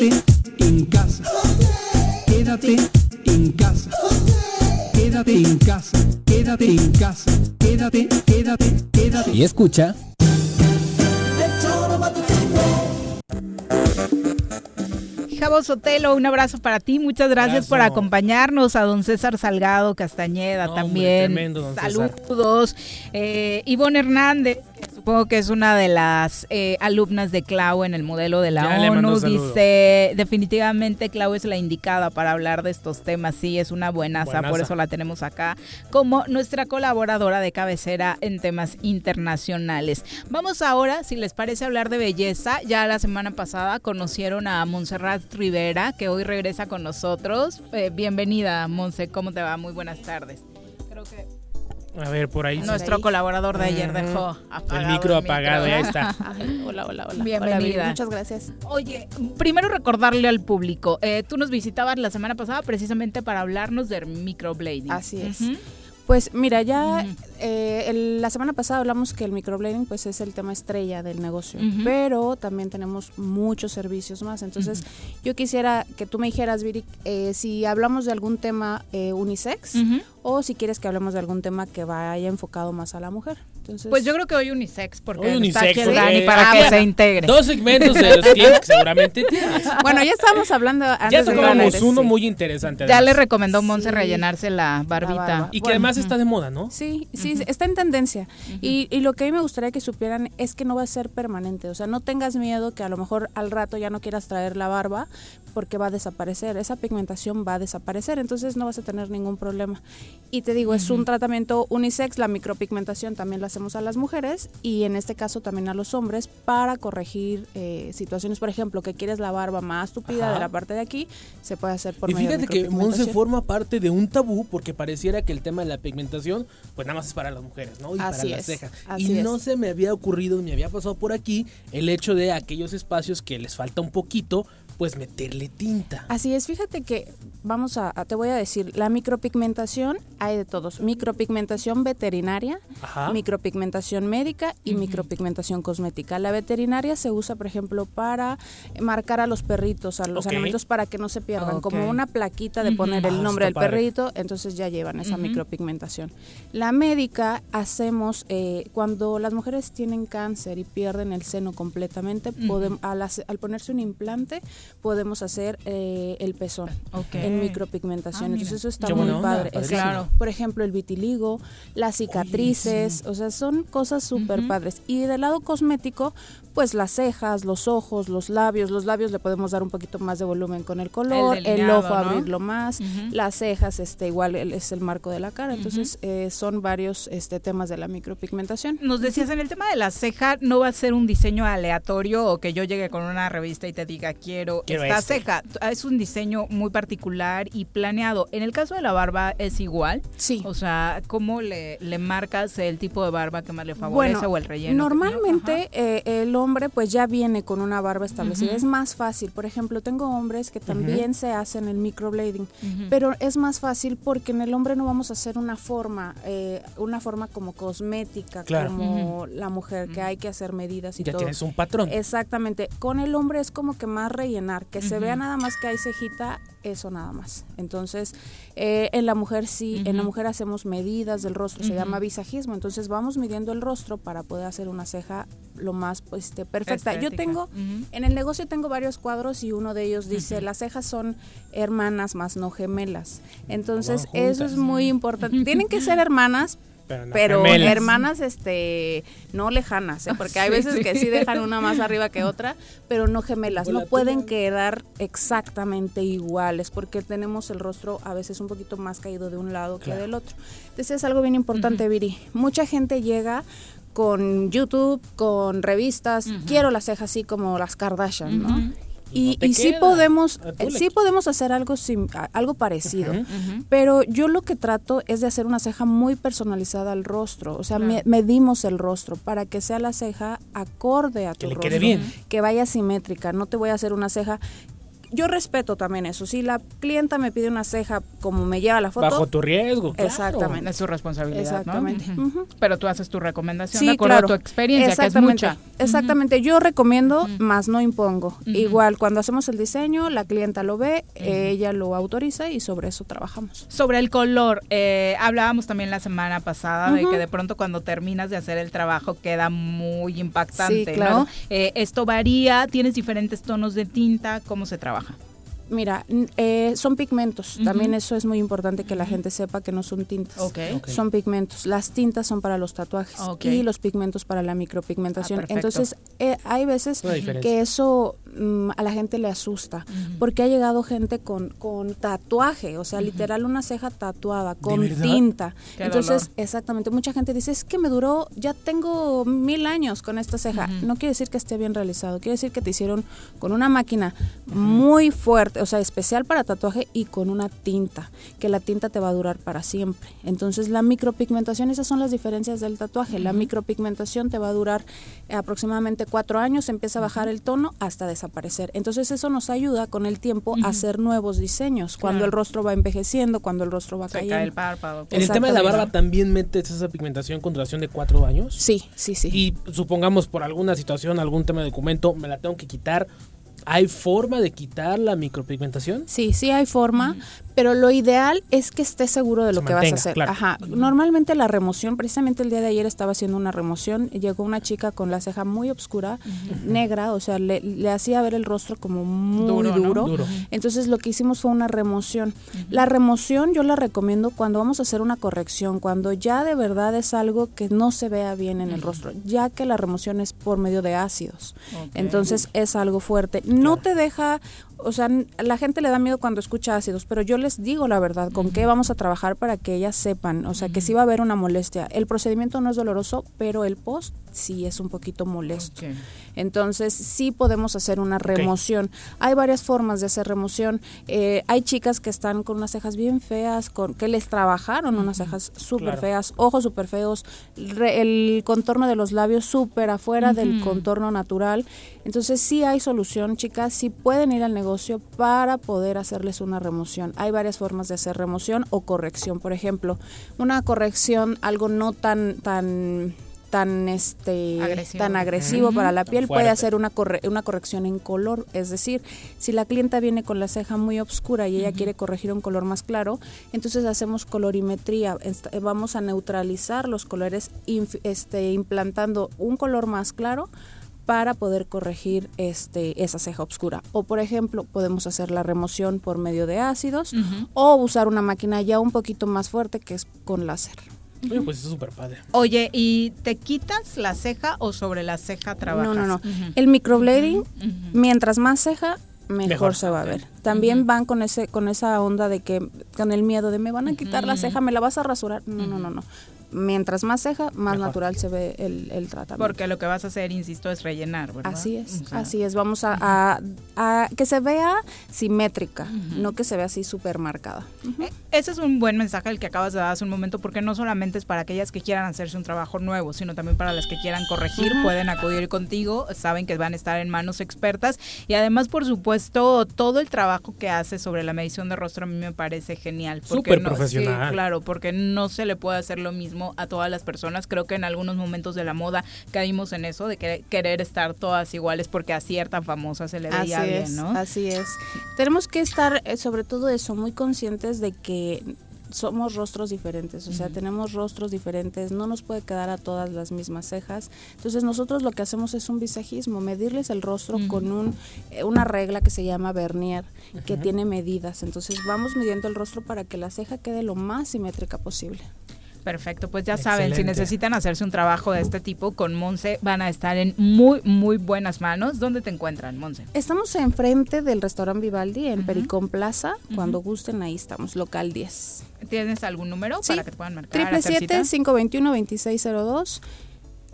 en casa. Quédate en casa. Quédate en casa. Quédate en casa. Quédate, quédate, quédate. Y escucha. Javo Sotelo, un abrazo para ti. Muchas gracias por acompañarnos. A don César Salgado Castañeda No, hombre, también. tremendo, don César. Saludos. Eh, Ivonne Hernández, supongo que es una de las eh, alumnas de Clau en el modelo de la Ya ONU. Dice, definitivamente Clau es la indicada para hablar de estos temas. Sí, es una buenaza, por eso la tenemos acá como nuestra colaboradora de cabecera en temas internacionales. Vamos ahora, si les parece, hablar de belleza. Ya la semana pasada conocieron a Montserrat Rivera, que hoy regresa con nosotros. Eh, bienvenida, Monse, ¿cómo te va? Muy buenas tardes. Creo que A ver, por ahí. nuestro colaborador de ayer dejó apagado El micro apagado, ahí está. Ay, [laughs] hola, hola, hola. Bienvenida. [laughs] Hola, Viri, muchas gracias. Oye, primero recordarle al público, eh, tú nos visitabas la semana pasada precisamente para hablarnos del microblading. Así es. Pues mira, ya eh, el- la semana pasada hablamos que el microblading pues es el tema estrella del negocio, pero también tenemos muchos servicios más. Entonces, yo quisiera que tú me dijeras, Viri, eh, si hablamos de algún tema eh, unisex o si quieres que hablemos de algún tema que vaya enfocado más a la mujer. Entonces, Pues yo creo que hoy unisex, porque Hoy está unisex, aquí el porque- Dani para que se integre. Dos segmentos de los que [laughs] seguramente tienes. Bueno, ya estábamos hablando antes Ya tocamos uno sí. muy interesante. Ya además. le recomendó Monse Sí. rellenarse la barbita. barba. Y que Bueno, además está de moda, ¿no? Sí, sí, está en tendencia. y, y lo que a mí me gustaría que supieran es que no va a ser permanente. O sea, no tengas miedo que a lo mejor al rato ya no quieras traer la barba porque va a desaparecer. Esa pigmentación va a desaparecer, entonces no vas a tener ningún problema. Y te digo, es un tratamiento unisex. La micropigmentación también la hacemos a las mujeres y en este caso también a los hombres para corregir eh, situaciones, por ejemplo, que quieres la barba más tupida Ajá. de la parte de aquí, se puede hacer por Y medio de fíjate que Monse forma parte de un tabú porque pareciera que el tema de la pigmentación, pues nada más es para las mujeres, ¿no? Y Así para las cejas. y no es. se me había ocurrido, me había pasado por aquí el hecho de aquellos espacios que les falta un poquito, pues meterle tinta. Así es, fíjate que vamos a, a- te voy a decir, la micropigmentación hay de todos, micropigmentación veterinaria, Ajá. micropigmentación médica y micropigmentación cosmética. La veterinaria se usa, por ejemplo, para marcar a los perritos, a los Ok. animalitos para que no se pierdan, como una plaquita de poner Ah, el nombre del padre. perrito, entonces ya llevan esa micropigmentación. La médica hacemos eh, cuando las mujeres tienen cáncer y pierden el seno completamente, Ujú. podem- al, hace- al ponerse un implante podemos hacer eh, el pezón en micropigmentación. Ah. Entonces eso está muy onda, padre. Claro. Por ejemplo, el vitiligo, las cicatrices, o sea, son cosas súper padres. Y del lado cosmético, pues las cejas, los ojos, los labios. Los labios le podemos dar un poquito más de volumen con el color, el, delineado, ojo ¿no? abrirlo más, las cejas, este igual es el marco de la cara. Entonces eh, son varios este temas de la micropigmentación. Nos decías en el tema de la ceja, no va a ser un diseño aleatorio o que yo llegue con una revista y te diga quiero, Quiero esta este. ceja. Es un diseño muy particular y planeado. En el caso de la barba es igual. Sí. O sea, ¿cómo le, le marcas el tipo de barba que más le favorece Bueno, o el relleno? Normalmente eh, el hombre pues ya viene con una barba establecida. Es más fácil. Por ejemplo, tengo hombres que también se hacen el microblading, pero es más fácil porque en el hombre no vamos a hacer una forma, eh, una forma como cosmética, Claro. como la mujer, que hay que hacer medidas y Ya todo. tienes un patrón. Exactamente. Con el hombre es como que más rellenar, que se vea nada más que hay cejita, eso nada más. Entonces, eh, en la mujer sí, en la mujer hacemos medidas del rostro, se llama visajismo. Entonces vamos midiendo el rostro para poder hacer una ceja lo más pues, este, perfecta. Yo tengo, en el negocio tengo varios cuadros y uno de ellos dice, las cejas son hermanas más no gemelas. Entonces, eso es muy importante. [laughs] Tienen que ser hermanas, Pero no pero gemelas. hermanas este no lejanas, ¿eh? porque hay Sí, veces sí. que sí dejan una más [laughs] arriba que otra, pero no gemelas, no pueden quedar exactamente iguales porque tenemos el rostro a veces un poquito más caído de un lado Claro. que del otro. Entonces es algo bien importante, Viri. Mucha gente llega con YouTube, con revistas, quiero las cejas así como las Kardashian. No Y, te y sí podemos, Ah, eh, sí podemos hacer algo sim- algo parecido, pero yo lo que trato es de hacer una ceja muy personalizada al rostro, o sea, Claro. me- medimos el rostro para que sea la ceja acorde a tu Que le rostro, quede bien. que vaya simétrica, no te voy a hacer una ceja yo respeto también eso. Si la clienta me pide una ceja como me lleva la foto, Bajo tu riesgo, claro. Exactamente. Es su responsabilidad, ¿no? Exactamente. Ujú. Pero tú haces tu recomendación Sí, de acuerdo claro. a tu experiencia, que es Exactamente. mucha. Exactamente. Yo recomiendo, más no impongo. Igual, cuando hacemos el diseño, la clienta lo ve, ella lo autoriza y sobre eso trabajamos. Sobre el color, eh, hablábamos también la semana pasada de que de pronto cuando terminas de hacer el trabajo queda muy impactante, Sí, claro. ¿no? Eh, esto varía, tienes diferentes tonos de tinta, ¿cómo se trabaja? Mira, n- eh, son pigmentos. Ujú. También eso es muy importante que la gente sepa que no son tintas. Ok. Ok. Son pigmentos. Las tintas son para los tatuajes Ok. y los pigmentos para la micropigmentación. Ah. Entonces, eh, hay veces que eso mm, a la gente le asusta porque ha llegado gente con, con tatuaje, o sea, literal una ceja tatuada con tinta. Qué Entonces, dolor. exactamente, mucha gente dice, es que me duró, ya tengo mil años con esta ceja. No quiere decir que esté bien realizado, quiere decir que te hicieron con una máquina muy fuerte, o sea, especial para tatuaje y con una tinta, que la tinta te va a durar para siempre. Entonces, la micropigmentación, esas son las diferencias del tatuaje. La micropigmentación te va a durar aproximadamente cuatro años, empieza a bajar el tono hasta desaparecer. Entonces, eso nos ayuda con el tiempo a hacer nuevos diseños, cuando Claro. el rostro va envejeciendo, cuando el rostro va Se cayendo. cae el párpado. En el tema de la barba también metes esa pigmentación con duración de cuatro años. Sí, sí, sí. Y supongamos por alguna situación, algún tema de documento, me la tengo que quitar. ¿Hay forma de quitar la micropigmentación? Sí, sí hay forma, pero lo ideal es que estés seguro de lo Se que vas a hacer. claro. Ajá. Normalmente la remoción, precisamente el día de ayer estaba haciendo una remoción, llegó una chica con la ceja muy oscura, negra, o sea, le, le hacía ver el rostro como muy Duro, duro. ¿no? Duro. Entonces lo que hicimos fue una remoción. La remoción yo la recomiendo cuando vamos a hacer una corrección, cuando ya de verdad es algo que no se vea bien en el rostro, ya que la remoción es por medio de ácidos. Entonces es algo fuerte. No te deja, o sea, la gente le da miedo cuando escucha ácidos, pero yo les digo la verdad, con qué vamos a trabajar para que ellas sepan, o sea, que sí va a haber una molestia. El procedimiento no es doloroso, pero el post sí es un poquito molesto. Entonces sí podemos hacer una remoción. Hay varias formas de hacer remoción. Eh, hay chicas que están con unas cejas bien feas, con que les trabajaron unas cejas súper Claro. feas, ojos súper feos, re- el contorno de los labios súper afuera del contorno natural. Entonces sí hay solución, chicas, sí pueden ir al negocio para poder hacerles una remoción. Hay varias formas de hacer remoción o corrección, por ejemplo. Una corrección, algo no tan tan tan este Agresivo. tan agresivo para la piel puede hacer una corre- una corrección en color es decir si la clienta viene con la ceja muy oscura y ella quiere corregir un color más claro entonces hacemos colorimetría eh, vamos a neutralizar los colores este implantando un color más claro para poder corregir este, esa ceja oscura. O por ejemplo, podemos hacer la remoción por medio de ácidos o usar una máquina ya un poquito más fuerte que es con láser. Oye, pues es súper padre. Oye, ¿y te quitas la ceja o sobre la ceja trabajas? No, no, no. El microblading, mientras más ceja, mejor, Mejor, se va a ver. También van con ese con esa onda de que con el miedo de me van a quitar la ceja, me la vas a rasurar. No, no, no, no. Mientras más ceja, más Mejor. natural se ve el, el tratamiento. Porque lo que vas a hacer, insisto, es rellenar, ¿verdad? Así es, O sea, así es. Vamos a, a- a que se vea simétrica, no que se vea así súper marcada. Ese es un buen mensaje el que acabas de dar hace un momento, porque no solamente es para aquellas que quieran hacerse un trabajo nuevo, sino también para las que quieran corregir, pueden acudir contigo, saben que van a estar en manos expertas y además, por supuesto, todo el trabajo que haces sobre la medición de rostro a mí me parece genial. porque Súper no- sí, profesional. claro, porque no se le puede hacer lo mismo a todas las personas. Creo que en algunos momentos de la moda caímos en eso, de que- querer estar todas iguales porque a cierta famosa se le veía Es, ¿no? así es. Tenemos que estar, eh, sobre todo eso, muy conscientes de que somos rostros diferentes, o sea, tenemos rostros diferentes, no nos puede quedar a todas las mismas cejas. Entonces nosotros lo que hacemos es un visajismo, medirles el rostro con un, eh, una regla que se llama vernier, que tiene medidas. Entonces vamos midiendo el rostro para que la ceja quede lo más simétrica posible. Perfecto, pues ya saben, si necesitan hacerse un trabajo de este tipo con Monse, van a estar en muy, muy buenas manos. ¿Dónde te encuentran, Monse? Estamos enfrente del restaurante Vivaldi en Pericón Plaza. Cuando gusten, ahí estamos, local 10. ¿Tienes algún número Sí, para que te puedan marcar? Triple hacer cita? 521-2602.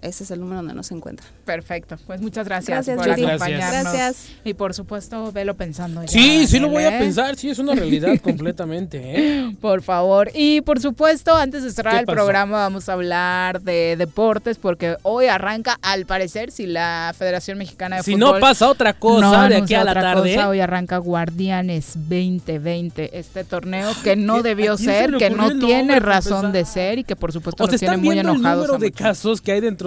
Ese es el número donde nos encuentra. Perfecto, pues muchas gracias, Gracias, por Judy. acompañarnos. Gracias. Y por supuesto, velo pensando. ya, Sí, sí lo voy a pensar, sí, es una realidad [laughs] completamente, ¿eh? Por favor. Y por supuesto, antes de cerrar ¿Qué el pasó? programa, vamos a hablar de deportes, porque hoy arranca, al parecer, si la Federación Mexicana de Si Fútbol. no pasa otra cosa no de aquí a la otra tarde. cosa, hoy arranca Guardianes 2020, este torneo que no ¿Qué- a debió se ser, que no tiene razón empezar? de ser y que por supuesto O nos sea, tiene están muy viendo el enojados. número de muchos. casos que hay dentro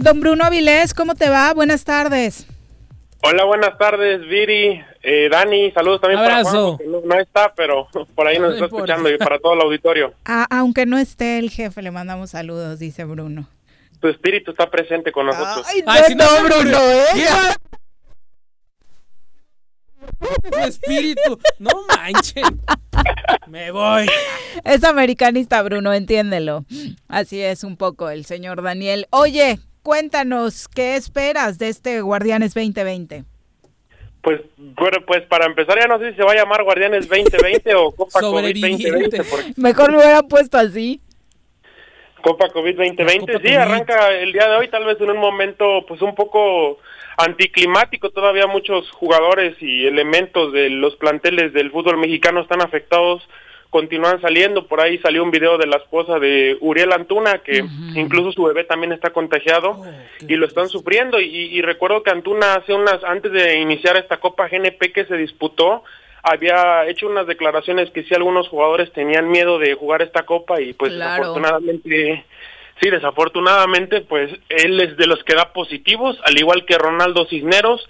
Don Bruno Avilés, ¿cómo te va? Buenas tardes. Hola, buenas tardes, Viri, eh, Dani, saludos también Abrazo. para Juan, que no, no está, pero [laughs] por ahí nos No está importa. escuchando y para todo el auditorio. A- aunque no esté el jefe, le mandamos saludos, dice Bruno. Tu espíritu está presente con nosotros. Ay, no, no, Bruno, ¿eh? Su espíritu. No manchen. Me voy. Es americanista, Bruno, entiéndelo. Así es un poco el señor Daniel. Oye, cuéntanos, ¿qué esperas de este Guardianes 2020? Pues, bueno, pues para empezar ya no sé si se va a llamar Guardianes 2020 o Copa COVID 2020, porque Mejor lo hubieran puesto así. Copa COVID 2020 sí COVID. arranca el día de hoy, tal vez en un momento pues un poco anticlimático, todavía muchos jugadores y elementos de los planteles del fútbol mexicano están afectados, continúan saliendo, por ahí salió un video de la esposa de Uriel Antuna que incluso su bebé también está contagiado y lo están sufriendo. Y, y recuerdo que Antuna hace unas antes de iniciar esta Copa GNP que se disputó había hecho unas declaraciones que sí algunos jugadores tenían miedo de jugar esta copa y pues Claro. desafortunadamente sí desafortunadamente pues él es de los que da positivos al igual que Ronaldo Cisneros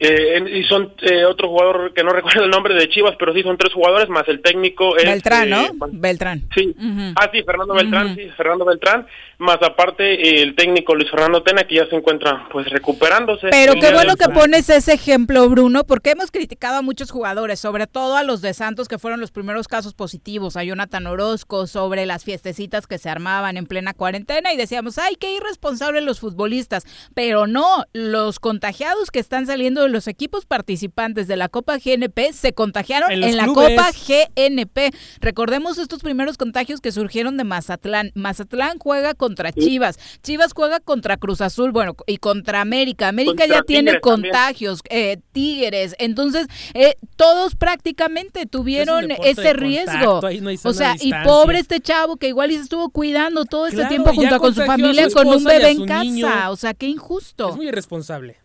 eh, en- y son eh, otro jugador que no [laughs] recuerdo el nombre de Chivas pero sí son tres jugadores más el técnico es, Beltrán, eh, ¿no? Beltrán. Sí. Ah, sí, Fernando Beltrán, sí, Fernando Beltrán, más aparte el técnico Luis Fernando Tena que ya se encuentra pues recuperándose. Pero qué bueno que pones ese ejemplo, Bruno, porque hemos criticado a muchos jugadores, sobre todo a los de Santos, que fueron los primeros casos positivos, a Jonathan Orozco, sobre las fiestecitas que se armaban en plena cuarentena y decíamos, ay, qué irresponsables los futbolistas. Pero no, los contagiados que están saliendo de los equipos participantes de la Copa GNP se contagiaron En la clubes. Copa GNP. Recordemos estos primeros contagios que surgieron de Mazatlán. Mazatlán juega contra Chivas, Chivas juega contra Cruz Azul, bueno, y contra América. América Contra ya tiene Tigres contagios, eh, Tigres. Entonces, eh, todos prácticamente tuvieron ese riesgo. contacto, no o sea, y pobre este chavo que igual y se estuvo cuidando todo este Claro, tiempo junto con su familia su con un bebé en casa. niño. O sea, qué injusto. Es muy irresponsable.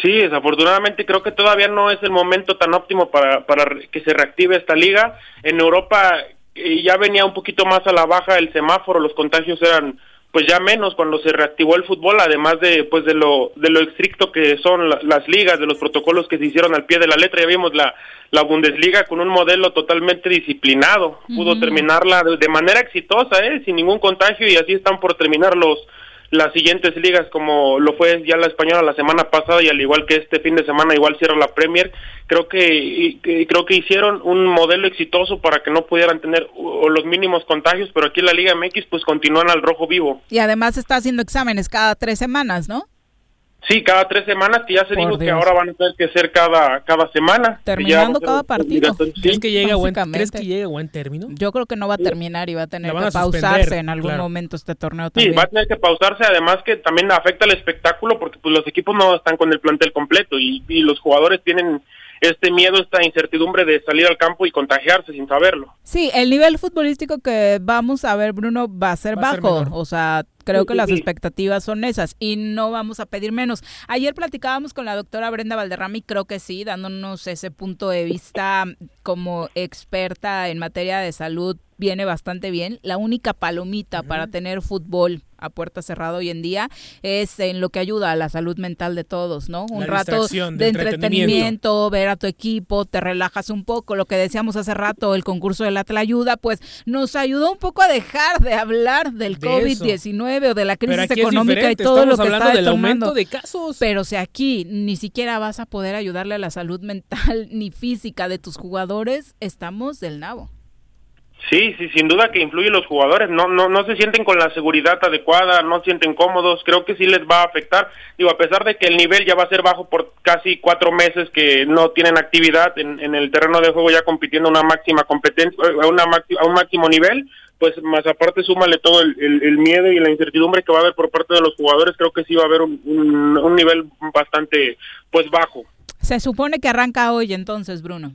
Sí, desafortunadamente creo que todavía no es el momento tan óptimo para, para que se reactive esta liga. En Europa eh, ya venía un poquito más a la baja el semáforo, los contagios eran pues ya menos cuando se reactivó el fútbol, además de pues de lo de lo estricto que son la- las ligas, de los protocolos que se hicieron al pie de la letra. Ya vimos la la Bundesliga con un modelo totalmente disciplinado, pudo terminarla de, de manera exitosa, ¿eh? sin ningún contagio y así están por terminar los las siguientes ligas como lo fue ya la española la semana pasada y al igual que este fin de semana igual cierra la Premier creo que, y- que- creo que hicieron un modelo exitoso para que no pudieran tener uh, los mínimos contagios pero aquí en la Liga MX pues continúan al rojo vivo Y además está haciendo exámenes cada tres semanas, ¿no? Sí cada tres semanas que ya se Por dijo que ahora van a tener que ser cada cada semana Terminando cada partido. ¿Crees que llega a buen, básicamente. ¿crees que llega a buen término? Yo creo que no va a terminar y va a tener que a pausarse en algún claro. momento este torneo Sí, va a tener que pausarse, además que también afecta el espectáculo porque pues los equipos no están con el plantel completo y, y los jugadores tienen este miedo, esta incertidumbre de salir al campo y contagiarse sin saberlo. Sí, el nivel futbolístico que vamos a ver, Bruno, va a ser Va a ser bajo. o sea, creo que las expectativas son esas y no vamos a pedir menos. Ayer platicábamos con la doctora Brenda Valderrama y creo que sí, dándonos ese punto de vista como experta en materia de salud, viene bastante bien. La única palomita para tener fútbol a puerta cerrada hoy en día es en lo que ayuda a la salud mental de todos, ¿no? Un La rato de de entretenimiento entretenimiento. ver a tu equipo, te relajas un poco. Lo que decíamos hace rato, el concurso de la ayuda, pues nos ayudó un poco a dejar de hablar del De COVID-19 o de la crisis económica y todo lo que está del detonando. aumento de casos. Pero si aquí ni siquiera vas a poder ayudarle a la salud mental [laughs] ni física de tus jugadores, estamos del nabo. Sí, sí, sin duda que influye los jugadores, no, no, no se sienten con la seguridad adecuada, no se sienten cómodos, creo que sí les va a afectar, digo, a pesar de que el nivel ya va a ser bajo por casi cuatro meses que no tienen actividad en, en el terreno de juego ya compitiendo una máxima competencia, a, una a un máximo nivel, pues más aparte súmale todo el, miedo y la incertidumbre que va a haber por parte de los jugadores, creo que sí va a haber un, un nivel bastante, pues bajo. Se supone que arranca hoy entonces, Bruno.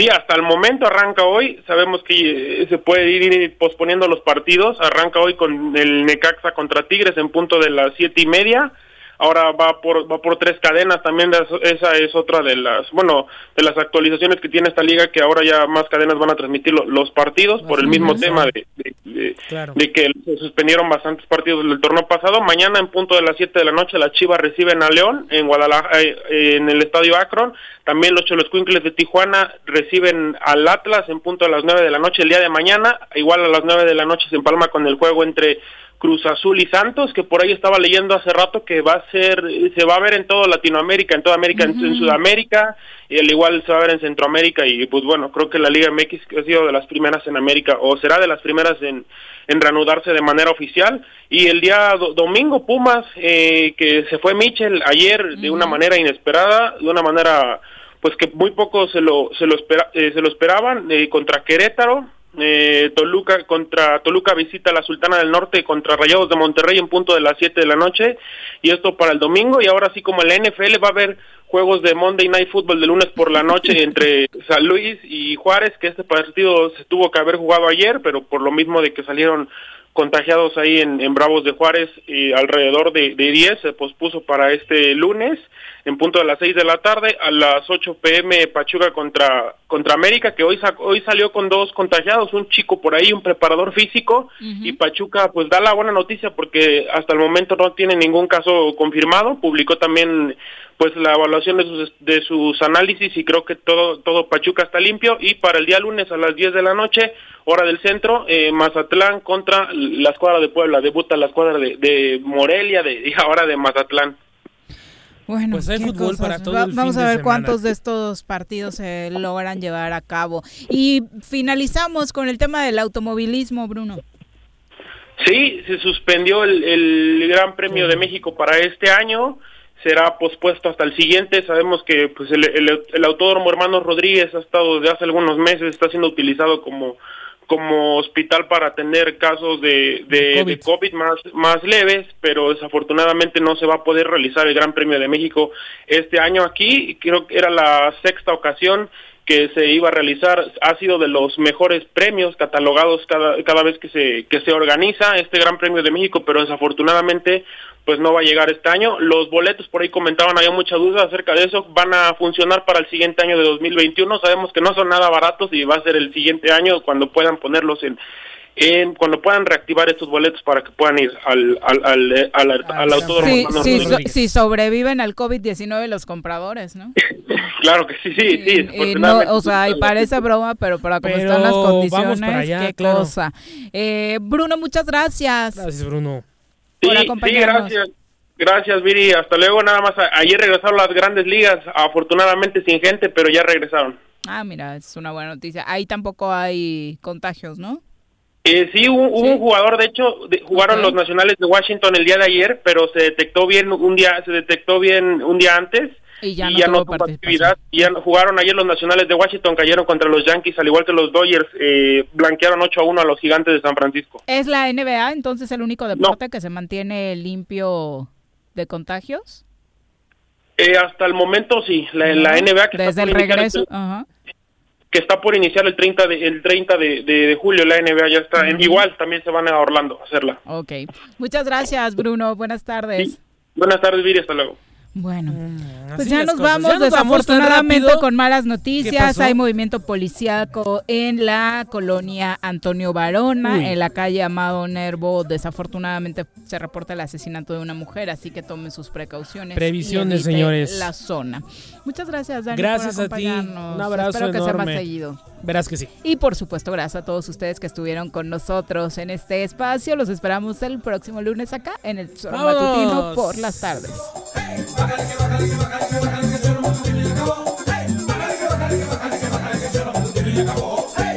Sí, hasta el momento arranca hoy. Sabemos que eh, se puede ir, ir posponiendo los partidos. Arranca hoy con el Necaxa contra Tigres en punto de las siete y media. Ahora va por va por tres cadenas también. Esa es otra de las bueno de las actualizaciones que tiene esta liga que ahora ya más cadenas van a transmitir lo- los partidos por el mismo tema de, de- de- Claro. de que se suspendieron bastantes partidos del torneo pasado. Mañana en punto de las 7 de la noche las Chivas reciben a León en Guadalajara, eh, eh, en el Estadio Akron. También los Choloscuincles de Tijuana reciben al Atlas en punto de las 9 de la noche el día de mañana. Igual a las 9 de la noche se empalma con el juego entre Cruz Azul y Santos, que por ahí estaba leyendo hace rato que va a ser, se va a ver en toda Latinoamérica, en toda América, en- en, Sudamérica, y al igual se va a ver en Centroamérica, y pues bueno, creo que la Liga MX ha sido de las primeras en América, o será de las primeras en, en reanudarse de manera oficial, y el día do- domingo Pumas, eh, que se fue Michel ayer de una manera inesperada, de una manera pues que muy pocos se lo, se lo, espera- eh, se lo esperaban, eh, contra Querétaro, eh, Toluca contra Toluca visita a la Sultana del Norte contra Rayados de Monterrey en punto de las 7 de la noche y esto para el domingo y ahora sí como en la NFL va a haber juegos de Monday Night Football de lunes por la noche [laughs] entre San Luis y Juárez que este partido se tuvo que haber jugado ayer pero por lo mismo de que salieron contagiados ahí en, en Bravos de Juárez y alrededor de, de 10 se pospuso para este lunes en punto de las 6 de la tarde a las 8 pm Pachuca contra contra América que hoy sa- hoy salió con dos contagiados un chico por ahí un preparador físico y Pachuca pues da la buena noticia porque hasta el momento no tiene ningún caso confirmado publicó también pues la evaluación de sus de sus análisis y creo que todo todo Pachuca está limpio y para el día lunes a las 10 de la noche hora del centro eh, Mazatlán contra la escuadra de Puebla debuta la escuadra de, de Morelia de [laughs] y ahora de Mazatlán Bueno, Pues hay fútbol cosas. para todo Va- el Vamos fin a ver cuántos de estos partidos se logran llevar a cabo. Y finalizamos con el tema del automovilismo, Bruno. Sí, se suspendió el, el Gran Premio de México para este año. será pospuesto hasta el siguiente. Sabemos que pues el, el, el Autódromo Hermanos Rodríguez ha estado desde hace algunos meses, está siendo utilizado como como hospital para atender casos de, de, COVID. de COVID más, más leves, pero desafortunadamente no se va a poder realizar el Gran Premio de México este año aquí. Creo que era la sexta ocasión que se iba a realizar. Ha sido de los mejores premios catalogados cada, cada vez que se, que se organiza este Gran Premio de México, pero desafortunadamente pues no va a llegar este año. Los boletos por ahí comentaban, había mucha duda acerca de eso, van a funcionar para el siguiente año de 2021. Sabemos que no son nada baratos y va a ser el siguiente año cuando puedan ponerlos en, en cuando puedan reactivar estos boletos para que puedan ir al, al, al, al, al autódromo. Sí, Hermanos sí, so- Rodríguez. si sobreviven al COVID-19 los compradores, ¿no? [laughs] Claro que sí, sí, sí. Y no, o sea, y parece broma, pero para cómo Pero están las vamos condiciones, para allá, qué claro. cosa. Eh, Bruno, muchas gracias. Gracias, Bruno. Por Sí, sí, gracias. Gracias, Viri. Hasta luego. Nada más, ayer regresaron las grandes ligas, afortunadamente sin gente, pero ya regresaron. Ah, mira, es una buena noticia. Ahí tampoco hay contagios, ¿no? Eh, sí, hubo, hubo un jugador, de hecho, de- jugaron los nacionales de Washington el día de ayer, pero se detectó bien un día, se detectó bien un día antes Y ya y no ya tuvo no tuvo participación. actividad. Y ya jugaron ayer los nacionales de Washington, cayeron contra los Yankees, al igual que los Dodgers, eh, blanquearon 8 a 1 a los gigantes de San Francisco. ¿Es la NBA entonces el único deporte que se mantiene limpio de contagios? Eh, hasta el momento sí, la, la NBA que Desde está, el por iniciar regreso. el- Ajá. que está por iniciar el 30 de, el 30 de, de- de julio, la NBA ya está, igual también se van a Orlando a hacerla. Ok. Muchas gracias, Bruno. Buenas tardes. Buenas tardes, Viri, hasta luego. Bueno, pues así ya nos cosas. vamos Ya nos desafortunadamente con malas ¿Qué noticias. Hay movimiento policíaco en la colonia Antonio Barona, Uy. en la calle Amado Nervo. Desafortunadamente se reporta el asesinato de una mujer, así que tomen sus precauciones. Previsiones, señores. La zona. Muchas gracias, Dani. Gracias por a ti. acompañarnos. Un abrazo Espero que sea más seguido. Verás que sí. Y por supuesto, gracias a todos ustedes que estuvieron con nosotros en este espacio. Los esperamos el próximo lunes acá en el Zorro ¡Vámonos! Matutino por las tardes. Hey,